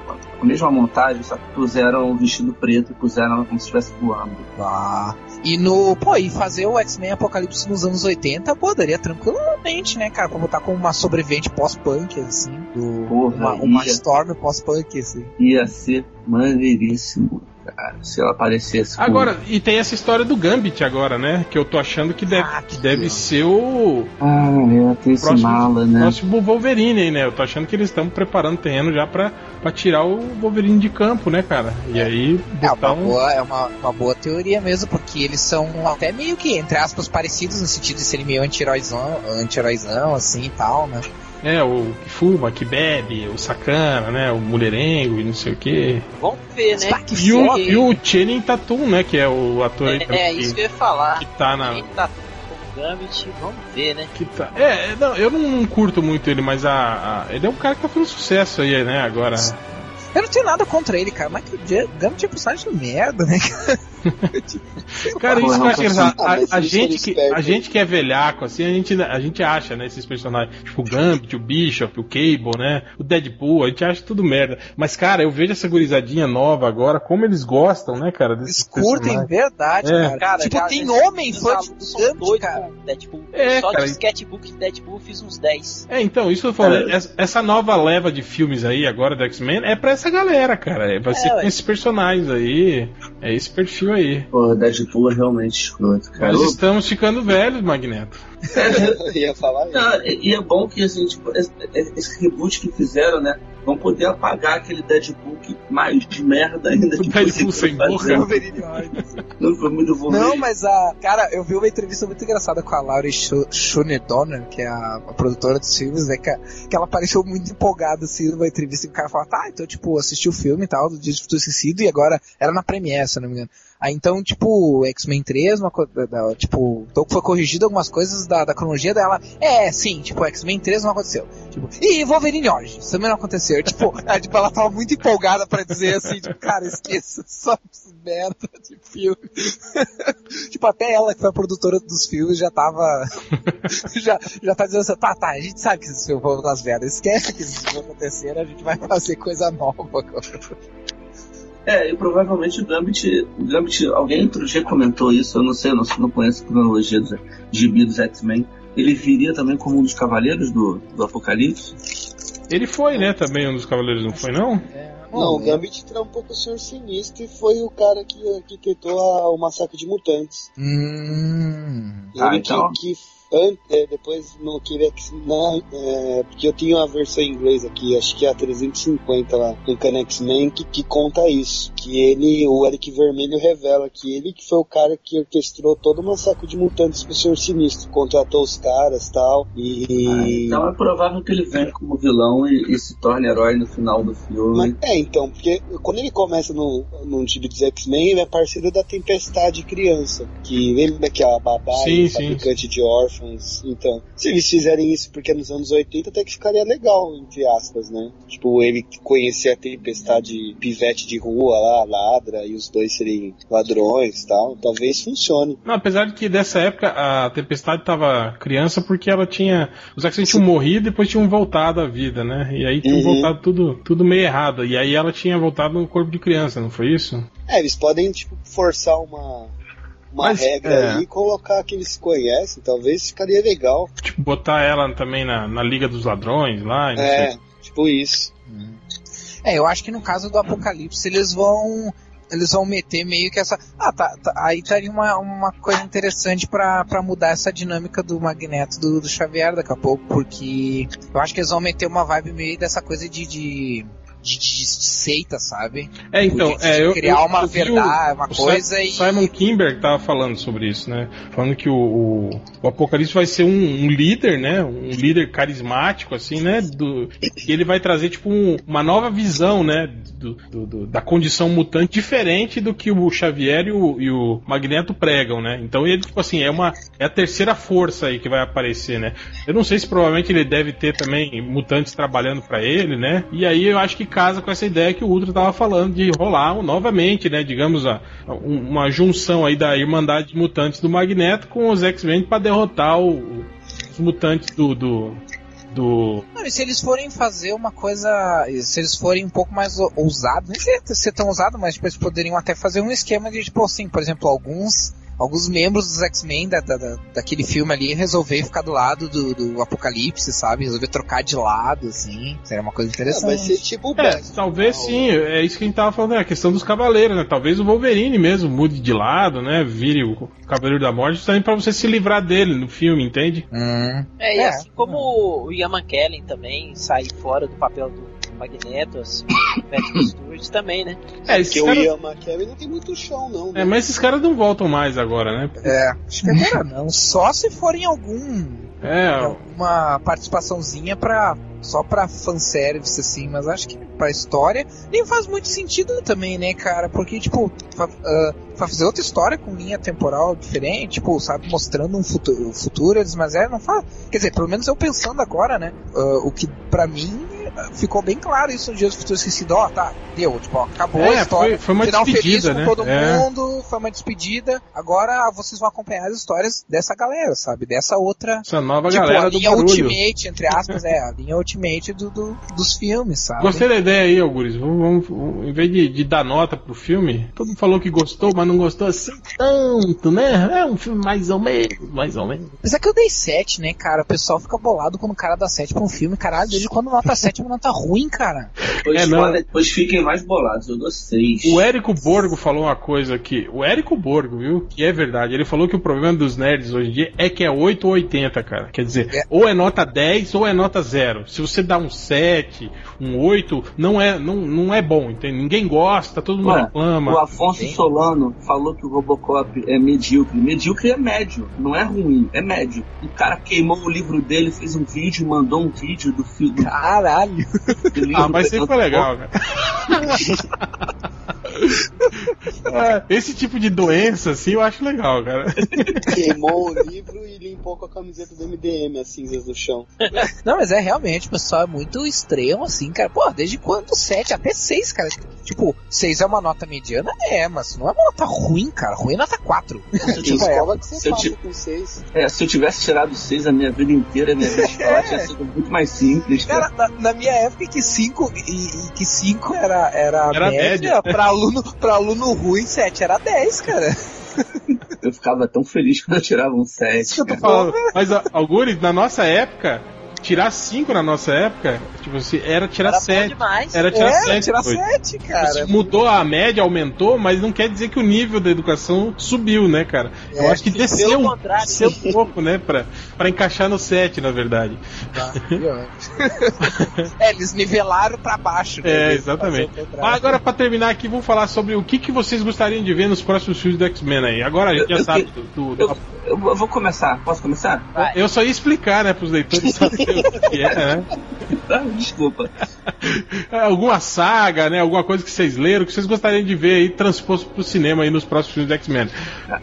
A mesma montagem, só que puseram o vestido preto e puseram ela como se estivesse voando. Ah. E no. Pô, e fazer o X-Men Apocalipse nos anos 80, pô, daria tranquilamente, né, cara? Pra botar como uma sobrevivente pós-punk, assim. Do, Porra, uma, uma ia. Storm pós-punk, assim. Ia ser maneiríssimo, cara, se ela aparecesse. com- Agora, e tem essa história do Gambit agora, né? Que eu tô achando que deve, Ah, que deve ser o Ah, é, tem esse próximo, mala, né? próximo Wolverine aí, né? Eu tô achando que eles estão preparando o terreno já pra, pra tirar o Wolverine de campo, né, cara? E aí É uma, um. boa, é uma, uma boa teoria mesmo, porque eles são até meio que, entre aspas, parecidos no sentido de serem meio anti-heróizão, anti-heróizão, assim e tal, né? É, o que fuma, que bebe, o sacana, né? O mulherengo e não sei o quê. Vamos ver, né? E o, e o Channing Tatum, né? Que é o ator aí É, é que, isso que eu ia falar. que tá na. Gambit, vamos ver, né? Que tá. É, não, eu não curto muito ele, mas a, a- ele é um cara que tá fazendo sucesso aí, né? Agora. Eu não tenho nada contra ele, cara, mas que o Gambit é personagem de merda, né? Cara, isso que eu acho engraçado. Ah, mas A, a gente que, a gente que é velhaco, assim, a gente, a gente acha, né, esses personagens, tipo o Gambit, o Bishop, o Cable, né, o Deadpool, a gente acha tudo merda. Mas, cara, eu vejo essa gurizadinha nova agora, como eles gostam, né, cara, desses Eles curtem, personagens. verdade, É. cara. Cara, tipo, já- tem já- homem fã de Gambit, cara. Deadpool. É, Só cara. de sketchbook de Deadpool eu fiz uns 10. É, então, isso eu falei, essa, essa nova leva de filmes aí, agora do X-Men, é pra essa galera, cara. É, vai ser com esses personagens aí, é esse perfil aí. Pô, Deadpool é realmente escroto, cara. Nós estamos ficando velhos, Magneto. Ia falar isso. Não, e e é bom que assim, tipo, esse, esse reboot que fizeram, né? Vão poder apagar aquele Deadpool que mais de merda ainda O que Deadpool sem fazer no filme do Wolverine. Não, mas a. Cara, eu vi uma entrevista muito engraçada com a Laurie Schoner Donner, que é a, a produtora dos filmes, né? Que, que ela pareceu muito empolgada, assim, numa entrevista que o cara fala, tá, então, tipo, assisti o filme e tal, do Dia de Futuro Esquecido, e agora era na Premiere, se eu não me engano. Aí então, tipo, X-Men 3, uma, tipo, então foi corrigido algumas coisas da, da cronologia dela. É, sim, tipo, X-Men 3 não aconteceu. Tipo, e Wolverine Origins, também não aconteceu. Tipo, é, tipo, ela tava muito empolgada pra dizer assim, tipo, cara, esqueça só merda de filme. tipo, até ela, que foi a produtora dos filmes, já tava. já, já tá dizendo assim, tá, tá, a gente sabe que esses filmes vão das merdas. Esquece que esses filmes aconteceram, a gente vai fazer coisa nova agora. É, e provavelmente o Gambit, o Gambit, alguém outro dia comentou isso, eu não sei, eu não, não conheço a cronologia dos gibi dos X-Men. Ele viria também como um dos cavaleiros do, do Apocalipse? Ele foi, né, também um dos Cavaleiros, não foi, não? Não, o Gambit trampou com o Senhor Sinistro e foi o cara que arquitetou o massacre de mutantes. Hum. Ele Ah, então. que, que é, depois no que na, é, porque eu tenho a versão em inglês aqui, acho que é a 350 lá, no Can X-Men, que, que conta isso. Que ele, o Eric Vermelho revela que ele que foi o cara que orquestrou todo o massacre de mutantes pro Senhor Sinistro. Contratou os caras tal, e... Ah, então é provável que ele venha como vilão e, e se torne herói no final do filme. Mas, é, então, porque quando ele começa no, no time dos X-Men, ele é parceiro da Tempestade criança. Que lembra que é a babá Sim, e o sim. fabricante de órfãos. Então, se eles fizerem isso porque é nos anos 80, até que ficaria legal, entre aspas, né? Tipo, ele conhecer a Tempestade pivete de rua lá, ladra, e os dois serem ladrões e tal. Talvez funcione. Não, apesar de que dessa época a Tempestade tava criança porque ela tinha. Os X-Men tinham morrido e depois tinham voltado à vida, né? E aí tinham Uhum. voltado tudo, tudo meio errado. E aí ela tinha voltado no corpo de criança, não foi isso? É, eles podem, tipo, forçar uma. Uma Mas, regra é. aí e colocar que eles se conhecem, talvez ficaria legal. Tipo, botar ela também na, na Liga dos Ladrões lá. não sei. É, tipo isso. É, eu acho que no caso do Apocalipse eles vão. Eles vão meter meio que essa. Ah, tá. tá aí estaria uma, uma coisa interessante pra pra mudar essa dinâmica do Magneto do, do Xavier daqui a pouco, porque eu acho que eles vão meter uma vibe meio dessa coisa de. de... De, de- de seita, sabe? É, então, é, eu, criar eu- uma eu o- verdade, uma coisa e- Simon Kimber tava falando sobre isso, né? Falando que o, o, o Apocalipse vai ser um, um líder, né? Um líder carismático, assim, né? Do, e ele vai trazer, tipo, um- uma nova visão, né? Do, do- do- da condição mutante, diferente do que o Xavier e o, e o Magneto pregam, né? Então ele, tipo assim, é uma. É a terceira força aí que vai aparecer, né? Eu não sei se provavelmente ele deve ter também mutantes trabalhando pra ele, né? E aí eu acho que casa com essa ideia que o Ultra tava falando de rolar novamente, né? Digamos, a, um- uma junção aí da Irmandade de Mutantes do Magneto com os X-Men pra derrotar o- os mutantes do. do, do- Não, e se eles forem fazer uma coisa. Se eles forem um pouco mais ou- ousados, nem sei se ser tão ousado, mas tipo, eles poderiam até fazer um esquema de, tipo assim, por exemplo, alguns. Alguns membros dos X-Men da, da- da- daquele filme ali resolver ficar do lado do, do Apocalipse, sabe? Resolver trocar de lado, assim. Seria uma coisa interessante. vai ser tipo o É, Best. talvez sim, é isso que a gente tava falando, né? A questão dos cavaleiros, né? Talvez o Wolverine mesmo mude de lado, né? Vire o Cavaleiro da Morte, também pra você se livrar dele no filme, entende? Hum. É, e É. assim como o Ian McKellen também sair fora do papel do Magneto, assim, o Patrick Stewart também, né? É, esses Porque o Ian McKellen não tem muito chão, não. né? É, mas esses caras não voltam mais agora, né? É, acho que agora não. Só se forem algum É, uma participaçãozinha pra. Só pra fanservice, assim, mas acho que pra história nem faz muito sentido também, né, cara? Porque, tipo, ah, fazer outra história com linha temporal diferente, tipo, sabe, mostrando um futuro, futuro eles, mas é, não faz. Quer dizer, pelo menos eu pensando agora, né? ah, o que pra mim ficou bem claro isso no Dias do Futuro Esquecido, ó, tá, deu, tipo, ó, acabou É, a história. foi- foi uma final feliz despedida, com né? todo É. mundo, foi uma despedida. Agora vocês vão acompanhar as histórias dessa galera, sabe? Dessa outra essa nova tipo, galera a do linha barulho. Ultimate, entre aspas, é, a linha Ultimate do, do- dos filmes, sabe? Gostei da ideia aí, Auguris. Vamos, vamos- em vez de, de dar nota pro filme, todo mundo falou que gostou, mas não gostou assim tanto, né? É um filme mais ou menos, mais ou menos. Mas é que eu dei 7, né, cara? O pessoal fica bolado quando o cara dá 7 pra um filme. Caralho, desde quando nota 7 uma nota ruim, cara? Depois, É, não. depois fiquem mais bolados. Eu dou seis. O Érico Borgo falou uma coisa aqui. O Érico Borgo, viu? Que é verdade. Ele falou que o problema dos nerds hoje em dia é que é 8 ou 80, cara. Quer dizer, É. ou é nota 10 ou é nota 0. Se você dá um 7, um 8, não é, não, não é bom, entende? Ninguém gosta, todo mundo reclama. O Afonso Sim. Solano falou que o Robocop é medíocre. Medíocre é médio, não é ruim, é médio. O cara queimou o livro dele, fez um vídeo, mandou um vídeo do filme. Caralho. Livro Ah, mas sempre foi legal, cara. É, Esse tipo de doença, assim, eu acho legal, cara. Queimou o livro e limpou com a camiseta do MDM as cinzas do chão. Não, mas é realmente, o pessoal é muito extremo, assim, cara. Pô, desde quando 7? Até 6, cara. Tipo, 6 é uma nota mediana? É, mas não é uma nota ruim, cara. Ruim é nota 4. Que Tipo, é, escola que você se eu passa te- com seis. É, se eu tivesse tirado seis a minha vida inteira, minha vida escolar tinha sido muito mais simples. Cara. Cara, na, na minha época que 5 e, e que 5 era, era, Era média, média. pra aluno, pra aluno ruim, 7 era 10, cara. Eu ficava tão feliz quando eu tirava um Isso que sete. eu tô cara. falando. Mas, ó, Algures, na nossa época, tirar 5 na nossa época, tipo assim, era tirar Era bom 7. demais. Era tirar é, 7. tirar 7, cara. Mudou a média, aumentou, mas não quer dizer que o nível da educação subiu, né, cara? Eu É, acho que desceu, um- desceu um pouco, né, pra, pra encaixar no 7, na verdade. é, eles nivelaram pra baixo. né? É, exatamente. Mas agora, pra terminar aqui, vamos falar sobre o que, que vocês gostariam de ver nos próximos filmes do X-Men aí. Agora a gente já Eu- sabe eu- do. do- Eu, eu vou começar. Posso começar? Vai. eu só ia explicar, né, pros leitores é, né? Ah, desculpa. É, Alguma saga, né? Alguma coisa que vocês leram, que vocês gostariam de ver aí transposto pro cinema aí nos próximos filmes do X-Men.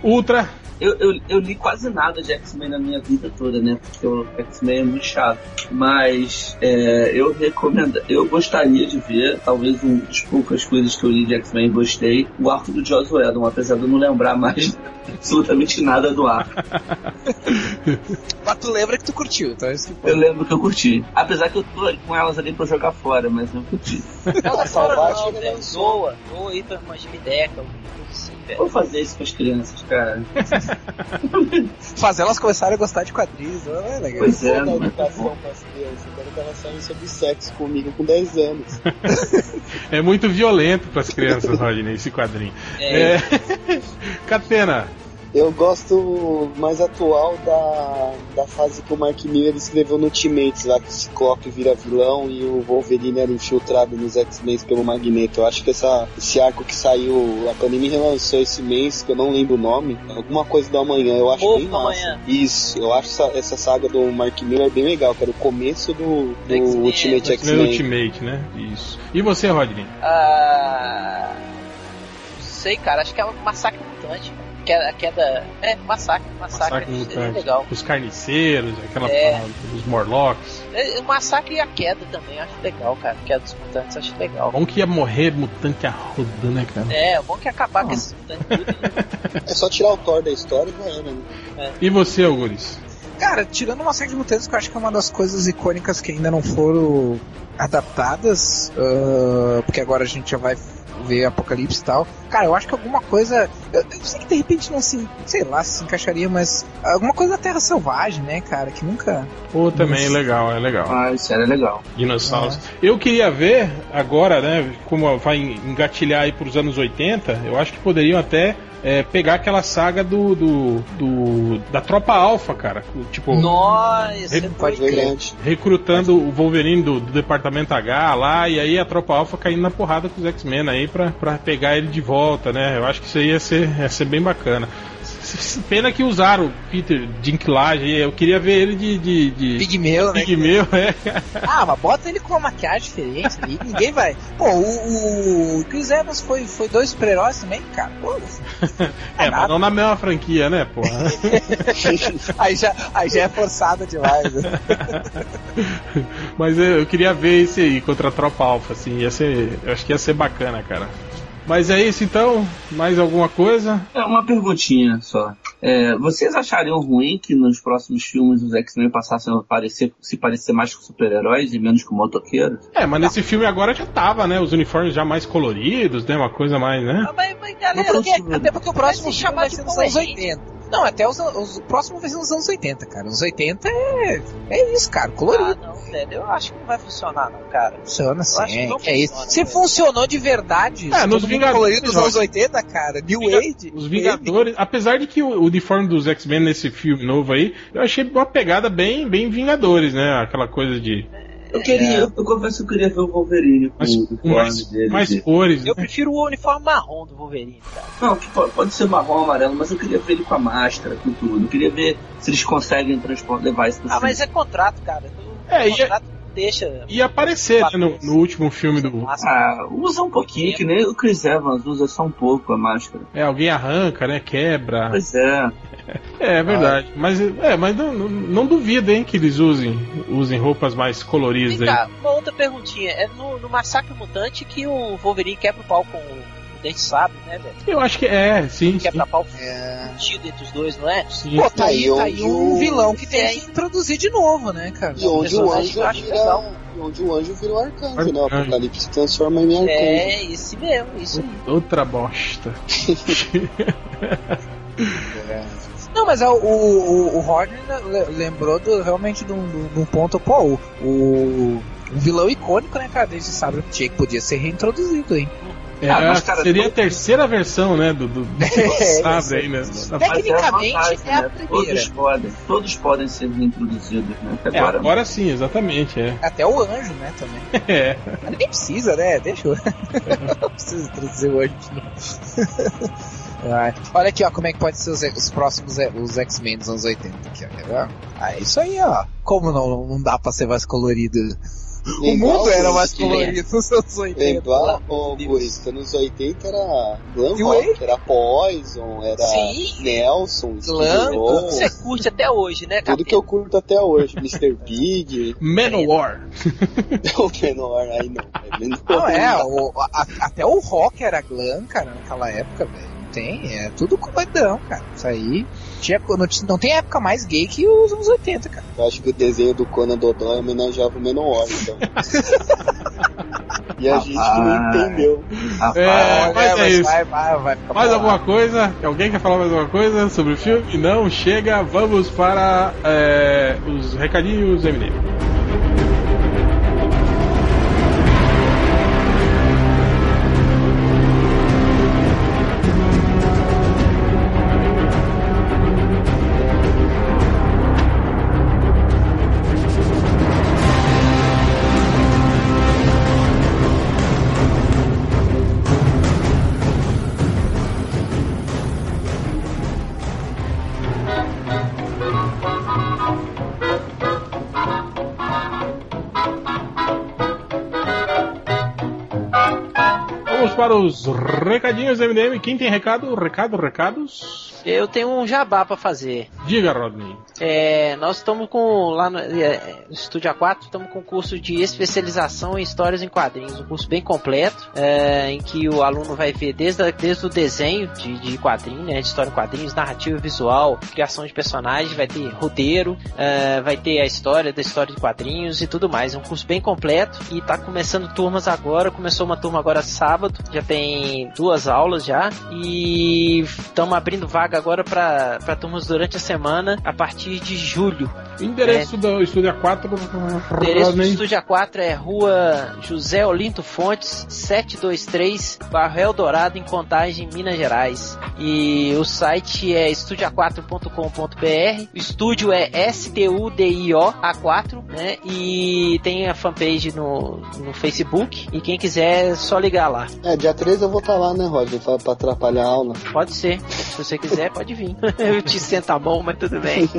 Ultra. Eu, eu, eu li quase nada de X-Men na minha vida toda, né? Porque o X-Men é muito chato. Mas é, eu recomendo, eu gostaria de ver, talvez um das poucas coisas que eu li de X-Men e gostei, o arco do Joss Whedon, apesar de eu não lembrar mais absolutamente nada do arco. Mas tu lembra que tu curtiu, então é isso que Eu lembro que eu curti. Apesar que eu tô com elas ali pra jogar fora, mas eu curti. Não, salvar, não, velho. na Zoa. Zoa aí pra uma Gimideca, Vou fazer isso com as crianças, cara. Fazer elas começarem a gostar de quadrinhos, não é legal. Pois é, não é educação para as crianças. Eu quero que elas falem sobre sexo comigo com 10 anos. É muito violento pras crianças, Rodney, esse quadrinho. É. É. Catena. Eu gosto mais atual da, da fase que o Mark Miller escreveu no Ultimates, lá que o Ciclope vira vilão e o Wolverine era infiltrado nos X-Men pelo Magneto. Eu acho que essa, esse arco que saiu, a Panini relançou esse mês, que eu não lembro o nome, alguma coisa do amanhã, eu acho Povo bem do massa. Amanhã. Isso, eu acho essa, essa saga do Mark Miller bem legal, que era o começo do, do X-Men, Ultimate X-Men. Ultimate, né? Isso. E você, Rodney? Ah. Não sei, cara. Acho que é um massacre mutante. Queda, a queda. É, massacre. Massacre, Massacre é mutante. legal. Os carniceiros, aquela É. os Morlocks. É, O massacre e a queda também, acho legal, cara. Queda dos mutantes, acho legal. Bom que ia morrer mutante a roda, né, cara? É, o bom que é acabar com esses mutantes tudo. É só tirar o Thor da história e já era, né? E você, Auguris? Cara, tirando uma série de mutantes que eu acho que é uma das coisas icônicas que ainda não foram adaptadas, ah, porque agora a gente já vai ver Apocalipse e tal. Cara, eu acho que alguma coisa. Eu, eu sei que de repente não se. sei lá se encaixaria, mas. Alguma coisa da Terra Selvagem, né, cara? Que nunca. Pô, também é legal, é legal. Ah, isso era legal. Dinossauros. Eu queria ver agora, né, como vai engatilhar aí pros anos 80, eu acho que poderiam até é, pegar aquela saga do, do, do- da tropa alfa, cara. Tipo, Nossa, antes. recrutando o Wolverine do, do departamento H lá, e aí a tropa alfa caindo na porrada com os X-Men aí pra pegar ele de volta, né? Eu acho que isso aí ia ser, ia ser bem bacana. Pena que usaram o Peter Dinklage, eu queria ver ele de. de, de... Pigmeu, né? Pigmeu, é. Ah, mas bota ele com uma maquiagem diferente ali, ninguém vai. Pô, o, o Chris Evans foi, foi dois super-heróis também, cara. Pô, É, mas não na mesma franquia, né, porra? aí, já, aí já é forçado demais. né? Mas eu, eu queria ver esse aí contra a tropa alfa, assim, ia ser. Eu acho que ia ser bacana, cara. Mas é isso então? Mais alguma coisa? É uma perguntinha só. É, vocês achariam ruim que nos próximos filmes os X-Men passassem a parecer, se parecer mais com super-heróis e menos com motoqueiros? É, mas nesse filme agora já tava, né? Os uniformes já mais coloridos, né? Uma coisa mais, né? Ah, mas, mas galera, até porque o próximo Vai se filme chamar vai de ser nos anos 80. Não, até os, os, o próximo vai ser nos anos 80, cara. Os 80 é, é isso, cara, Ah, colorido. não, velho, eu acho que não vai funcionar, não, cara. Funciona acho que sim, não que é isso. funciona, Se velho. funcionou de verdade, É, nos Vingadores, colorido nos eu anos acho. 80, cara, New Vinga- Age. Os Vingadores, apesar de que o, o uniforme dos X-Men nesse filme novo aí, eu achei uma pegada bem, bem Vingadores, né? Aquela coisa de Eu queria, eu, eu confesso que eu queria ver o Wolverine com mais, com uniforme mais, dele. mais de- cores. né? Eu prefiro o uniforme marrom do Wolverine, cara. Não, que pode, ser marrom, amarelo, mas eu queria ver ele com a máscara, com tudo. Eu queria ver se eles conseguem transportar, levar isso pro Ah, mas é contrato, cara. O É, e- contrato não deixa. E aparecer né, no, no último filme do. Ah, usa um pouquinho, que nem o Chris Evans usa só um pouco a máscara. É, alguém arranca, né? Quebra. Pois é. É, é verdade. Mas, é, mas não, não, não duvido, hein, que eles usem, usem roupas mais coloridas Vem aí. cá, uma outra perguntinha. É no, no Massacre Mutante que o Wolverine quebra o pau com o Dente Sabre, né, velho? Eu acho que é, sim. sim, Quebra pau É. fundido entre os dois, não é? sim. Pô, tá aí, Aí tá aí um o- vilão que tem É. que introduzir de novo, né, cara? E onde o anjo que eu acho vira. legal. Onde o anjo vira o arcanjo, né? O Arcanjo. Apocalipse se transforma em arcanjo. É, esse mesmo, isso aí. Outra bosta. Não, mas é, o, o, o le- lembrou do- realmente de um, de um- ponto, pô, o, o um vilão icônico, né, cara, desde sabe que tinha que podia ser reintroduzido, hein? É, Ah, mas, cara, seria a todo- terceira versão, né? Do, do, do É, sabre aí, né? É Tecnicamente, vantagem, é a né? primeira. Todos podem, todos podem ser reintroduzidos, né? Até É, agora, agora sim, exatamente, é. Até o anjo, né, também. É. Mas nem precisa, né? Deixa eu. Não precisa introduzir o anjo de novo. Olha aqui, ó, como é que pode ser os, os próximos é, os X-Men dos anos 80 aqui, ó? Ah, é isso aí, ó. Como não, não dá pra ser mais colorido? O mundo era mais que- colorido nos anos 80. Lembrar, ô Gurista, nos 80 era Glam o Rock, era Poison, era Sim. Nelson, Glam, Skid Row, Tudo você curte até hoje, né, cara? tudo que eu curto até hoje, Mr. Big, Manowar. o menor, aí não, é menor. Não, é, o, a- até o rock era glam, cara, naquela época, velho. Tem, é tudo comedão, cara. Isso aí. Tinha, não, não tem época mais gay que os anos 80, cara. Eu acho que o desenho do Conan Dodói homenageava o Menor, então. e a gente não entendeu. rapaz, É, mas é isso. Vai, vai, vai Mais alguma coisa? Alguém quer falar mais alguma coisa sobre o filme? Não, chega, vamos para é, os recadinhos MD. Os recadinhos MDM. Quem tem recado? Recado, recados? Eu tenho um jabá pra fazer. Diga, Rodney. É, nós estamos com, lá no, é, no Estúdio A4, estamos com um curso de especialização em histórias em quadrinhos, um curso bem completo, é, em que o aluno vai ver desde, a- desde o desenho de, de quadrinho, né, de história em quadrinhos, narrativa visual, criação de personagens, vai ter roteiro, é, vai ter a história da história de quadrinhos e tudo mais. É um curso bem completo e tá começando turmas agora, começou uma turma agora sábado, já tem duas aulas já e estamos abrindo vaga agora para turmas durante a semana a partir de julho. Endereço do Estúdio A4. O endereço do. Estúdio A4 é Rua José Olinto Fontes, 723, Barro Eldorado, em Contagem, Minas Gerais. E o site é estúdio4.com.br. O estúdio é S-T-U-D-I-O A4, né? E tem a fanpage no, no Facebook. E quem quiser é só ligar lá. É, dia 13 eu vou estar lá, né, Roger? Pra, pra atrapalhar a aula. Pode ser. Se você quiser, pode vir. Eu te sento a mão, mas tudo bem.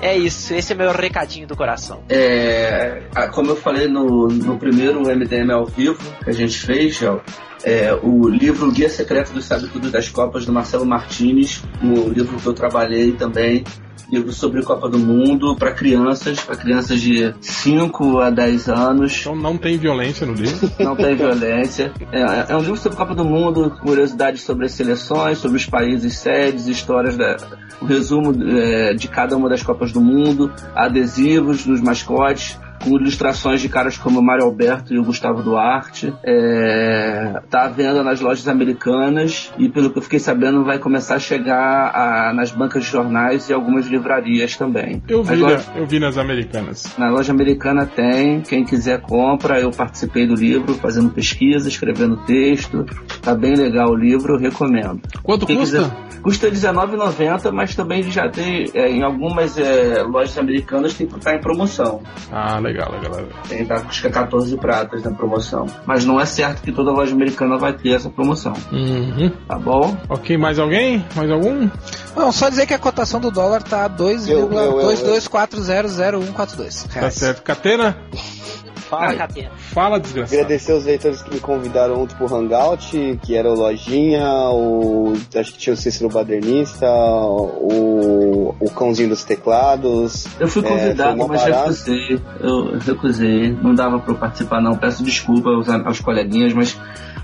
É isso, esse é meu recadinho do coração. É, como eu falei no, no primeiro MDM ao vivo que a gente fez, ó, é, o livro Guia Secreto do Sabe Tudo das Copas, do Marcelo Martinez, o livro que eu trabalhei também, livro sobre Copa do Mundo para crianças, para crianças de 5 a 10 anos. Então não tem violência no livro. Não tem violência. É, é um livro sobre Copa do Mundo, curiosidades sobre as seleções, sobre os países sedes, histórias da. O resumo é, de cada uma das Copas do Mundo, adesivos dos mascotes, com ilustrações de caras como o Mário Alberto e o Gustavo Duarte. É, tá à venda nas lojas americanas e, pelo que eu fiquei sabendo, vai começar a chegar a- nas bancas de jornais e algumas livrarias também. Eu vi, Agora- na- eu vi nas americanas. na loja americana tem, quem quiser compra. Eu participei do livro, fazendo pesquisa, escrevendo texto. Tá bem legal o livro, eu recomendo. Quanto Quem custa? quiser- Custa R$19,90, mas também já tem, é, em algumas é, lojas americanas tem tá em promoção. Ah, legal, legal. legal. Tem, tá, é 14 pratas na promoção. Mas não é certo que toda loja americana vai ter essa promoção, Uhum. tá bom? Ok, mais alguém? Mais algum? Não, só dizer que a cotação do dólar tá Eu- eu- eu- 2,22400142 Tá certo. Catena, Fala. Catena. fala desgraçado. Agradecer os leitores que me convidaram ontem pro Hangout, que era o Lojinha, o. Acho que tinha o Cícero Badernista, o. o Cãozinho dos Teclados. Eu fui É, convidado, mó mas barato. recusei. Eu recusei. Não dava pra eu participar, não. Peço desculpa aos, aos coleguinhas, mas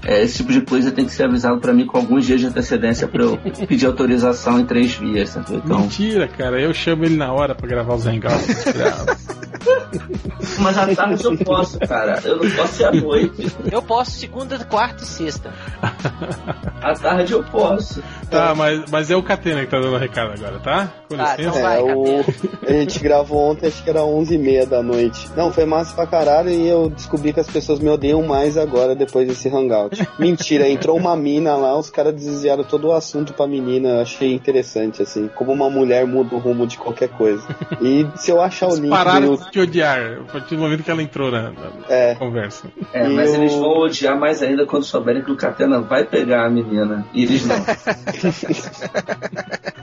é, esse tipo de coisa tem que ser avisado pra mim com alguns dias de antecedência pra eu pedir autorização em três vias, sabe? Então, Mentira, cara. Eu chamo ele na hora pra gravar os hangouts. mas à tarde eu posso, cara. Eu não posso ser à noite. Eu posso segunda, quarta e sexta. À tarde eu posso. tá, mas, mas é o Catena que tá dando recado agora, tá? Com Tá, licença. então vai, É, o... A gente gravou ontem, acho que era 11h30 da noite. Não, foi massa pra caralho e eu descobri que as pessoas me odeiam mais agora depois desse hangout. Mentira, entrou uma mina lá, os caras desviaram todo o assunto pra menina. Eu achei interessante, assim, como uma mulher muda o rumo de qualquer coisa. E se eu achar o link pararam no... de te odiar a partir do momento que ela entrou na, na É, conversa. É, E mas eu- eles vão odiar mais ainda quando souberem que o Catena vai pegar a menina. E eles não.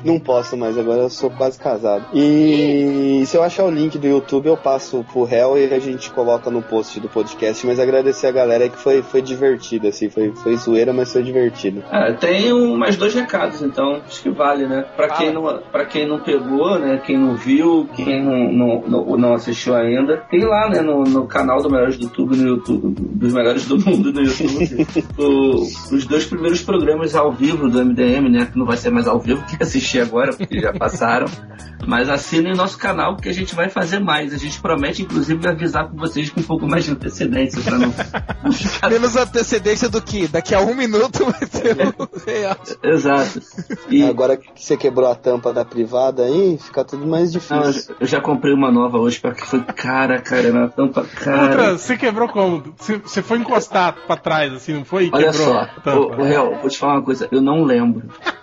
não posso mais, agora eu sou quase casado. E se eu achar o link do YouTube, eu passo pro réu e a gente coloca no post do podcast. Mas agradecer a galera que foi, foi divertido, assim, foi, foi zoeira, mas foi divertido. Ah, tem um, mais dois recados, então acho que vale, né? Pra quem, não, pra quem não pegou, né? Quem não viu, quem não, não, não, não assistiu ainda, tem lá, né? No, no canal do Melhores do YouTube, no YouTube, dos Melhores do Mundo no YouTube, o- os dois primeiros programas ao vivo do MDM, né? Que não vai ser mais ao vivo que assistir agora, porque já passaram. Mas assinem nosso canal, porque a gente vai fazer mais. A gente promete, inclusive, avisar com vocês com um pouco mais de antecedência, pra não, não ficar Menos antecedência do que daqui a um minuto vai ter o real. Exato. E Agora que você quebrou a tampa da privada aí, fica tudo mais não, difícil. eu já comprei uma nova hoje, porque foi cara, cara, na tampa cara. Outra, você quebrou como? Você, você foi encostar pra trás, assim, não foi? Olha quebrou só, a tampa, o, o né? Real, vou te falar uma coisa, eu não lembro.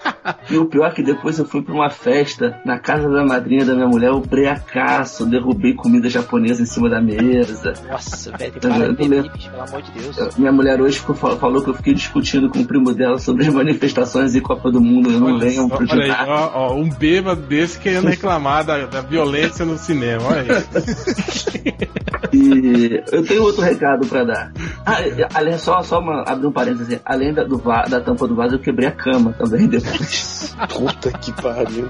E o pior é que depois eu fui pra uma festa na casa da madrinha da minha mulher, eu breacaço, derrubei comida japonesa em cima da mesa. Nossa, velho, para não de pelo amor de Deus. Minha mulher hoje ficou- falou que eu fiquei discutindo com o primo dela sobre as manifestações e Copa do Mundo. Eu não lembro de olha aí, ó, ó, um bêbado desse querendo reclamar da, da violência no cinema. Olha aí. E eu tenho outro recado pra dar. Ah, além, só, só uma, abrir um parênteses, além da, do, da tampa do vaso, eu quebrei a cama também depois. Puta que pariu.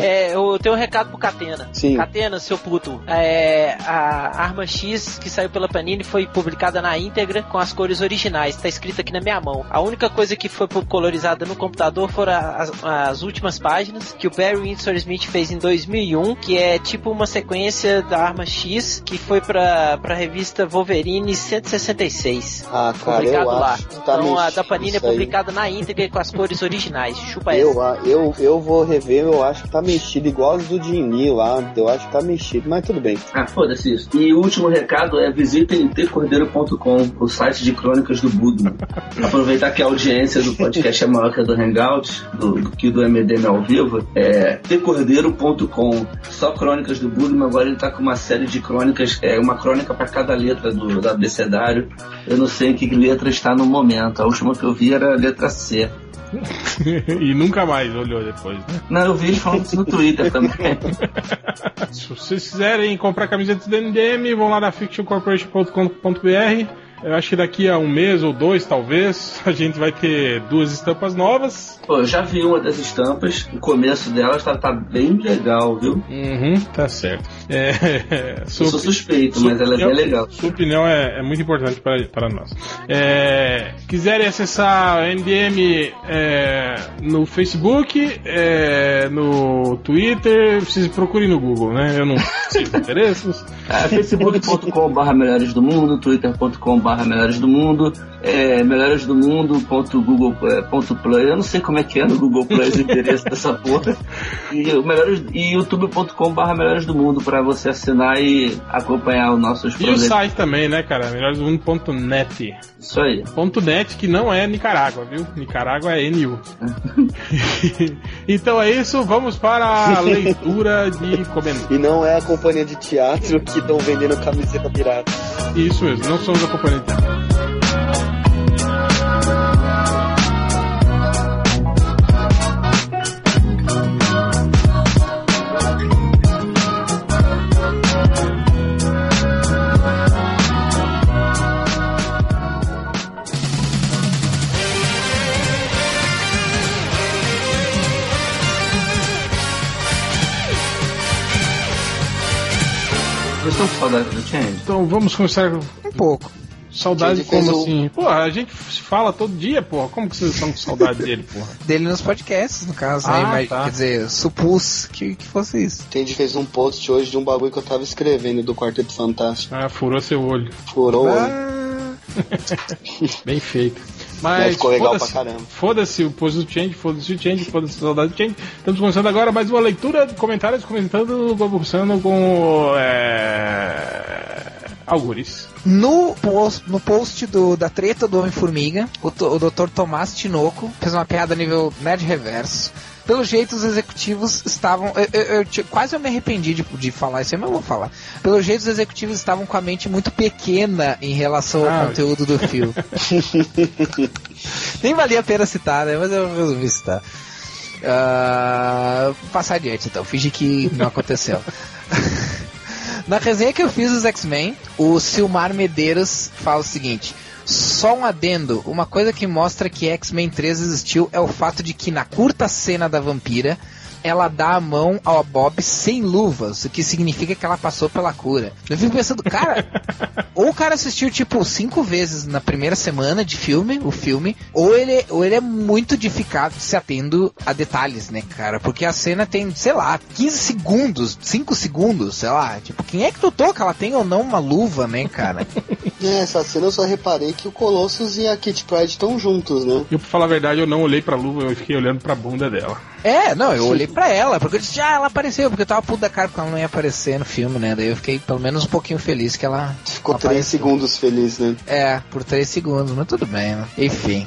É, eu tenho um recado pro Catena. Sim. Catena, seu puto. É, a Arma X que saiu pela Panini foi publicada na íntegra com as cores originais. Tá escrito aqui na minha mão. A única coisa que foi colorizada no computador foram as, as últimas páginas que o Barry Windsor Smith fez em 2001, que é tipo uma sequência da Arma X que foi pra, pra revista Wolverine 166. Ah, cara, publicado eu lá. acho que tá então a da Panini é publicada na íntegra com as cores originais. Chupa essa. Eu, a- eu, eu vou rever, eu acho que tá mexido igual os do Jim Lee lá. Eu acho que tá mexido, mas tudo bem. Ah, foda-se isso. E o último recado é visitem tcordeiro.com, o site de crônicas do Budman. Aproveitar que a audiência do podcast é maior que a do Hangout, do, do que do MDM ao vivo, é tcordeiro.com. Só crônicas do Budman, agora ele tá com uma série de crônicas, é uma crônica para cada letra do, do abecedário. Eu não sei em que letra está no momento. A última que eu vi era a letra C. e nunca mais olhou depois, né? Não, eu vi ele falando isso no Twitter também. Se vocês quiserem comprar camisetas do MDM, vão lá na fictioncorporation.com.br. Eu acho que daqui a um mês ou dois, talvez, a gente vai ter duas estampas novas. Pô, eu já vi uma das estampas, o começo delas tá, tá bem legal, viu? Uhum, tá certo. É, Eu sua sou suspeito, sua mas ela é bem opinião- legal. Sua opinião é, é muito importante para, para nós. É, quiserem acessar o MDM é, no Facebook, é, no Twitter, vocês procurem no Google, né? Eu não sei os endereços. É, facebook.com.br melhores do mundo, twitter.com.br melhores do mundo, é, melhores do mundo.google.play, eu não sei como é que é no Google Play o endereço dessa porra, e, melhores, e youtube.com.br melhores do mundo para você assinar e acompanhar os nossos E o projetos. site também, né, cara? Melhoresdomundo.net. Isso aí. Ponto .net que não é Nicarágua, viu? Nicarágua é NU. então é isso, vamos para a leitura de comentários. E não é a companhia de teatro que estão vendendo camiseta pirata. Isso mesmo, não somos a companhia de Então vamos começar com Um pouco. Saudade como o- assim? Porra, a gente se fala todo dia, porra. Como que vocês estão com saudade dele, porra? Dele nos podcasts, no caso, Ah, né? Mas, tá. Quer dizer, supus que, que fosse isso. Entendi, fez um post hoje de um bagulho que eu tava escrevendo do Quarteto Fantástico. Ah, furou seu olho. Furou, né? Ah, Bem feito. Mas ficou legal pra caramba. Foda-se o post do Change, foda-se o Change, foda-se a saudade do Change. Estamos começando agora mais uma leitura de comentários comentando, conversando com. É... Algures. No post, no post do, da treta do Homem-Formiga, o, o Dr. Tomás Tinoco fez uma piada a nível nerd reverso. Pelo jeito, os executivos estavam. Eu, eu- eu quase eu me arrependi de, de falar isso aí, mas eu vou falar. Pelo jeito, os executivos estavam com a mente muito pequena em relação ao Ah. conteúdo do filme. Nem valia a pena citar, né? Mas eu resolvi citar. Ah, passar adiante então, finge que não aconteceu. Na resenha que eu fiz dos X-Men, o Silmar Medeiros fala o seguinte: só um adendo, uma coisa que mostra que X-Men 3 existiu é o fato de que na curta cena da vampira, ela dá a mão ao Bob sem luvas, o que significa que ela passou pela cura. Eu fico pensando, cara, ou o cara assistiu tipo cinco vezes na primeira semana de filme, o filme, ou ele, ou ele é muito edificado se atendo a detalhes, né, cara? Porque a cena tem, sei lá, 15 segundos, 5 segundos, sei lá. Tipo, quem é que tu toca? Ela tem ou não uma luva, né, cara? É, essa cena eu só reparei que o Colossus e a Kit Pride estão juntos, né? Eu, pra falar a verdade, eu não olhei pra luva, eu fiquei olhando pra bunda dela. É, não, eu olhei pra ela, porque eu disse, ah, ela apareceu, porque eu tava puto da cara porque ela não ia aparecer no filme, né? Daí eu fiquei pelo menos um pouquinho feliz que ela. Ficou apareceu. três segundos feliz, né? É, por 3 segundos, mas tudo bem, né? Enfim.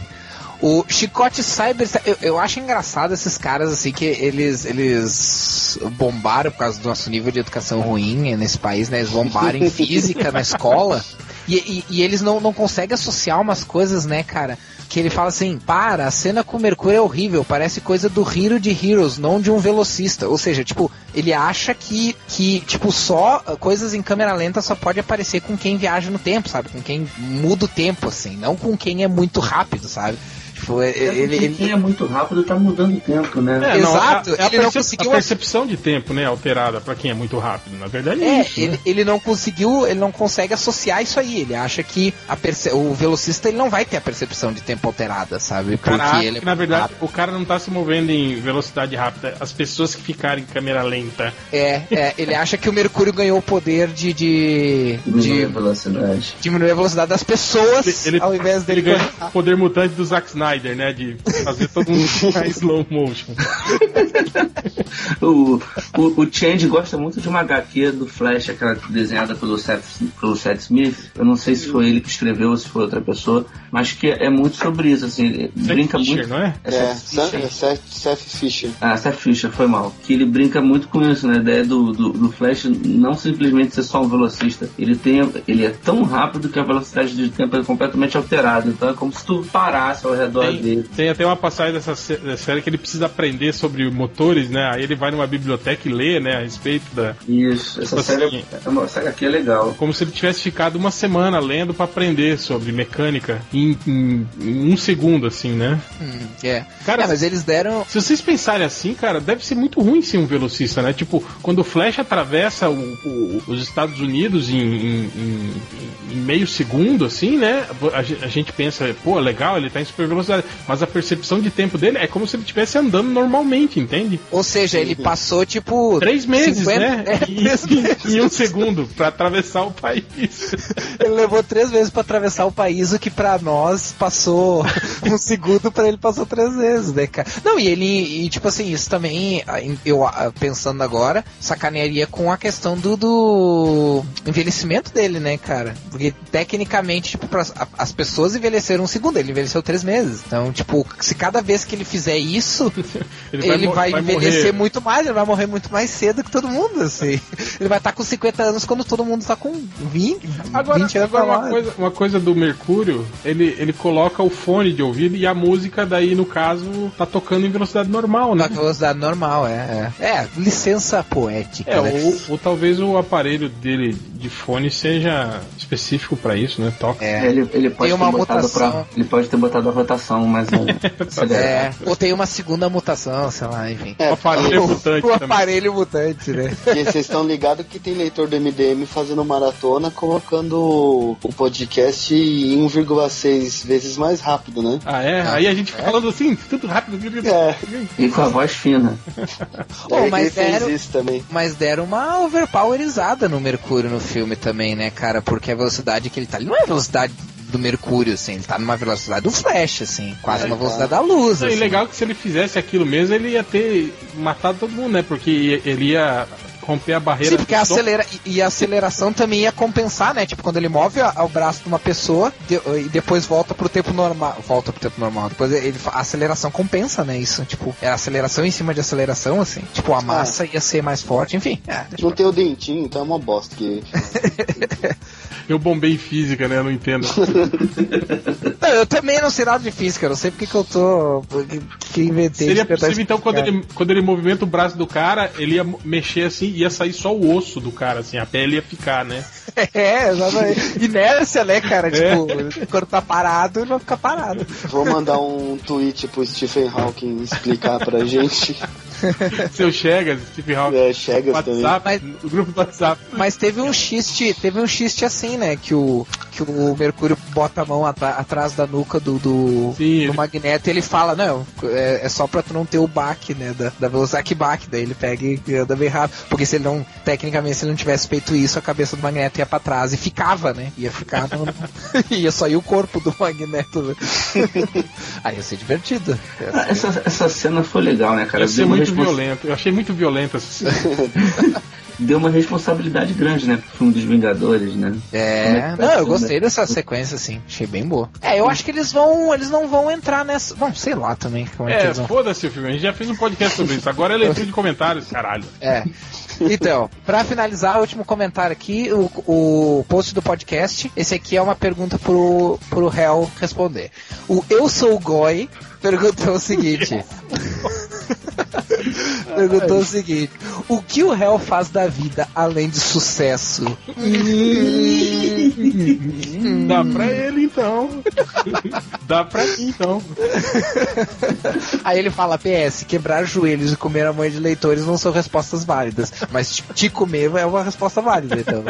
O Chicote Cyber, eu, eu acho engraçado esses caras assim que eles eles bombaram por causa do nosso nível de educação ruim nesse país, né? Eles bombaram em física na escola. E, e, e eles não, não conseguem associar umas coisas, né, cara? Que ele fala assim, para, a cena com o Mercúrio é horrível, parece coisa do Hero de Heroes, não de um velocista. Ou seja, tipo, ele acha que, que tipo, só coisas em câmera lenta só pode aparecer com quem viaja no tempo, sabe? Com quem muda o tempo, assim, não com quem é muito rápido, sabe? Tipo, É ele, ele, Quem é muito rápido tá mudando o tempo, né? É, não, Exato, é a, ele não percep- conseguiu- a percepção de tempo, né, alterada pra quem é muito rápido. Na verdade é, É, isso. ele, né? ele não conseguiu, ele não consegue associar isso aí. Ele acha que a perce- o velocista ele não vai ter a percepção de tempo alterada, sabe? O cara acha ele é na verdade, rápido. o cara não tá se movendo em velocidade rápida. As pessoas que ficarem em câmera lenta. É, é, ele acha que o Mercúrio ganhou o poder de, de, Diminuir a de velocidade. diminuir a velocidade das pessoas, Ele, ao invés ele dele ganha o poder mutante do Zack Snyder, né? De fazer todo mundo ficar em slow motion. O, o, o Change gosta muito de uma HQ do Flash, aquela desenhada pelo Seth, pelo Seth Smith. Eu não sei se foi ele que escreveu ou se foi outra pessoa, mas que é muito sobre isso, assim, ele Seth brinca Fisher, muito. não é? É É, Seth Fisher. Seth Fisher. Ah, Seth Fisher, foi mal. Que ele brinca muito com isso, né? A ideia do, do, do Flash não simplesmente ser só um velocista. Ele, tem, ele é tão rápido que a velocidade de tempo é completamente alterada. Então é como se tu parasse ao redor Tem, dele. tem até uma passagem dessa série que ele precisa aprender sobre motores, né? Aí ele vai numa biblioteca e lê, né, a respeito da. Isso, essa Tipo série assim, é uma série aqui é legal. Como se ele tivesse ficado uma semana lendo pra aprender sobre mecânica em, em- em um segundo, assim, né? Hum, é. Cara, É, mas eles deram. Se vocês pensarem assim, cara, deve ser muito ruim ser um velocista, né? Tipo, quando o Flash atravessa o- o- os Estados Unidos em, em- em- em meio segundo, assim, né? A, a gente pensa, pô, legal, ele tá em super velocidade. Mas a percepção de tempo dele é como se ele estivesse andando normalmente, entende? Ou seja, ele passou tipo. Três meses, 50 né? É, Em- três meses. em um segundo, pra atravessar o país. Ele levou três vezes pra atravessar o país, o que pra nós passou um segundo, pra ele passou três vezes, né, cara? Não, e ele, e, tipo assim, isso também, eu pensando agora, sacanearia com a questão do, do envelhecimento dele, né, cara? Porque tecnicamente, tipo, pras- a- as pessoas envelheceram um segundo, ele envelheceu três meses. Então, tipo, se cada vez que ele fizer isso, ele, mo- vai, envelhecer morrer. muito mais, ele vai morrer muito mais cedo que todo mundo, assim. Ele vai estar com 50 anos quando todo mundo tá com 20, Agora, 20 anos agora uma, coisa, uma coisa do Mercúrio, ele, ele coloca o fone de ouvido e a música daí, no caso, tá tocando em velocidade normal, Na né? velocidade normal, é. É, é licença poética. É, né? ou, ou talvez o aparelho dele de fone seja específico pra isso, né? Toca. É, É, ele, ele pode Tem uma ter botado mutação. pra, ele pode ter botado a rotação, mas é, é, ou tem uma segunda mutação, sei lá, enfim. O aparelho o, mutante o também. aparelho mutante, né? Porque vocês estão ligados que tem leitor do MDM fazendo maratona, colocando o podcast em 1,6 vezes mais rápido, né? Ah, é? Aí a gente fica falando assim, tudo rápido. É. e com a voz fina. Pô, Ele mas fez deram, isso também. mas deram uma overpowerizada no Mercúrio no filme também, né, cara? Porque a velocidade que ele tá ali não é a velocidade do Mercúrio, assim, ele tá numa velocidade do Flash, assim, quase É, uma tá. velocidade da luz. Não, e assim. legal que se ele fizesse aquilo mesmo, ele ia ter matado todo mundo, né? Porque ele ia romper a barreira. Sim, porque a, acelera, e e a aceleração também ia compensar, né? Tipo, quando ele move a- o braço de uma pessoa de- e depois volta pro tempo normal. Volta pro tempo normal. Depois ele, a aceleração compensa, né? Isso. Tipo, era aceleração em cima de aceleração, assim. Tipo, a massa ia ser mais forte, enfim. É, Não tem o dentinho, então é uma bosta. Que... Eu bombei em física, né? Eu não entendo. Não, eu também não sei nada de física, eu não sei porque que eu tô. Que, inventei Seria possível, então, quando ele, quando ele movimenta o braço do cara, ele ia mexer assim, ia sair só o osso do cara, assim, a pele ia ficar, né? É, exatamente. Inércia, né, cara? É. Tipo, quando tá parado, ele vai ficar parado. Vou mandar um tweet pro Stephen Hawking explicar pra gente. Seu Chegas, Steve Hawking, É, Chegas também. WhatsApp, no grupo do WhatsApp. Mas teve um xiste, teve um xiste assim, né? Que o, que o Mercúrio bota a mão atrás da nuca do, do, Sim, do Magneto e ele fala, não, é, é só pra tu não ter o baque, né? Da, da velocidade baque, daí ele pega e anda bem rápido. Porque se ele não, tecnicamente, se ele não tivesse feito isso, a cabeça do Magneto ia pra trás e ficava, né? Ia ficar no, ia sair o corpo do Magneto. Né? Aí ia ser divertido. Ah, Essa, essa cena foi legal, né, cara? Deu uma, muito respons- violento. Eu achei muito violento essa cena. deu uma responsabilidade grande, né, pro filme dos Vingadores, né? É, é não, eu gostei dessa sequência, assim, achei bem boa. É, eu acho que eles vão, eles não vão entrar nessa, bom, sei lá também como é, que É, eles vão. foda-se o filme. A gente já fez um podcast sobre isso. Agora é leitura de comentários, caralho. É. Então, pra finalizar, o último comentário aqui, o, o post do podcast. Esse aqui é uma pergunta pro, pro réu responder. O Eu Sou Goi perguntou o seguinte. perguntou o seguinte: O que o réu faz da vida além de sucesso? Dá pra ele então. Dá pra mim então. Aí ele fala: PS, quebrar joelhos e comer a mãe de leitores não são respostas válidas. Mas te, comer é uma resposta válida, então.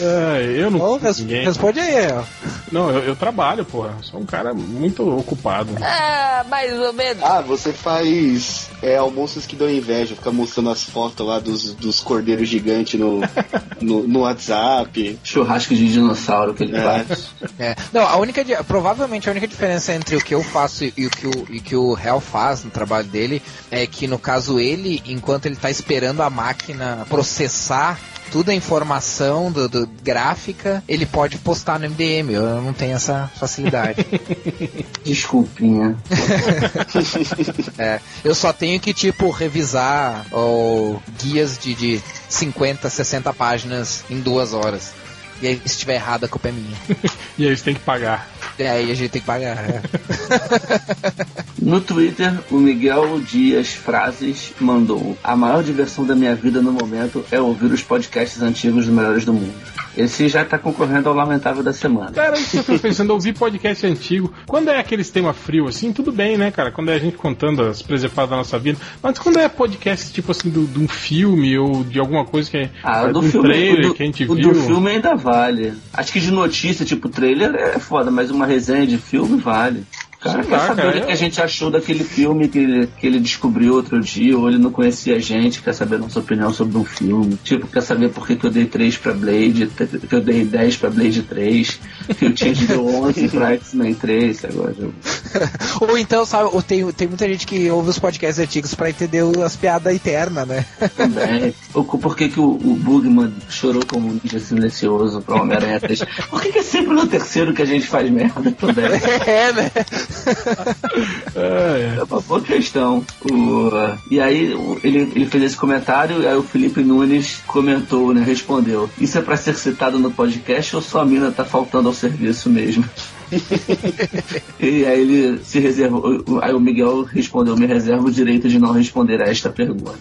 É, eu não. Então, res- ninguém. responde aí, ó. Não, eu, eu trabalho, porra. Sou um cara muito ocupado. Ah, mais ou menos. Ah, você faz é, almoços que dão inveja, fica mostrando as fotos lá dos, dos cordeiros gigantes no, no, no WhatsApp. Churrasco de dinossauro que ele É. faz. É. Não, a única, provavelmente a única diferença entre o que eu faço e, e o que o, e que o Hell faz no trabalho dele é que no caso ele, enquanto ele tá esperando a máquina processar toda a informação do, do- gráfica, ele pode postar no MDM. Eu não tenho essa facilidade. Desculpinha. É, eu só tenho que, tipo, revisar o guias de, de 50, 60 páginas em duas horas. E aí, se estiver errado, a culpa é minha. E aí você tem que pagar. E aí a gente tem que pagar. é. No Twitter, o Miguel Dias Frases mandou: A maior diversão da minha vida no momento é ouvir os podcasts antigos dos melhores do mundo. Esse já tá concorrendo ao lamentável da semana. Cara, isso que eu tô pensando, ouvir podcast antigo. Quando é aqueles tema frio assim, tudo bem, né, cara? Quando é a gente contando as presepadas da nossa vida. Mas quando é podcast tipo assim, do- de um filme ou de alguma coisa que é. Ah, do um filme, trailer o do, que a gente o viu. do filme ainda vale. Acho que de notícia, tipo trailer, é foda, mas uma resenha de filme vale. O cara Sei quer lá, saber cara, o que eu- que a gente achou daquele filme que ele, que ele descobriu outro dia, ou ele não conhecia a gente, quer saber a nossa opinião sobre um filme. Tipo, quer saber por que, que eu dei 3 pra Blade, que eu dei 10 pra Blade 3, que eu tinha dado 11 pra X-Men 3, agora. Ou então, sabe, ou tem, tem muita gente que ouve os podcasts antigos pra entender o- as piadas eternas, né? Também. Ou por que, que o, o Bugman chorou como um ninja silencioso pra Homem-Aranha 3? Por que, que é sempre no terceiro que a gente faz merda também? É, né? É, É uma boa questão. O, e aí ele, ele fez esse comentário, e aí o Felipe Nunes comentou, né? Respondeu. Isso é pra ser citado no podcast ou sua mina tá faltando ao serviço mesmo? e aí ele se reservou. Aí o Miguel respondeu, me reservo o direito de não responder a esta pergunta.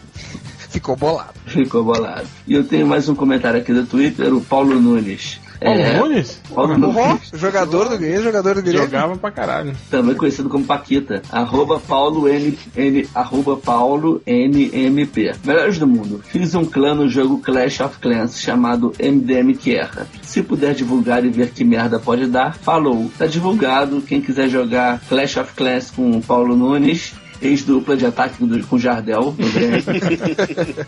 Ficou bolado. Ficou bolado. E eu tenho mais um comentário aqui do Twitter, o Paulo Nunes. Paulo É, Nunes? Paulo Nunes. jogador do Grêmio, jogador do Grêmio. Jogava pra caralho. também conhecido como Paquita, arroba Paulo N, N, arroba Paulo NMP. Melhores do mundo. Fiz um clã no jogo Clash of Clans chamado MDM Guerra. Se puder divulgar e ver que merda pode dar, falou. Tá divulgado. Quem quiser jogar Clash of Clans com o Paulo Nunes, ex-dupla de ataque do- com Jardel no Grêmio.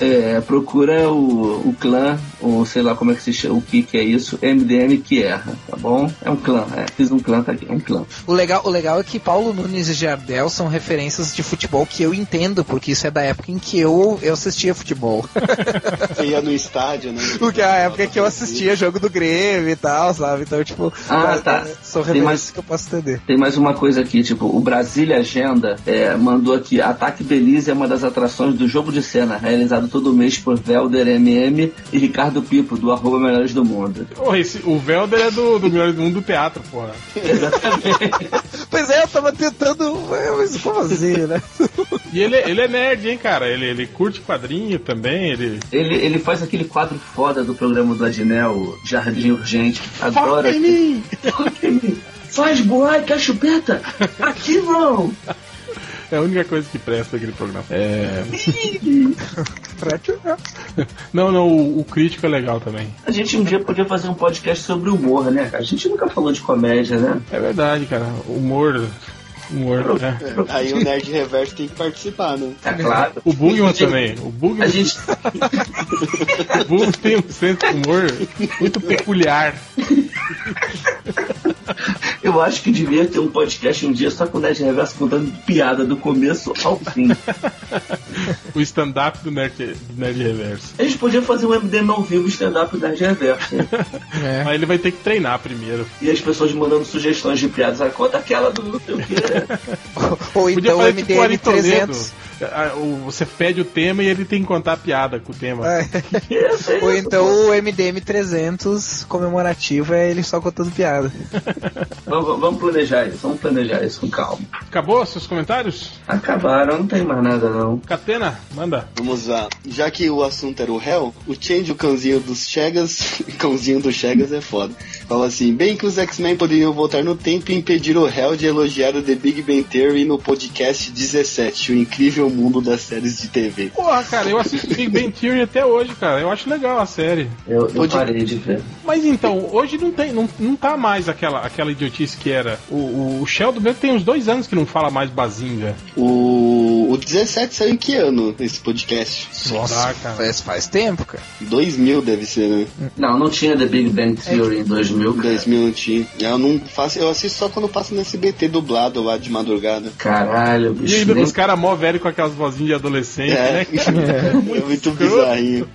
É, procura o, o clã, ou sei lá como é que se chama, o que que é isso, MDM que erra, tá bom? É um clã, é, fiz um clã, tá aqui, é um clã. O legal, o legal é que Paulo Nunes e Jardel são referências de futebol que eu entendo, porque isso é da época em que eu, eu assistia futebol. Você ia no estádio, né? porque é a época que eu assistia jogo do Grêmio e tal, sabe? Então, tipo, Ah, é- tá. é- são Tem referências mais- que eu posso entender. Tem mais uma coisa aqui, tipo, o Brasília Agenda é, mandou aqui, Ataque Belize é uma das atrações do jogo de cena, realizado todo mês por Velder MM e Ricardo Pipo, do arroba Melhores do Mundo. Porra, esse, o Velder é do, do Melhores do Mundo do Teatro, porra. Pois é, eu tava tentando. Mas como assim, né? E ele, ele é nerd, hein, cara? Ele, ele curte quadrinho também, ele. Ele, ele faz aquele quadro foda do programa do Adnel, Jardim Urgente. Adora. Foca em mim! Foca em mim! Faz boai, quer chupeta? Aqui não! É a única coisa que presta aquele programa. É. Não, não, o, o crítico é legal também. A gente um dia podia fazer um podcast sobre humor, né? A gente nunca falou de comédia, né? É verdade, cara. Humor. Humor, né? Aí o Nerd Reverso tem que participar, né? É claro. O Bugman também. O Bugman, A gente, o Bugman tem um senso de humor muito peculiar. eu acho que devia ter um podcast um dia só com o Nerd Reverso contando piada do começo ao fim. O stand-up do Nerd, do Nerd Reverso. A gente podia fazer um MDM ao vivo stand-up do Nerd Reverso. É. Mas ele vai ter que treinar primeiro. E as pessoas mandando sugestões de piadas. Ah, conta aquela do não sei o quê. Ou então o tipo MDM Ari Toledo. 300. Ah, Você pede o tema e ele tem que contar a piada com o tema. É. Ou então o MDM 300 comemorativo é ele só contando piada. Vamos, vamos planejar isso, vamos planejar isso com calma. Acabou seus comentários? Acabaram, não tem mais nada não. Catena, manda. Vamos lá. Já que o assunto era o réu, o Change, o cãozinho dos Chegas, cãozinho dos Chegas é foda. Fala assim, bem que os X-Men poderiam voltar no tempo e impedir o réu de elogiar o The Big Bang Theory no podcast 17, o incrível mundo das séries de TV. Porra, cara, eu assisto Big Bang Theory até hoje, cara. Eu acho legal a série. Eu, eu parei de ver. Mas então, hoje não tem, não, não tá mais aquela, aquela idiotice que era. O, o, o Sheldon mesmo tem uns dois anos que não fala mais bazinga. O, o 17 saiu em que ano esse podcast? Nossa, cara. Faz, faz tempo, cara. 2000 deve ser, né? Não, não tinha The Big Bang Theory em 2000, cara. 2000 não tinha. Eu não faço, eu assisto só quando passa no SBT dublado lá de madrugada. Caralho, E bicho. ainda nem- os caras mó velho com aquelas vozinhas de adolescente, É, né? é muito bizarrinho.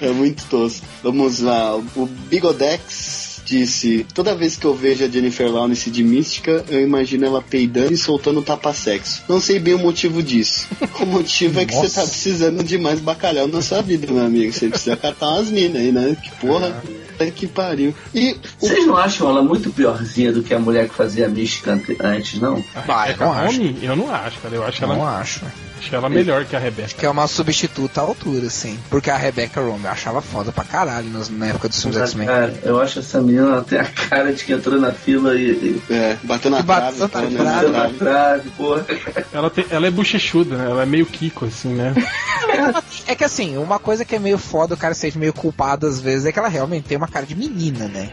É muito tosco. Vamos lá. O Bigodex disse: Toda vez que eu vejo a Jennifer Lawrence de mística, eu imagino ela peidando e soltando tapa-sexo. Não sei bem o motivo disso. O motivo é que você tá precisando de mais bacalhau na sua vida, meu amigo. Você precisa catar umas minas aí, né? Que porra. Puta que pariu. E o Vocês não acham ela muito piorzinha do que a mulher que fazia a mística ante- antes, não? Vai, Rebeca não acho. Eu não acho, cara. Eu acho Não ela, acho. Acho ela melhor que a Rebeca. Que é uma substituta à altura, sim. Porque a Rebecca Romijn eu achava foda pra caralho na época dos filmes X-Men. Cara, eu acho essa menina, ela tem a cara de que entrou na fila e. e É, bateu na bateu trave, na tá, né, trave. bateu na trave, porra. Ela, tem, ela é bochechuda, né? Ela é meio Kiko, assim, né? É que assim, uma coisa que é meio foda o cara seja meio culpado às vezes é que ela realmente tem uma cara de menina, né?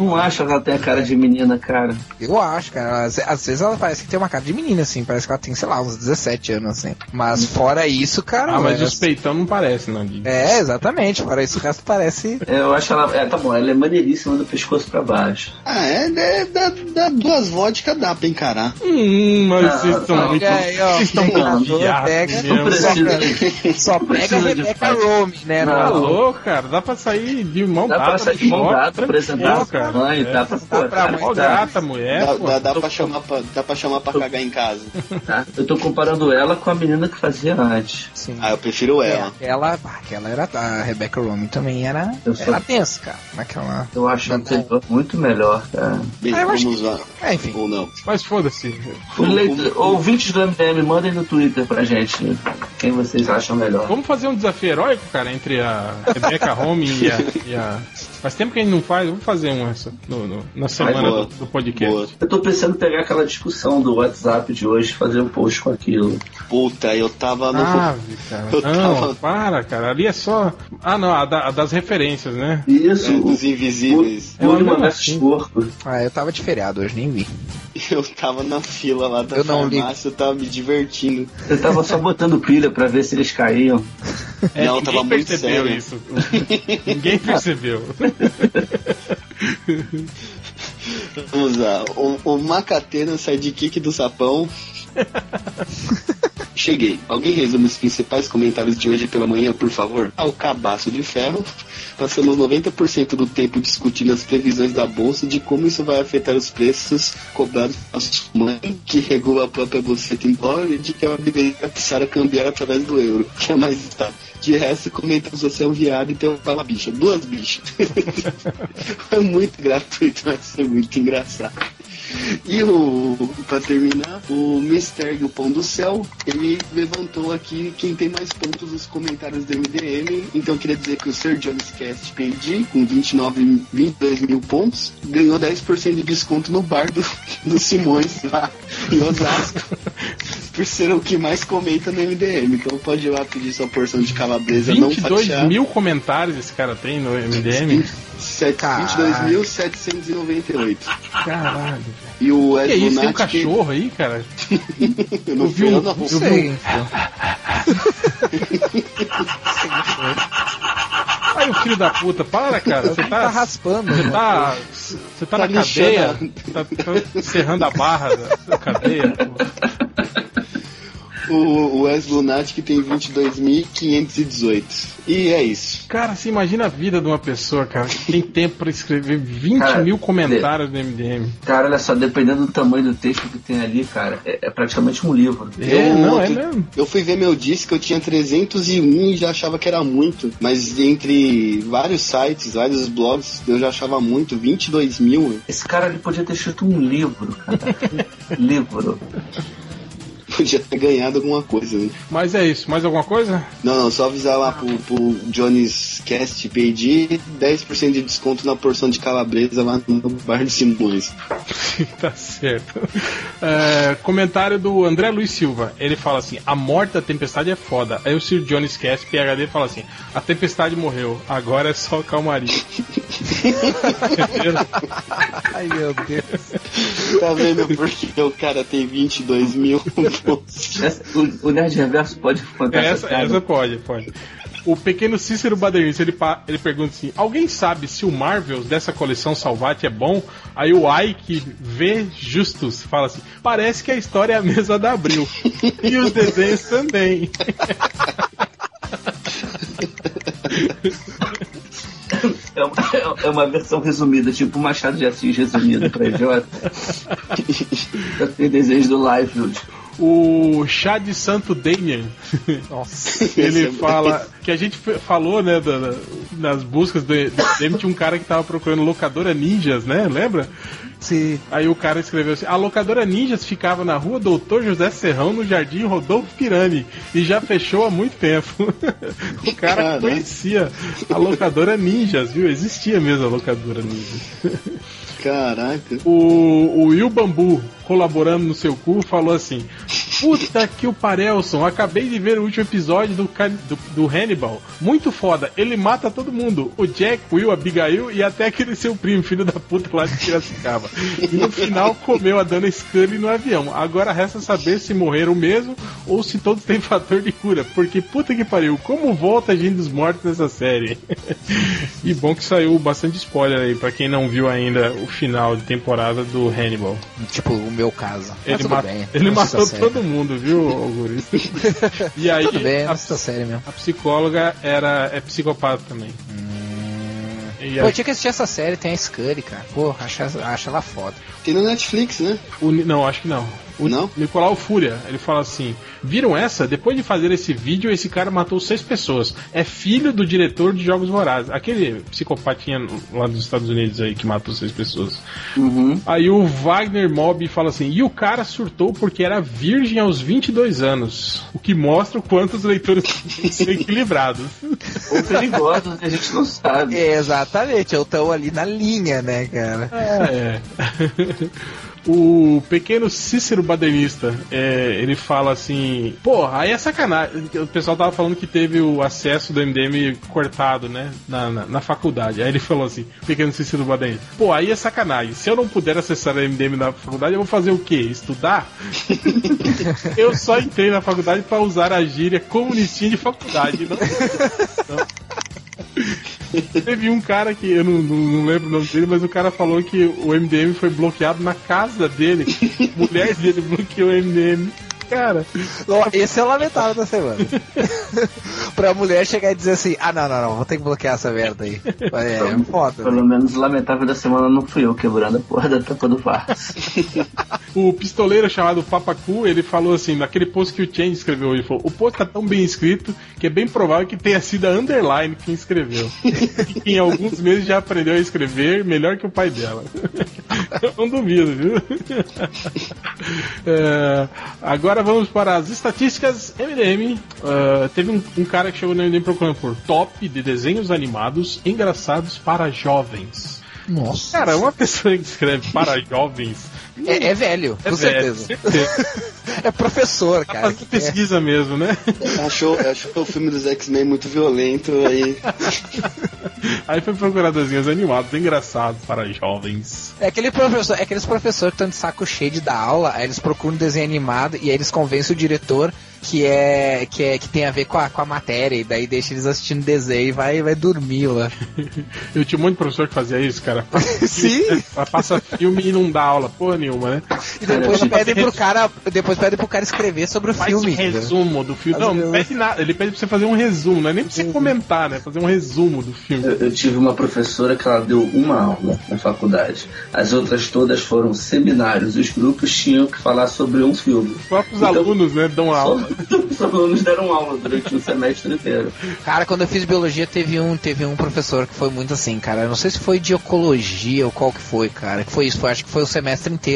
Não acho que ela tem a cara de menina, cara. Eu acho, cara. Às, às vezes ela parece que tem uma cara de menina, assim. Parece que ela tem, sei lá, uns 17 anos, assim. Mas fora isso, cara. Ah, mas é- os peitão não parece, não. Gui. É, exatamente. Fora isso, o resto parece. É, Eu acho ela. É, tá bom, ela é maneiríssima do pescoço pra baixo. Ah, é, é dá, dá duas vodkas dá pra encarar. Hum, mas Ah, vocês estão olha muito. aí, ó. Vocês estão Não. Não. Só pega a Precisa de Rebecca fato. Rome, né? Não. Tá no- louco, cara. Dá pra sair de mão Dá dada. pra sair de mão dada, apresentar mãe, É. dá pra pô, pra tá, gata, mulher. Dá, pô. dá, dá pra chamar pra, dá pra chamar pra cagar em casa. tá? Eu tô comparando ela com a menina que fazia antes. Sim. Ah, eu prefiro ela. É, ela, ah, aquela era a Rebecca Rome também era, Eu sou- era tensa, cara. Naquela. Eu acho anterior muito melhor, cara. Bem, Ah, vamos lá. É, enfim. Ou não. Mas foda-se. Ouvintes do MDM, mandem no Twitter pra gente quem vocês acham melhor. Vamos fazer um desafio heróico, cara, entre a Rebecca Home e a, e a- Faz tempo que a gente não faz, vamos fazer um essa no, no- na semana boa. do, do podcast. Boa. Eu tô pensando em pegar aquela discussão do WhatsApp de hoje e fazer um post com aquilo. Puta, eu tava no. Ah, cara. Eu Não, tava- para, cara. Ali é só. Ah, não, a, da- a das referências, né? Isso, É, o, dos invisíveis. o Ela Maneco assim. Porco. Ah, eu tava de feriado hoje, nem vi. Eu tava na fila lá da Eu farmácia, eu tava me divertindo. Eu tava só botando pilha pra ver se eles caíam. É, Não, ninguém tava muito percebeu sério. isso. ninguém percebeu. Vamos lá. O, o Macatena, sidekick do sapão. Cheguei. Alguém resume os principais comentários de hoje pela manhã, por favor? Ao cabaço de ferro. Passamos 90% do tempo discutindo as previsões da bolsa e de como isso vai afetar os preços cobrados sua mãe, que regula a própria bolsa em dólar e de que ela deveria passar a cambiar através do euro, que é mais estável. De resto, comentamos você é um viado e tem uma bicha. Duas bichas. é muito gratuito, vai ser muito engraçado. E o, pra terminar, o Mistério Pão do Céu, ele levantou aqui quem tem mais pontos nos comentários do MDM. Então eu queria dizer que o Sir Jones Cast PG, com 29, 22 mil pontos, ganhou 10% de desconto no bar do, do Simões lá em Osasco. Por ser o que mais comenta no MDM. Então pode ir lá pedir sua porção de calabresa não 22 fatiada. mil comentários esse cara tem no MDM. Sete- Caralho. 22.798. Caralho. E o Que Ed é isso? Tem um cachorro aí, cara? Eu não Eu vi um- não. Sei. Aí o filho da puta, para, cara. Você Tá tá. raspando. Você tá. Você tá, Tá na cadeia. lixando Tá, tá serrando a barra da, da cadeia. pô. O Wes Lunatic tem 22.518. E é isso. Cara, você imagina a vida de uma pessoa, cara, que tem tempo pra escrever 20 Cara, mil comentários no MDM. Cara, olha só, dependendo do tamanho do texto que tem ali, cara, é, é praticamente um livro. É, Eu não, é ontem- mesmo. Eu fui ver meu disco, eu tinha 301 e já achava que era muito. Mas entre vários sites, vários blogs, eu já achava muito. 22 mil. Esse cara ele podia ter escrito um livro, cara. Um livro. Podia ter ganhado alguma coisa, né? Mas é isso. Mais alguma coisa? Não, não, só avisar lá pro, pro Johnny's Cast PD 10% de desconto na porção de calabresa lá no bar de Simões. tá certo. É, comentário do André Luiz Silva. Ele fala assim: A morte da tempestade é foda. Aí o Sir Johnny esquece, PHD fala assim: A tempestade morreu, agora é só calmaria. Ai, meu Deus. Tá vendo porque o cara tem 22 mil? Essa- o, o Nerd Reverso pode contar essa, essa, essa pode, pode. O pequeno Cícero Badernista, ele, ele pergunta assim: Alguém sabe se o Marvels dessa coleção Salvati é bom? Aí o Ike V Justus fala assim: Parece que a história é a mesma da Abril. e os desenhos também. É uma, é uma versão resumida, tipo Machado de Assis resumido pra idiota. Já tem desenhos do Liefeld. O Chá de Santo Damian, Nossa. ele é fala que a gente falou, né, da- da- nas buscas do, do tinha um cara que tava procurando locadora ninjas, né? Lembra? Sim. Aí o cara escreveu assim: a locadora Ninjas ficava na rua Doutor José Serrão, no Jardim Rodolfo Pirani, e já fechou há muito tempo. o cara Caraca. conhecia a locadora Ninjas, viu? Existia mesmo a locadora Ninjas. Caraca. O, o Will Bambu, colaborando no seu cu, falou assim: Puta que o Parelson, acabei de ver o último episódio do, do, do Hannibal. Muito foda, ele mata todo mundo. O Jack, o Will, Abigail e até aquele seu primo, filho da puta lá de Piracicaba. E no final comeu a Dana Scully no avião. Agora resta saber se morreram mesmo ou se todos têm fator de cura. Porque puta que pariu, como volta a gente dos mortos nessa série? e bom que saiu bastante spoiler aí, pra quem não viu ainda o final de temporada do Hannibal. Tipo, o meu caso. Ele, ma- bem. ele matou todo mundo, viu, Augusto? e aí, Tudo bem, a, sério mesmo. a psicóloga era, é psicopata também. E Pô, aí, eu tinha que assistir essa série, tem a Scully, cara. Pô, acho, acho ela foda. Tem no Netflix, né? o não, acho que não. O Não? Nicolau Fúria, ele fala assim: Viram essa? Depois de fazer esse vídeo, esse cara matou seis pessoas. É filho do diretor de Jogos Vorazes. Aquele psicopatinha lá dos Estados Unidos aí que matou seis pessoas. Uhum. Aí o Wagner Mob fala assim: e o cara surtou porque era virgem aos 22 anos. O que mostra o quanto os leitores são equilibrados. Ou perigosos, que a gente não sabe. É, exatamente, eu tô ali na linha, né, cara? É. O pequeno Cícero Badernista, é, ele fala assim: Porra, aí é sacanagem. O pessoal tava falando que teve o acesso do MDM cortado, né? Na, na, na faculdade. Aí ele falou assim: Pequeno Cícero Badernista, pô, aí é sacanagem. Se eu não puder acessar o MDM na faculdade, eu vou fazer o quê? Estudar? eu só entrei na faculdade pra usar a gíria comunistinha de faculdade. Não, não. Teve um cara que, eu não, não- não lembro o nome dele, mas o cara falou que o MDM foi bloqueado na casa dele. Mulher dele bloqueou o MDM. Cara, Esse é o lamentável da semana. pra mulher chegar e dizer assim: ah, não, não, não, vou ter que bloquear essa merda aí. É, é foda. né? Pelo menos o lamentável da semana não fui eu quebrando a porra da tampa do vaso. o pistoleiro chamado Papacu, ele falou assim, naquele post que o Change escreveu, ele falou, o post tá tão bem escrito que é bem provável que tenha sido a Underline quem escreveu. e que em alguns meses já aprendeu a escrever melhor que o pai dela. Eu não duvido, viu? É, agora vamos para as estatísticas MDM. Ah, teve um, um cara que chegou no MDM procurando por top de desenhos animados engraçados para jovens. Nossa. Cara, uma pessoa que escreve para jovens É, é velho, é com velho, certeza. certeza. É professor, Tá cara. fazendo que pesquisa mesmo, né? Achou, achou o filme dos X-Men muito violento aí. Aí foi procurar desenhos animados engraçados para jovens. É aquele professor, é aqueles professores que estão de saco cheio de dar aula, aí eles procuram um desenho animado e aí eles convencem o diretor que é que é que tem a ver com a, com a matéria e daí deixa eles assistindo desenho e vai vai dormir lá. Eu tinha um monte de professor que fazia isso, cara. Sim. Passa filme e não dá aula, porra nenhuma, né? E depois pedem pro cara, depois pedem pro cara escrever sobre o Faz filme. um resumo do filme. Não, não pede nada. Ele pede pra você fazer um resumo, não é nem pra você comentar, né? Fazer um resumo do filme. Eu, eu tive uma professora que ela deu uma aula na faculdade. As outras todas foram seminários. Os grupos tinham que falar sobre um filme. Os próprios Então- alunos, né, dão aula. Os alunos deram aula durante o semestre inteiro. Cara, quando eu fiz biologia teve um, teve um professor que foi muito assim, cara. Eu não sei se foi de ecologia ou qual que foi, cara. Que foi isso, foi, acho que foi o semestre inteiro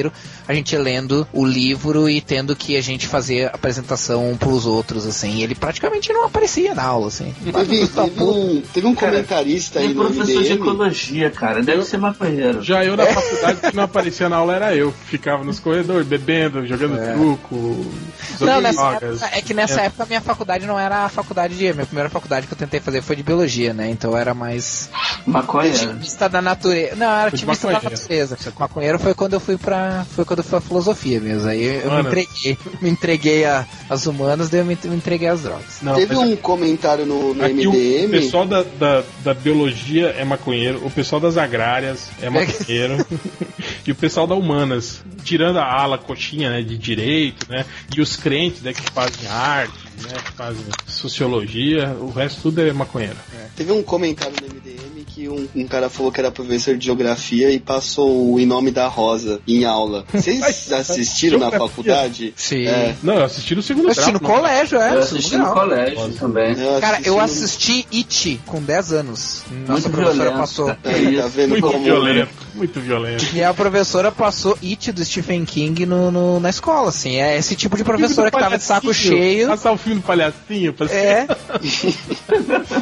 a gente lendo o livro e tendo que a gente fazer apresentação um pros outros, assim. E ele praticamente não aparecia na aula, assim. Teve, teve um, teve um comentarista aí Tem no professor de MDM. ecologia, cara. Deve ser maconheiro. Já eu na faculdade, que não aparecia na aula era eu. Ficava nos corredores, bebendo, jogando truco, Não, jogando nessa drogas. época, é que nessa época a minha faculdade não era a faculdade de. Minha primeira faculdade que eu tentei fazer foi de biologia, né? Então era mais Maconheiro. ativista da natureza. Não, era Foi de ativista da natureza. Maconheiro foi quando eu fui pra. Foi quando eu fui a filosofia mesmo. Aí eu me Mano. entreguei. Me entreguei a, às humanas, daí eu me, me entreguei às drogas. Não, Teve um comentário no, no aqui o MDM. pessoal da, da, da biologia é maconheiro, o pessoal das agrárias é maconheiro, e o pessoal da humanas, tirando a ala coxinha né, de direito, né, e os crentes né, que fazem arte, né, que fazem sociologia, o resto tudo é maconheiro. Teve um comentário no MDM que um, um cara falou que era professor de geografia e passou o Em Nome da Rosa em aula. Vocês assistiram na faculdade? Sim. É. Não, eu assisti no segundo Eu assisti no não. colégio, é. Eu no assisti no colégio também. Cara, eu assisti It com 10 anos. Nossa Muito professora violento. passou. É, tá vendo Muito como violento, muito violento. Minha professora passou It do Stephen King no, no- na escola, assim. É esse tipo de professora que tava de saco cheio. Passar o filme do palhacinho pra É.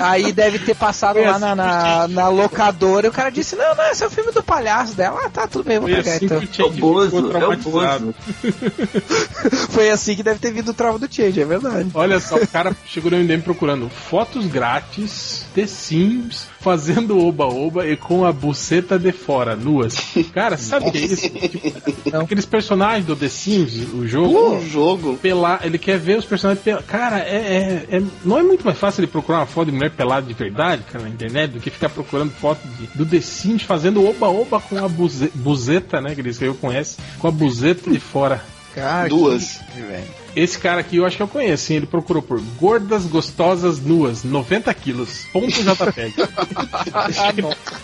Aí deve ter passado Foi lá assim na, na, na locadora e o cara disse: Não, não, esse é o filme do palhaço dela. Ah, tá, tudo bem, vou Foi pegar assim então. que o É o Change Bozo, ficou é o traumatizado. Bozo. Foi assim que deve ter vindo o trauma do Change, é verdade. Olha só, o cara chegou no MDM procurando fotos grátis de Sims fazendo oba-oba e com a buceta de fora, nuas. Cara, sabe o que é isso? Tipo, aqueles personagens do The Sims, o jogo. o jogo. Pelar, ele quer ver os personagens pelados. Cara, é, é- é- não é muito mais fácil ele procurar uma foto de mulher pelada de verdade, cara, na internet, do que ficar procurando foto de- do The Sims fazendo oba-oba com a buze- buzeta, né? Que ele escreveu com S, com a buzeta de fora. Cara, Duas. que- velho. Esse cara aqui eu acho que eu conheço, hein? Ele procurou por gordas gostosas nuas, 90 quilos. Ponto JPEG.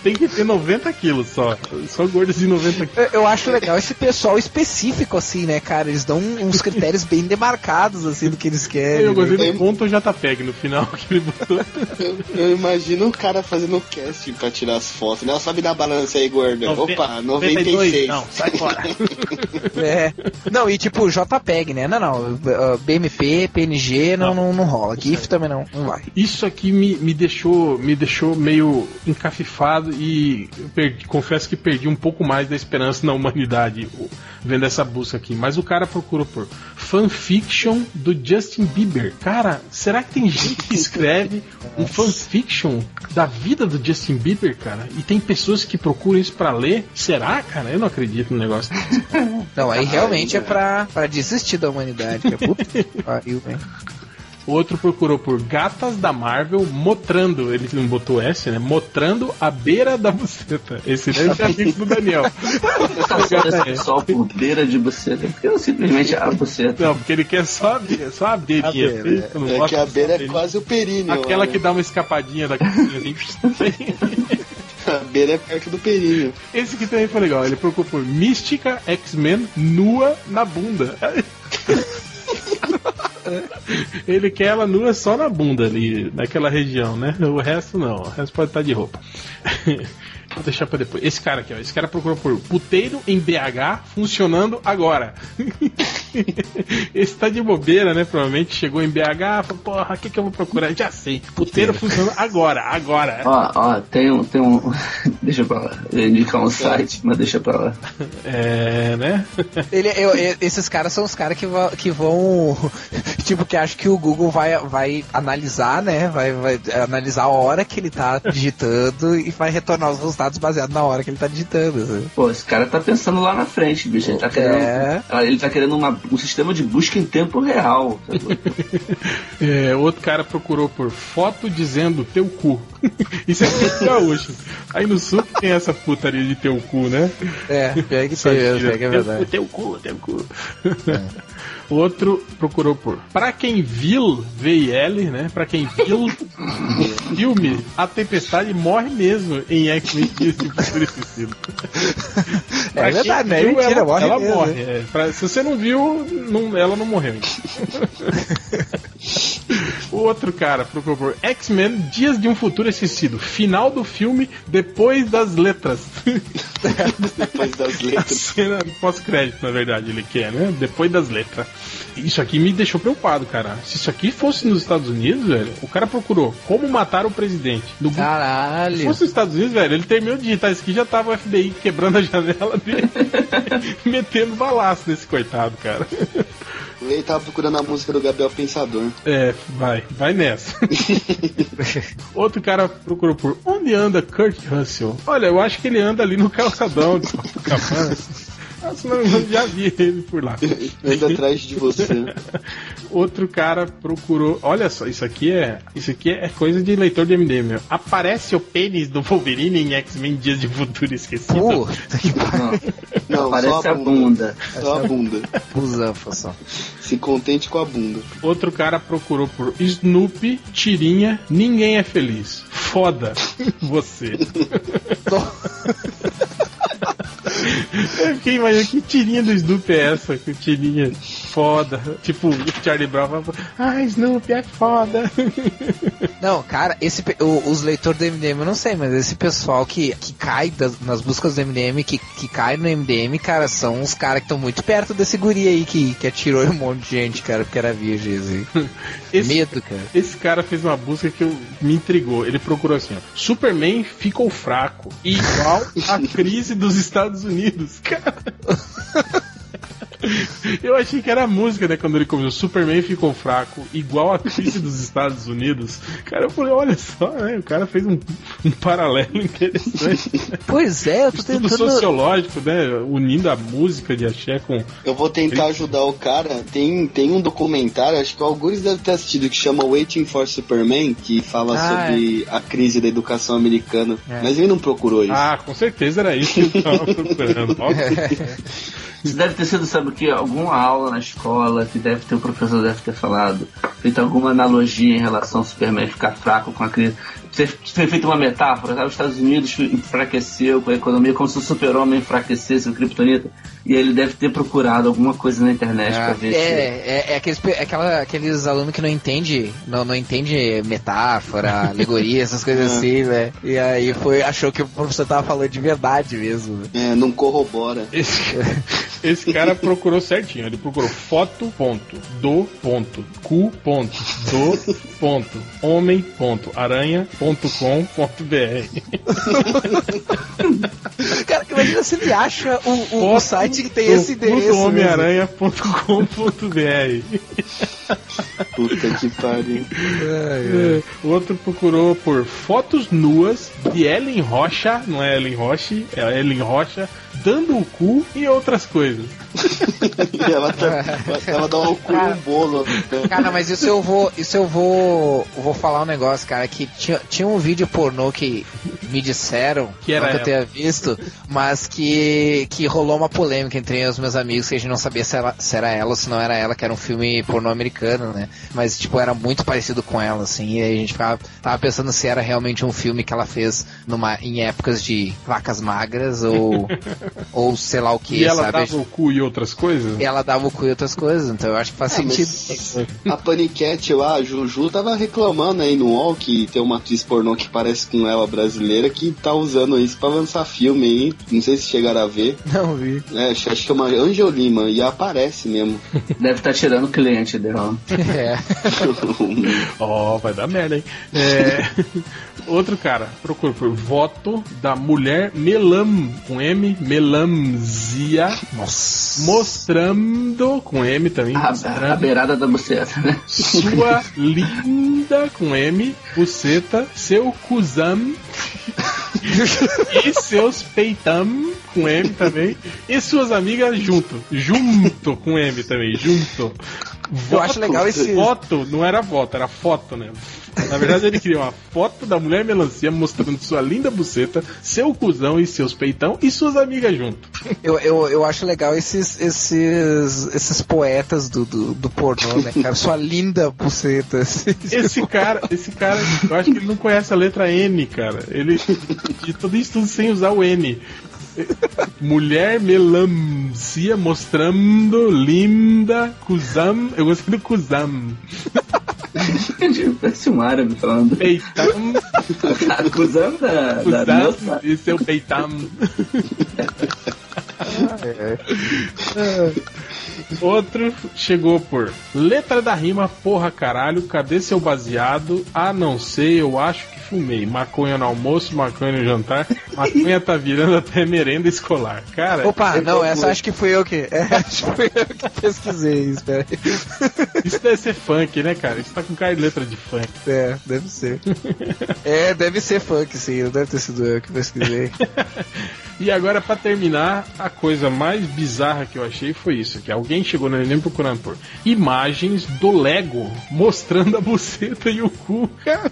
Tem que ter 90 quilos só. Só gordas de 90 quilos. Eu, eu acho legal esse pessoal específico, assim, né, cara? Eles dão uns critérios bem demarcados, assim, do que eles querem. Eu gostei né? do ponto JPEG no final que ele botou. Eu, eu imagino o cara fazendo casting pra tirar as fotos. Não, sobe na balança aí, gorda. Opa, 96. Não, sai fora. É. Não, e tipo, JPEG, né? Não, não. Uh, BMP, PNG, não, não, não rola. GIF também não, não vai. Isso aqui me, me deixou me deixou meio encafifado e perdi- confesso que perdi um pouco mais da esperança na humanidade vendo essa busca aqui. Mas o cara procurou por fanfiction do Justin Bieber. Cara, será que tem gente que escreve um fanfiction da vida do Justin Bieber, cara? E tem pessoas que procuram isso pra ler? Será, cara? Eu não acredito no negócio. desse. Não, aí realmente é pra, pra desistir da humanidade. Que é puta que pariu, velho. O outro procurou por gatas da Marvel mostrando, ele não botou S, né? Mostrando a beira da buceta. Esse deve ser amigo do Daniel. Essa pessoal por beira de buceta. Porque não simplesmente a buceta. Não, porque ele quer só a beira, só a beirinha. A beira, Ele não É gosta que a só beira é quase o períneo. Aquela né? que dá uma escapadinha da cabeça assim. A beira é perto do períneo. Esse aqui também foi legal. Ele procurou por Mística X-Men nua na bunda. Ele quer ela nua só na bunda ali, naquela região, né? O resto não, o resto pode estar de roupa. Vou deixar pra depois. Esse cara aqui, ó. Esse cara procurou por puteiro em BH funcionando agora. Esse tá de bobeira, né? Provavelmente chegou em BH, falou, porra, o que, que eu vou procurar? Já sei. Puteiro funcionando agora, agora. Ó, ó, tem um. Tem um deixa pra lá. Eu ia indicar um site, mas deixa pra lá. É, né? Ele, eu- eu- esses caras são os caras que, vão- que vão. Tipo, que acham que o Google vai, vai analisar, né? Vai, vai analisar a hora que ele tá digitando e vai retornar os resultados baseados na hora que ele tá digitando. assim. Pô, esse cara tá pensando lá na frente, bicho. Ele tá querendo, É. ele tá querendo uma um sistema de busca em tempo real. É, outro cara procurou por foto dizendo teu cu. Isso é muito gaúcho. Aí no sul que tem essa putaria de teu cu, né? É, pior que Só tem mesmo, tira, pior que é teu verdade. cu, Teu cu, teu cu. Outro procurou por Pra quem viu VL, né? Pra quem viu o filme, a tempestade morre mesmo em X-Men Esquecido. Pra É verdade, é viu, mentira, ela, morre ela mesmo, morre. é. Pra- se você não viu, não- ela não morreu. O outro cara procurou por X-Men Dias de um Futuro Esquecido. Final do filme depois das letras. Depois das letras. Cena pós-crédito, na verdade, ele quer, né? Depois das letras. Isso aqui me deixou preocupado, cara. Se isso aqui fosse nos Estados Unidos, velho, o cara procurou como matar o presidente. Se Caralho. fosse nos Estados Unidos, velho, ele terminou de digitar isso aqui já tava o FBI quebrando a janela dele, metendo balaço nesse coitado, cara. Ele tava procurando a música do Gabriel Pensador. É, vai, vai nessa. Outro cara procurou por onde anda Kurt Russell? Olha, eu acho que ele anda ali no calçadão de Copacabana. Não já vi ele por lá. Anda atrás de você. Outro cara procurou. Olha só, isso aqui é. Isso aqui é coisa de leitor de MDM. meu. Aparece o pênis do Wolverine em X-Men Dias de Futuro Esquecido. Puta que Não, Aparece só a a bunda. bunda. Só a bunda. busanfa só. Se contente com a bunda. Outro cara procurou por Snoopy, tirinha, ninguém é feliz. Foda você. Eu fiquei imaginando que tirinha do Snoopy é essa? Que tirinha foda. Tipo, o Charlie Brown fala, ah, Snoopy é foda. Não, cara, esse, o- os leitores do MDM, eu não sei, mas esse pessoal que, que cai das- nas buscas do MDM, que, que cai no MDM, cara, são os caras que estão muito perto desse guri aí que, que atirou um monte de gente, cara, porque era virgem. Assim. Esse, Medo, cara. esse cara fez uma busca que eu- me intrigou. Ele procurou assim, ó. Superman ficou fraco. Igual a crise dos Estados Unidos, cara. Eu achei que era a música, né? Quando ele começou, Superman ficou fraco, igual a crise dos Estados Unidos. Cara, eu falei, olha só, né? O cara fez um, um paralelo interessante. Pois é, eu tô Estudo tentando. sociológico, né? Unindo a música de axé com. Eu vou tentar ajudar o cara. Tem, tem um documentário, acho que o Algures deve ter assistido, que chama Waiting for Superman, que fala Ah, sobre a crise da educação americana. É. Mas ele não procurou isso. Ah, com certeza era isso que ele tava procurando. Óbvio. Isso deve ter sido, sabe o que? Alguma aula na escola que deve ter, o professor deve ter falado, feito alguma analogia em relação ao Superman ficar fraco com a crise. Você ter feito uma metáfora, sabe? Os Estados Unidos enfraqueceu com a economia como se o super-homem enfraquecesse o Kryptonita. E ele deve ter procurado alguma coisa na internet pra É, ver se. é, é aqueles, pe- aquela, aqueles alunos que não entende, não, não entende metáfora, alegoria, essas coisas assim, né? E aí foi, achou que o professor tava falando de verdade mesmo. É, não corrobora. Esse, esse cara procurou certinho. Ele procurou foto, ponto, do, ponto, cu, ponto, do, ponto, homem, ponto, aranha, ponto, com, ponto, br. Cara, imagina se ele acha o, o, o site que tem esse endereço. homearanha.com.br. Puta que pariu. É, o outro procurou por fotos nuas de Ellen Rocha, não é Ellen Roche, é Ellen Rocha, dando o cu e outras coisas. E ela, tá, ela dá um cu no bolo. né? Cara, mas isso eu vou. Isso eu vou. vou falar um negócio, cara, que tinha, tinha um vídeo pornô que me disseram, Que era ela. tenha visto, mas que, que rolou uma polêmica entre os meus amigos que a gente não sabia se, ela, se era ela ou se não era ela, que era um filme pornô americano, né? Mas, tipo, era muito parecido com ela, assim, e aí a gente ficava, tava pensando se era realmente um filme que ela fez numa, em épocas de vacas magras ou, ou sei lá o que, E ela sabe? dava o cu e outras coisas? Ela dava o cu e outras coisas, então eu acho que faz Ah, sentido. a Panicat lá, a Juju, tava reclamando aí no UOL que tem uma atriz pornô que parece com ela brasileira que tá usando isso pra lançar filme aí. Não sei se chegaram a ver. Não vi. É, acho que chama Angel Lima e aparece mesmo. Deve estar tirando o cliente dela. É. Ó, vai dar merda, hein? É, Outro cara, procura por voto da mulher Melam, com M, Melamzia, Nossa. mostrando, com M também, A, a beirada da buceta, né? sua linda, com M, buceta, seu cuzam e seus peitam com M também. E suas amigas junto. Junto com M também, junto. Eu acho legal esse- Foto, não era voto, era foto, né? Na verdade, ele queria uma foto da mulher melancia mostrando sua linda buceta, seu cuzão e seus peitão e suas amigas junto. Eu, eu, eu acho legal esses, esses, esses poetas do, do, do pornô, né, cara? Sua linda buceta. Esse cara, esse cara, eu acho que ele não conhece a letra N, cara. Ele de tudo isso tudo sem usar o N. Mulher melancia mostrando linda cuzam. Eu gostei do cuzam. Parece um árabe falando. Peitão, Acusando da, da cuzam moça. e seu peitam. Outro chegou por letra da rima, porra caralho, cadê seu baseado? Ah, não sei, eu acho que fumei. Maconha no almoço, maconha no jantar, maconha tá virando até merenda escolar. Cara, Opa, não, essa acho que fui eu que. É, acho que fui eu que pesquisei isso, peraí. isso deve ser funk, né, cara? Isso tá com cara de letra de funk. É, deve ser. É, deve ser funk, sim, não deve ter sido eu que pesquisei. E agora, pra terminar, a coisa mais bizarra que eu achei foi isso: que alguém chegou no Enem procurando por imagens do Lego mostrando a buceta e o cu. Cara,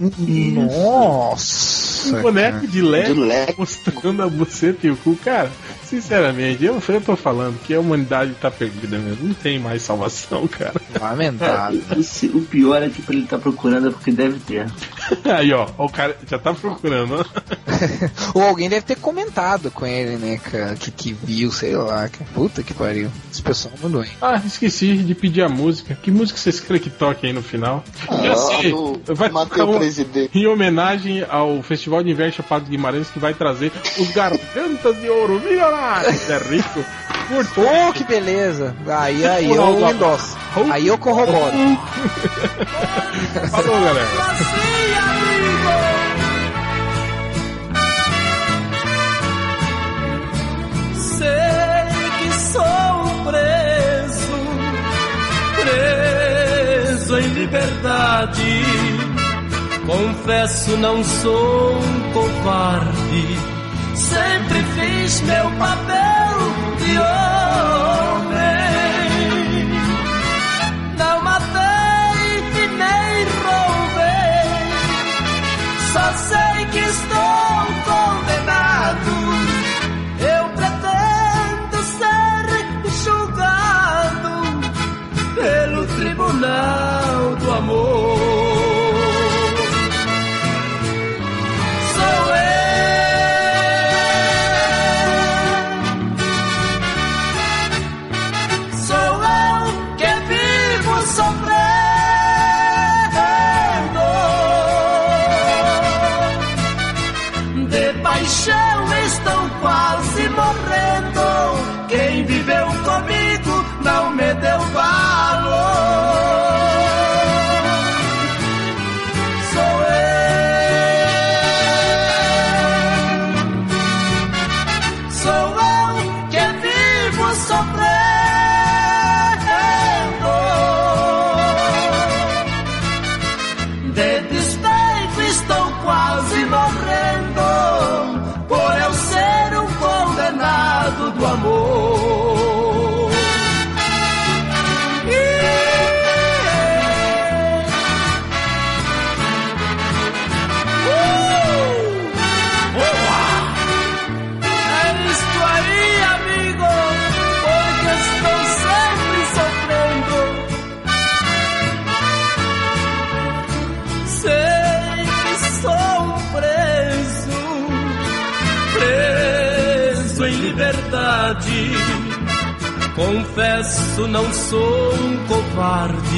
Nossa! um boneco de Lego, De Lego. mostrando a buceta e o cu. Cara, sinceramente, eu, eu tô falando que a humanidade tá perdida mesmo. Não tem mais salvação, cara. Cara, Lamentável. o, se- o pior é que pra ele tá procurando é porque deve ter. Aí, ó, o cara já tá procurando. ó. Ou alguém deve ter comentado com ele, né, cara? Que, que viu, sei lá. Que, puta que pariu. Esse pessoal mandou, hein? Ah, esqueci de pedir a música. Que música vocês querem que toque aí no final? Já sei. do Vai tocar Mateu uma- Presidente. em homenagem ao Festival de Inverno Chapado de Guimarães que vai trazer os Gargantas de Ouro Milionários. É rico. Curto. Pô, que beleza! Aí, aí eu endosso. Aí eu corroboro. Falou, galera. Sei que sou preso, preso em liberdade. Confesso, não sou um covarde. Sempre fiz meu papel de homem. Confesso, não sou um covarde.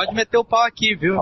Pode meter o pau aqui, viu?